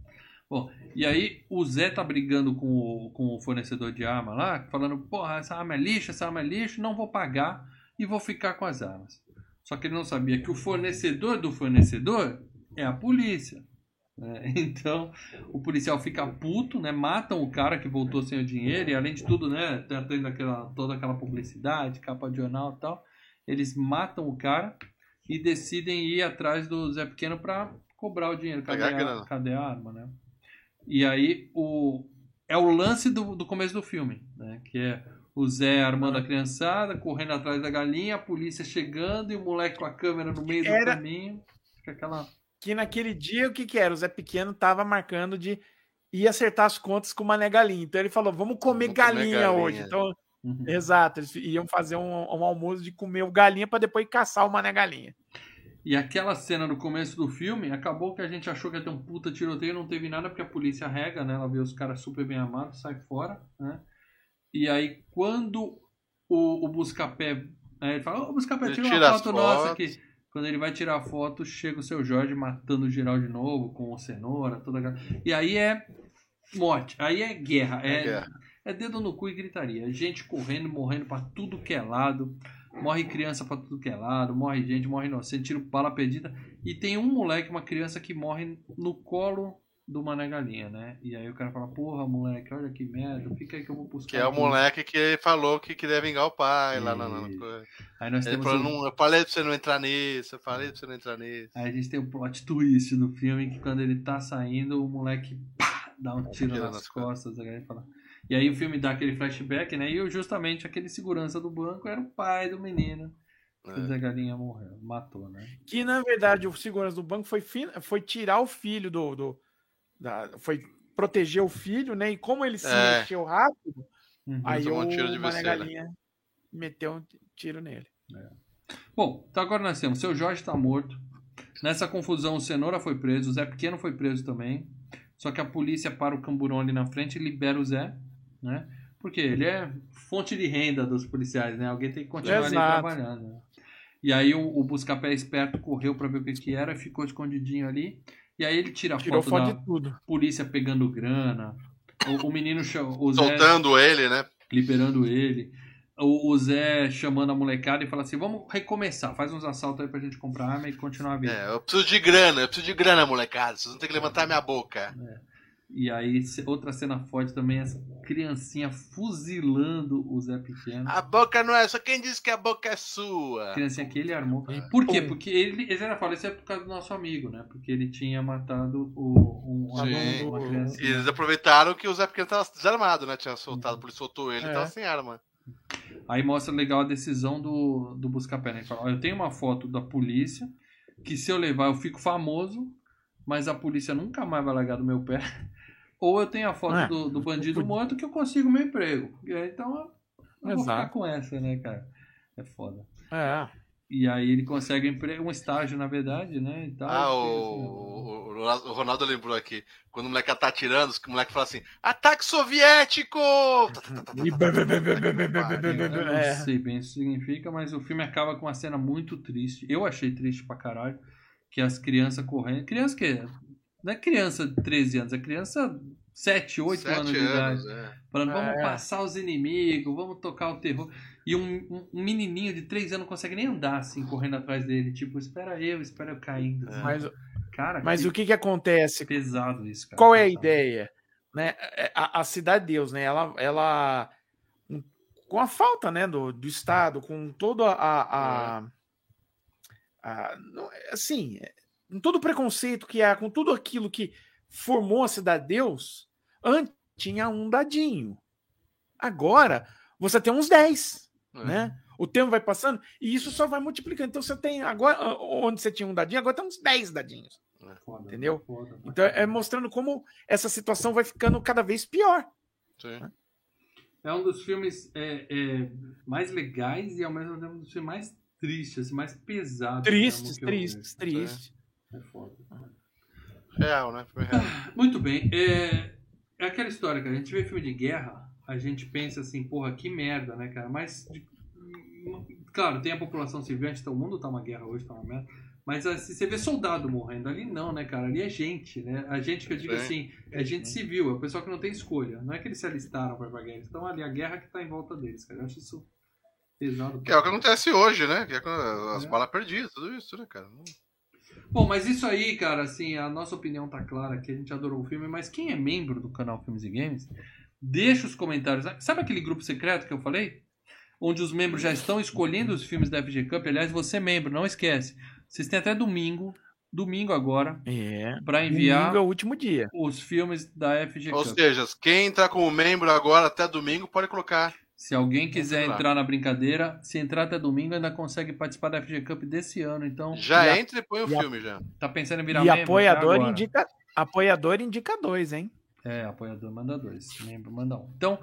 Bom, e aí o Zé tá brigando com o, com o fornecedor de arma lá, falando, porra, essa arma é lixo, essa arma é lixo, não vou pagar e vou ficar com as armas. Só que ele não sabia que o fornecedor do fornecedor é a polícia. né? Então, o policial fica puto, né? Matam o cara que voltou sem o dinheiro e além de tudo, né? Tá tendo aquela, toda aquela publicidade, capa de jornal e tal. Eles matam o cara e decidem ir atrás do Zé Pequeno pra cobrar o dinheiro. Cadê, a a, grana. cadê a arma, né? E aí o, é o lance do, do começo do filme, né? Que é o Zé armando a criançada, correndo atrás da galinha, a polícia chegando e o moleque com a câmera no meio Era- do caminho. Fica aquela. Que naquele dia, o que que era? O Zé Pequeno tava marcando de ir acertar as contas com o Mané Galinha. Então ele falou, vamos comer, Vamos comer galinha, galinha. hoje. Então, Uhum. exato, eles iam fazer um, um almoço de comer o galinha para depois caçar o Mané Galinha. E aquela cena no começo do filme, acabou que a gente achou que ia ter um puta tiroteio, não teve nada porque a polícia rega, né? Ela vê os caras super bem armados, sai fora, né? E aí quando o, o Buscapé, né, ele fala, ô Buscapé, Ele tira tira uma foto nossa aqui. Quando ele vai tirar a foto, chega o seu Jorge matando o geral de novo, com cenoura, toda aquela... E aí é morte, aí é guerra, É é, guerra. é dedo no cu e gritaria. É Gente correndo, morrendo pra tudo que é lado. Morre criança pra tudo que é lado. Morre gente, morre inocente, tiro bala perdida. E tem um moleque, uma criança que morre no colo do Mané Galinha, né? E aí o cara fala, porra, moleque, olha que merda, fica aí que eu vou buscar. Que é o aqui." moleque que falou que queria vingar o pai lá na, na. Aí nós Ele temos falou, não, eu falei pra você não entrar nisso, eu falei pra você não entrar nisso. Aí a gente tem o plot twist do filme que quando ele tá saindo, o moleque pá, dá um tiro nas, nas costas. aí ele fala- E aí o filme dá aquele flashback, né? E justamente aquele segurança do banco era o pai do menino. Que o É. Zé Galinha morreu, matou, né? Que na verdade o segurança do banco foi, fin- foi tirar o filho do. do- da- foi proteger o filho, né? E como ele se É. mexeu rápido, Uhum. aí tomou o um tiro de Mané besteira. Galinha meteu um tiro nele. Bom, então agora nós temos. Seu Jorge tá morto. Nessa confusão, o Cenoura foi preso, o Zé Pequeno foi preso também. Só que a polícia para o camburão ali na frente e libera o Zé, né? Porque ele é fonte de renda dos policiais, né? Alguém tem que continuar ali trabalhando. né? E aí o, o Buscapé esperto correu para ver o que, que era, ficou escondidinho ali. E aí ele tira a Tirou foto foto da de tudo. polícia pegando grana. O, o menino, o Zé Soltando ele, né? liberando ele. O, o Zé chamando a molecada e fala assim: vamos recomeçar, faz uns assaltos aí pra gente comprar arma e continuar a vida. É, eu preciso de grana, eu preciso de grana, molecada. Vocês vão ter que levantar minha boca. E aí, outra cena forte também, essa criancinha fuzilando o Zé Pequeno. A boca não é, só quem disse que a boca é sua. A criancinha que ele armou. Por quê? Porque ele, ele já fala, isso é por causa do nosso amigo, né? Porque ele tinha matado o, um, Sim. uma E criancinha. eles aproveitaram que o Zé Pequeno tava desarmado, né? Tinha soltado, por isso soltou ele e É. tava sem arma. Aí mostra legal a decisão do, do Buscapé, né? Ele fala, ó, eu tenho uma foto da polícia, que se eu levar eu fico famoso, mas a polícia nunca mais vai largar do meu pé. Ou eu tenho a foto É. do, do bandido morto que eu consigo meu emprego. E aí, Então eu vou ficar com essa, né, cara? É foda. É. E aí ele consegue um emprego, um estágio, na verdade, né? E tal, Ah, o, o, o Ronaldo lembrou aqui. Quando o moleque tá atirando, o moleque fala assim: ataque soviético! Assim, Eu não sei bem o que isso significa, mas o filme acaba com uma cena muito triste. Eu achei triste pra caralho. Que as crianças correndo. Criança que. Não é criança de 13 anos, é criança 7, 8 Sete anos de idade. é. Falando, vamos É. passar os inimigos, vamos tocar o terror. E um, um- menininho de 3 anos não consegue nem andar assim, correndo atrás dele. Tipo, espera eu, espera eu caindo. assim. Mas, Cara, mas que o que que acontece? pesado isso, cara. Qual é a Pesado. ideia? Né? É, A, a Cidade de Deus, né? Ela, ela com a falta né, do, do Estado, com toda a. a, a- não, é, assim, é, com todo o preconceito que há, com tudo aquilo que formou a Cidade de Deus, antes tinha um dadinho. Agora, você tem uns 10, É. né? O tempo vai passando e isso só vai multiplicando. Então você tem agora, onde você tinha um dadinho, agora tem uns 10 dadinhos. Foda, Entendeu? foda, pra Então é mostrando como essa situação vai ficando cada vez pior. Sim. É um dos filmes é, é, mais legais e ao mesmo tempo um dos filmes mais tristes, assim, mais pesados. Tristes, eu tristes, vejo. tristes. É foda. Real, né? Foi real. Muito bem. É, é aquela história, cara. A gente vê filme de guerra, a gente pensa assim, porra, que merda, né, cara? Mas, de- claro, tem a população civil, a gente tá, o mundo tá uma guerra hoje, tá uma merda. Mas assim, você vê soldado morrendo. Ali não, né, cara? Ali é gente, né? A gente que eu digo Sim. assim, é gente civil, é o pessoal que não tem escolha. Não é que eles se alistaram pra ir pra guerra, estão ali, a guerra que tá em volta deles, cara. Eu acho isso pesado. Que é o que acontece hoje, né? Que é quando as É. balas perdidas, tudo isso, né, cara? Bom, mas isso aí, cara, assim, a nossa opinião tá clara que a gente adorou o filme, mas quem é membro do canal Filmes e Games, deixa os comentários. Sabe aquele grupo secreto que eu falei? Onde os membros já estão escolhendo os filmes da FG Cup. Aliás, você é membro, não esquece. Vocês têm até domingo, domingo agora, É. pra enviar Domingo é o último dia. os filmes da FG Ou Cup. seja, quem entrar como membro agora até domingo pode colocar. Se alguém quiser entrar na brincadeira, se entrar até domingo, ainda consegue participar da FG Cup desse ano. Então, Já a- entra e põe o e a- filme já. tá pensando em virar E membro? apoiador indica, apoiador indica dois, hein? É, apoiador manda dois, membro manda um. Então,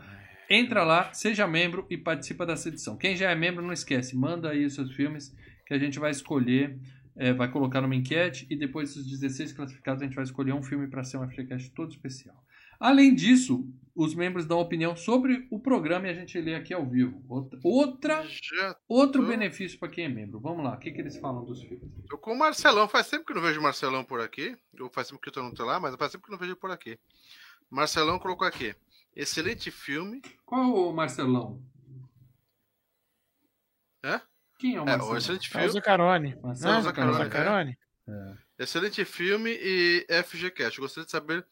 entra lá, seja membro e participa dessa edição. Quem já é membro, não esquece, manda aí os seus filmes que a gente vai escolher, é, vai colocar numa enquete e depois dos 16 classificados a gente vai escolher um filme para ser um FGCast todo especial. Além disso, os membros dão opinião sobre o programa e a gente lê aqui ao vivo. Outra, outro benefício para quem é membro. Vamos lá, o que, que eles falam dos filmes? tô com o Marcelão. Faz tempo que eu não vejo o Marcelão por aqui. Ou faz tempo que eu não tô lá, mas faz tempo que eu não vejo ele por aqui. Marcelão colocou aqui. Excelente filme. Qual é o Marcelão? Hã? Quem é o É, Marcelão? o excelente É o filme. Zuccaroni. Marcelo O Zuccaroni. Excelente filme e FGCast. Eu gostaria de saber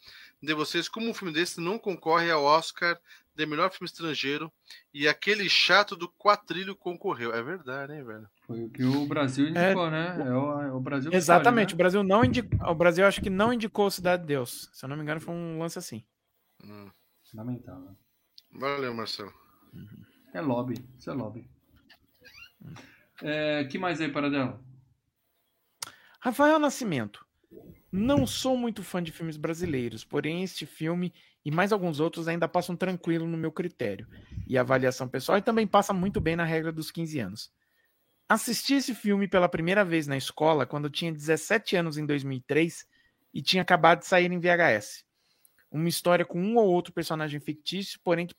de vocês como um filme desse não concorre ao Oscar de melhor filme estrangeiro e aquele chato do quatrilho concorreu. É verdade, hein, velho? Foi o que o Brasil indicou, né? É o, é o Brasil Exatamente. O escolhe, Brasil não indicou. O Brasil acho que não indicou Cidade de Deus. Se eu não me engano, foi um lance assim. Hum. né? Lamentável. Valeu, Marcelo. É lobby. Isso é lobby. É, que mais aí, Paradela? Rafael Nascimento. Não sou muito fã de filmes brasileiros, porém este filme e mais alguns outros ainda passam tranquilo no meu critério e avaliação pessoal e também passa muito bem na regra dos 15 anos. Assisti esse filme pela primeira vez na escola quando tinha 17 anos em 2003 e tinha acabado de sair em VHS. Uma história com um ou outro personagem fictício, porém que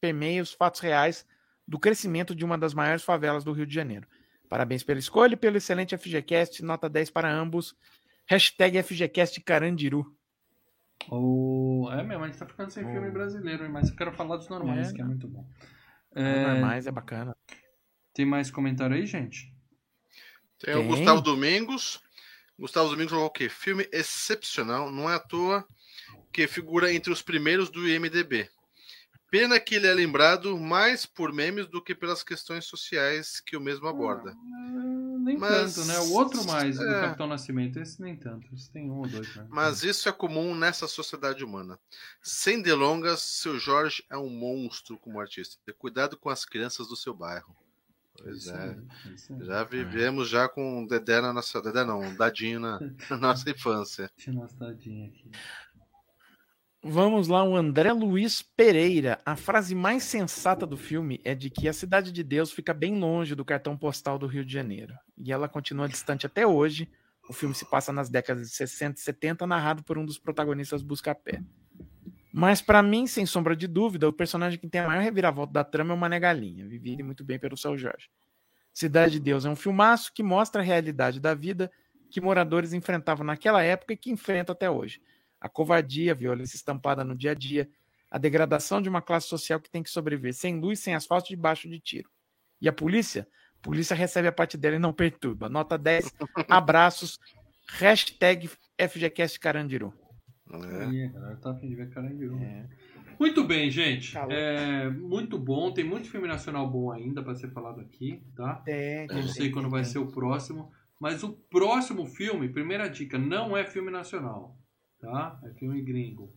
permeia os fatos reais do crescimento de uma das maiores favelas do Rio de Janeiro. Parabéns pela escolha e pelo excelente FGCast, nota 10 para ambos. Hashtag FGCast Carandiru. O... É mesmo, a gente tá ficando sem Oh. filme brasileiro, mas eu quero falar dos normais, É. que é muito bom. É... Normais, é bacana. Tem mais comentário aí, gente? Tem, o Tem. Gustavo Domingos. Gustavo Domingos falou o quê? Filme excepcional, não é à toa que figura entre os primeiros do IMDB. Pena que ele é lembrado mais por memes do que pelas questões sociais que o mesmo aborda. Ah, nem Mas- tanto, né? O outro mais, o do é. Capitão Nascimento, esse nem tanto. Esse tem um ou dois, né? Mas isso é comum nessa sociedade humana. Sem delongas, seu Jorge é um monstro como artista. Cuidado com as crianças do seu bairro. Pois é. isso aí. Já vivemos já com o Dedé na nossa. Dedé não, Dadinho na, na nossa infância. Deixa eu nossa tadinha aqui. Vamos lá, o André Luiz Pereira. A frase mais sensata do filme é de que a Cidade de Deus fica bem longe do cartão postal do Rio de Janeiro. E ela continua distante até hoje. O filme se passa nas décadas de 60 e 70, narrado por um dos protagonistas busca-pé. Mas, pra mim, sem sombra de dúvida, o personagem que tem a maior reviravolta da trama é o Mané Galinha, vivido muito bem pelo Seu Jorge. Cidade de Deus é um filmaço que mostra a realidade da vida que moradores enfrentavam naquela época e que enfrentam até hoje a covardia, a violência estampada no dia a dia, a degradação de uma classe social que tem que sobreviver sem luz, sem asfalto, debaixo de tiro. E a polícia? A polícia recebe a parte dela e não perturba. Nota 10, abraços, hashtag FGCast Carandiru. É. Aí, a galera tá afim de ver Carandiru. É. Muito bem, gente. É, muito bom. Tem muito filme nacional bom ainda pra ser falado aqui, tá? É, Não sei quando vai ser o próximo. Mas o próximo filme, primeira dica, não é filme nacional. Tá? É filme gringo.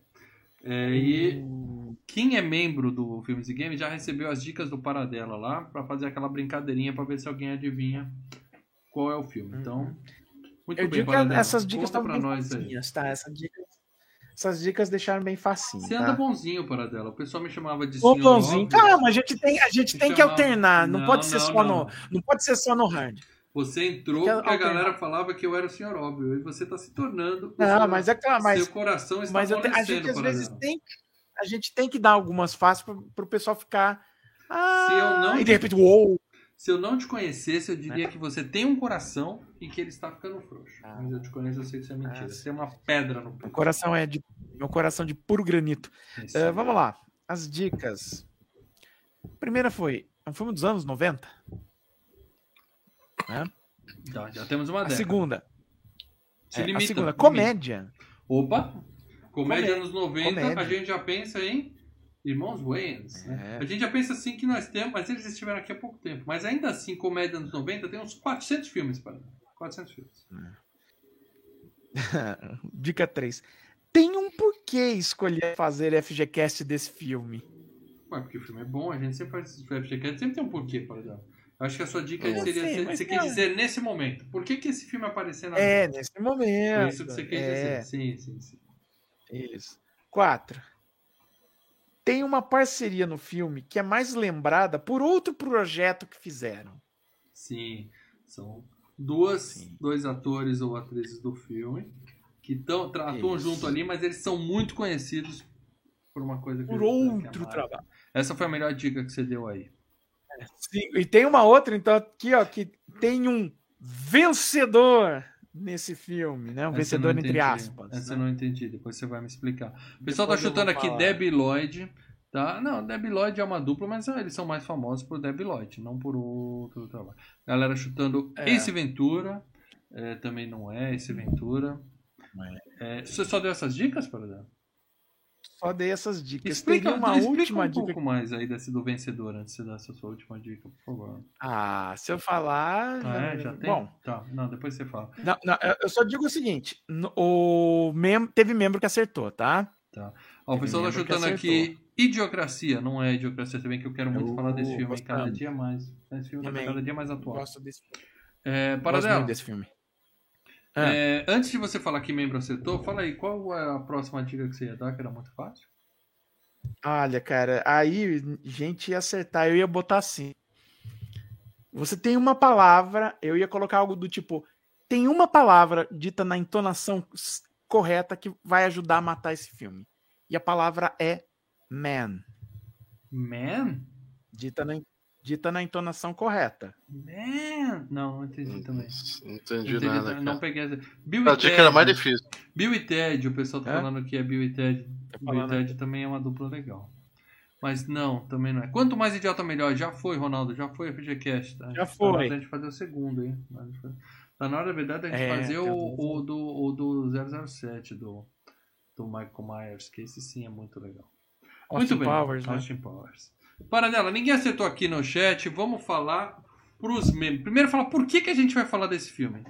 É, e quem é membro do Filmes e Games já recebeu as dicas do Paradela lá pra fazer aquela brincadeirinha pra ver se alguém adivinha qual é o filme. Então, muito Eu bem, digo que Paradela. essas dicas estão bem nós facinhas, tá? Essas dicas, essas dicas deixaram bem facinho, Você tá? anda bonzinho, Paradela. O pessoal me chamava de Ô, óbvio. calma, a gente tem, a gente Me tem que chamava- alternar, não, Não, pode ser não, só não. no, não pode ser só no hard. Você entrou que porque a galera falava que eu era o senhor óbvio. E você tá se tornando. Não, senhor- mas é claro, mas Seu coração está Mas te- a gente às vezes tem, a gente tem que dar algumas faces para o pessoal ficar. Ah, Se eu não- e de repente, uou! Se eu não te conhecesse, eu diria que você tem um coração e que ele está ficando frouxo. Ah. Mas eu te conheço, eu sei que isso é mentira. Ah, Você é uma pedra no Meu peito. coração é de meu coração de puro granito. Eh, vamos lá, as dicas. A primeira foi é um filme dos anos 90. Né? Tá, já temos uma A década. segunda, Se é, a limita, segunda, limita. comédia. Opa! Comédia Comédia. anos 90, Comédia. a gente já pensa em Irmãos Wayans. Né? É. A gente já pensa assim que nós temos, mas eles estiveram aqui há pouco tempo. Mas ainda assim, comédia anos 90 tem uns 400 filmes para 400 filmes. Dica 3. Tem um porquê escolher fazer FGCast desse filme. Ué, porque o filme é bom, a gente sempre faz FGCast, sempre tem um porquê, por exemplo. Acho que a sua dica Eu seria, sei, você, você quer dizer nesse momento. Por que, que esse filme apareceu na É, lista? nesse Foi momento. isso que você quer é, dizer. Sim, sim, sim. Isso. 4. Tem uma parceria no filme que é mais lembrada por outro projeto que fizeram. Sim, são duas, Sim. dois atores ou atrizes do filme que tão, atuam Isso. junto ali, mas eles são muito conhecidos por uma coisa que Por é outro trabalho. Essa foi a melhor dica que você deu aí. E tem uma outra, então, aqui, ó, que tem um vencedor nesse filme, né? Um Essa vencedor entre aspas. Essa né? eu não entendi, depois você vai me explicar. O pessoal tá Depois eu chutando aqui. Debbie Lloyd, tá? Não, Debbie Lloyd é uma dupla, mas ah, eles são mais famosos por Debbie Lloyd, não por outro trabalho. Galera chutando É. Ace Ventura, é, também não é Ace Ventura. É, você só deu essas dicas, por exemplo? Só dei essas dicas. Explica, Tem uma explica última um dica. pouco mais aí desse do vencedor antes de você dar essa sua última dica, por favor. Ah, se eu falar. Ah, é? Já tem? Bom, Tá, não, depois você fala. não, não, eu- só digo o seguinte: o mem... teve membro que acertou, tá? Ó, o pessoal tá chutando aqui Idiocracia, não é Idiocracia também, que eu quero muito Eu falar desse filme gostando. cada dia mais. Esse filme tá Também. cada dia mais atual. Gosto desse, É, gosto Paradela, muito desse filme. Ah. é, antes de você falar que membro acertou, fala aí, qual é a próxima dica que você ia dar, que era muito fácil? Olha, cara, aí gente ia acertar, eu ia botar assim. Você tem uma palavra, eu ia colocar algo do tipo: tem uma palavra dita na entonação correta que vai ajudar a matar esse filme. E a palavra é man, Man? dita na, dita na entonação correta. Man? Não, não entendi também. Não Não, entendi entendi, nada. também, não peguei essa. Bill A e dica Ted. era mais difícil. Bill e Ted, o pessoal tá É? falando que é Bill e Ted. Tá Bill e Ted também é uma dupla legal. Mas não, também não é. Quanto mais idiota, melhor. Já foi, Ronaldo. Já foi a FGCast. Tá? Já Tá na hora foi. da gente fazer o segundo, hein? Tá na hora, na verdade, da gente É, fazer o, eu o, do, o do 007, do, do Michael Myers, que esse sim é muito legal. Austin muito bem. Powers, né? Austin Powers. Paranela, ninguém acertou aqui no chat. Vamos falar pros membros. Primeiro, falar por que, que a gente vai falar desse filme.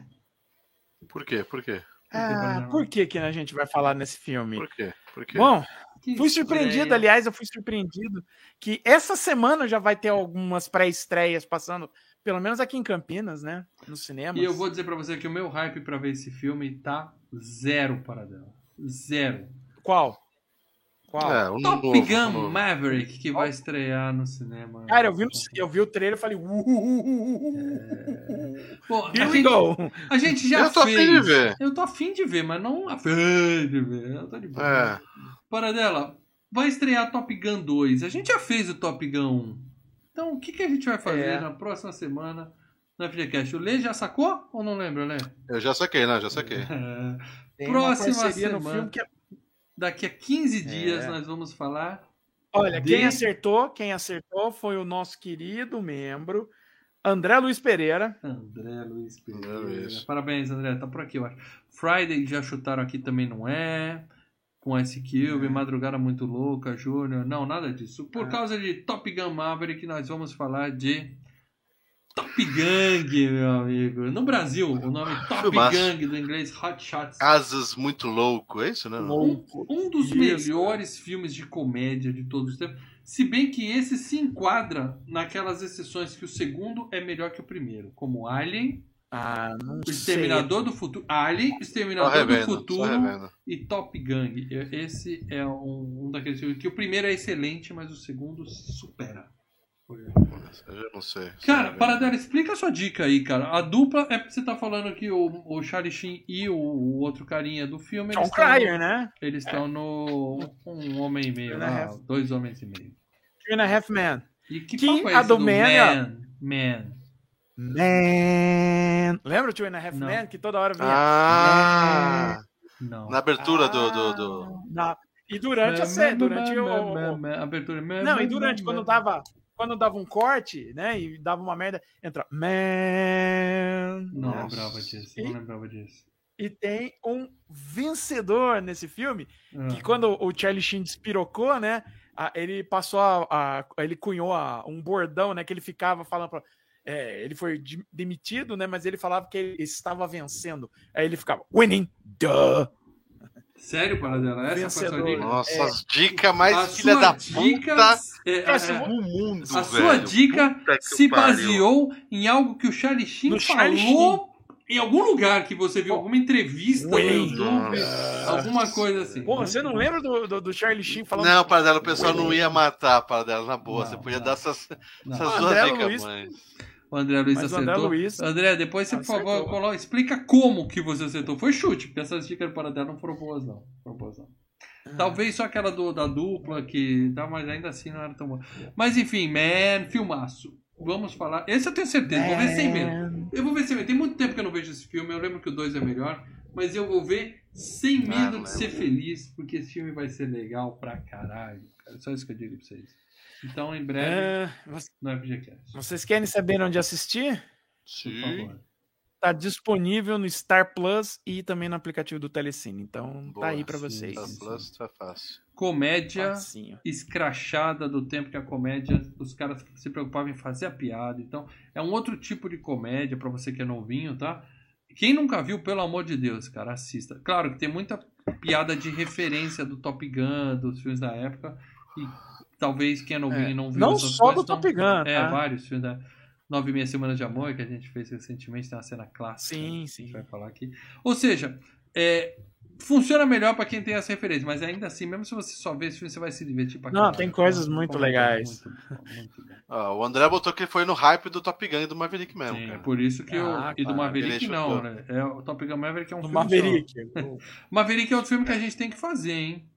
Por quê? Por quê? Ah, por que, que a gente vai falar nesse filme? Por quê? Por quê? Bom, Que Fui surpreendido, estreia. aliás, eu fui surpreendido que essa semana já vai ter algumas pré-estreias passando, pelo menos aqui em Campinas, né? Nos cinemas. E eu vou dizer pra você que o meu hype pra ver esse filme tá zero para dela. Zero. Qual? Qual? É, um Top novo, Gun um novo. Maverick, que vai estrear no cinema. Cara, eu vi, no- eu vi o trailer e falei. Pô, a, Here we gente, go! a gente já Eu tô fez. afim de ver. Eu tô afim de ver, mas não afim de ver. Eu tô de boa. É. Para dela, vai estrear Top Gun 2. A gente já fez o Top Gun 1. Então, o que, que a gente vai fazer É. na próxima semana na FGCast? O Lê já sacou ou não lembra, Lê? Eu já saquei, né? Já saquei. É. Tem uma Próxima parceria no semana. filme que é- Daqui a 15 dias É. nós vamos falar. Olha, De- quem acertou, quem acertou foi o nosso querido membro André Luiz Pereira. André Luiz Pereira. André Luiz. Parabéns, André. Tá por aqui, eu acho. Friday já chutaram aqui também, não é? Com Ice Cube, É. Madrugada Muito Louca, Júnior. Não, nada disso. Por É. causa de Top Gun Maverick, nós vamos falar de Top Gang, meu amigo. No Brasil, o nome Top Filmaço. Gang, do inglês Hot Shots. Asas muito louco, é isso, né? Louco. Um dos Isso, melhores filmes de comédia de todos os tempos. Se bem que esse se enquadra naquelas exceções que o segundo é melhor que o primeiro, como Alien, Ah, não o Exterminador do Futuro, Alien, Exterminador do revendo, só Futuro e Top Gang. Esse é um, um daqueles filmes que o primeiro é excelente, mas o segundo supera. Eu não sei. Cara. Paradela, explica a sua dica aí, cara. A dupla é porque você tá falando que o, o Charlie Sheen e o, o outro carinha do filme. John eles estão Cryer, no- né? Eles estão no. Um homem e meio lá, dois homens e meio. Two and a Half Man. E que Que papo é a esse do do Man é- Man? Man. Man. Lembra o Two and a Half Não. Man? Que toda hora vinha. Ah! Não. Na abertura do, do, do- Ah, na- E durante a série, durante o, o- o- Abertura. Não, e durante, quando dava, quando dava um corte, né, e dava uma merda, entra Man. Não né? lembrava disso, não lembrava disso. E tem um vencedor nesse filme, Ah. que quando o Charlie Sheen despirocou, né, a- ele passou a, a- ele cunhou a- um bordão, né, que ele ficava falando pra, é, ele foi de- demitido, né? Mas ele falava que ele estava vencendo. Aí ele ficava winning, duh. Sério, Paradela? Essa foi a sua Vencedor. dica? Nossa, É. as dicas mais a filha da dica, puta é, é, é, do mundo, a velho. sua dica se pariu. baseou em algo que o Charlie Sheen No falou Charlie em algum lugar que você viu, alguma entrevista no. YouTube, alguma coisa assim. Pô, você não lembra do, do, do Charlie Sheen falando Não, Paradela, o pessoal não ia matar a Paradela, na boa. Não, você podia não. dar essas, Não. essas duas dicas, Luiz- mas... O André Luiz Mas o acertou. André Luiz André, depois você, por favor, coloca, explica como que você acertou. Foi chute, porque essas dicas do Paradela não foram boas, não. Foram boas, não. Ah. Talvez só aquela do, da dupla que dá, mas ainda assim não era tão boa. Mas enfim, man, filmaço. Vamos falar. Esse eu tenho certeza, vou ver sem medo. Eu vou ver sem medo. Tem muito tempo que eu não vejo esse filme. Eu lembro que o 2 é melhor. Mas eu vou ver sem Ah, medo de é ser feliz. Porque esse filme vai ser legal pra caralho. cara. Só isso que eu digo pra vocês. Então, em breve, É, no FGCast. vocês querem saber onde assistir? Por Sim. favor. Tá disponível no Star Plus e também no aplicativo do Telecine. Então Boa, tá aí pra sim, vocês. Sim. plus, tá fácil. Comédia Facinho. escrachada do tempo que a comédia, os caras se preocupavam em fazer a piada. Então, é um outro tipo de comédia pra você que é novinho, tá? Quem nunca viu, pelo amor de Deus, cara, assista. Claro que tem muita piada de referência do Top Gun, dos filmes da época. E talvez quem é novinho É, e não viu não só do Top Gun, É, tá? vários filmes da Nove e Meia Semanas de Amor, que a gente fez recentemente, tem uma cena clássica. Sim, que a sim. gente vai falar aqui. Ou seja, é, funciona melhor pra quem tem essa referência, mas ainda assim, mesmo se você só ver esse filme, você vai se divertir pra Não, tem coisas muito como é é? legais. Muito muito. Ó, o André botou que foi no hype do Top Gun e do Maverick mesmo, Sim, é cara. por isso que Ah, eu. E do Maverick não, né? É, o Top Gun Maverick é um No filme. Maverick. Só. Maverick é outro filme que a gente tem que fazer, hein?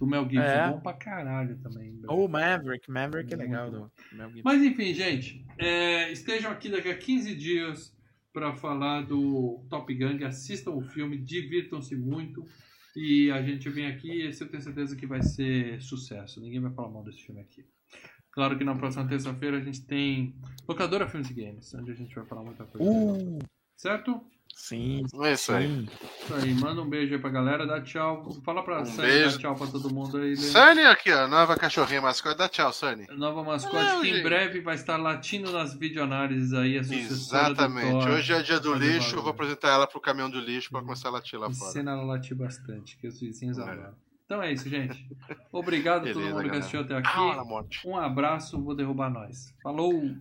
Do Mel Gibson. É. Bom pra caralho também. Ou Maverick. Maverick é Muito legal. Do Mel Gibson. Mas enfim, gente, é, estejam aqui daqui a 15 dias para falar do Top Gun. Assistam o filme, divirtam-se muito. E a gente vem aqui e eu tenho certeza que vai ser sucesso. Ninguém vai falar mal desse filme aqui. Claro que na próxima terça-feira a gente tem Locadora Filmes e Games, onde a gente vai falar muita coisa. Uh, Certo? Sim. É isso aí. Isso aí, manda um beijo aí pra galera, dá tchau. Fala pra Um Sunny beijo. dar tchau pra todo mundo aí. Lê. Sunny aqui, ó. Nova cachorrinha mascote. Dá tchau, Sunny. Nova mascote Não, que em gente. breve vai estar latindo nas videoanálises aí, a Exatamente. Hoje é dia do lixo. Eu vou apresentar ela pro caminhão do lixo pra começar a latir lá fora. Ensina ela latir bastante, que os vizinhos É. adoram. Então é isso, gente. Obrigado a todo mundo que galera. assistiu até Ah, aqui. morte. Um abraço, vou derrubar nós. Falou!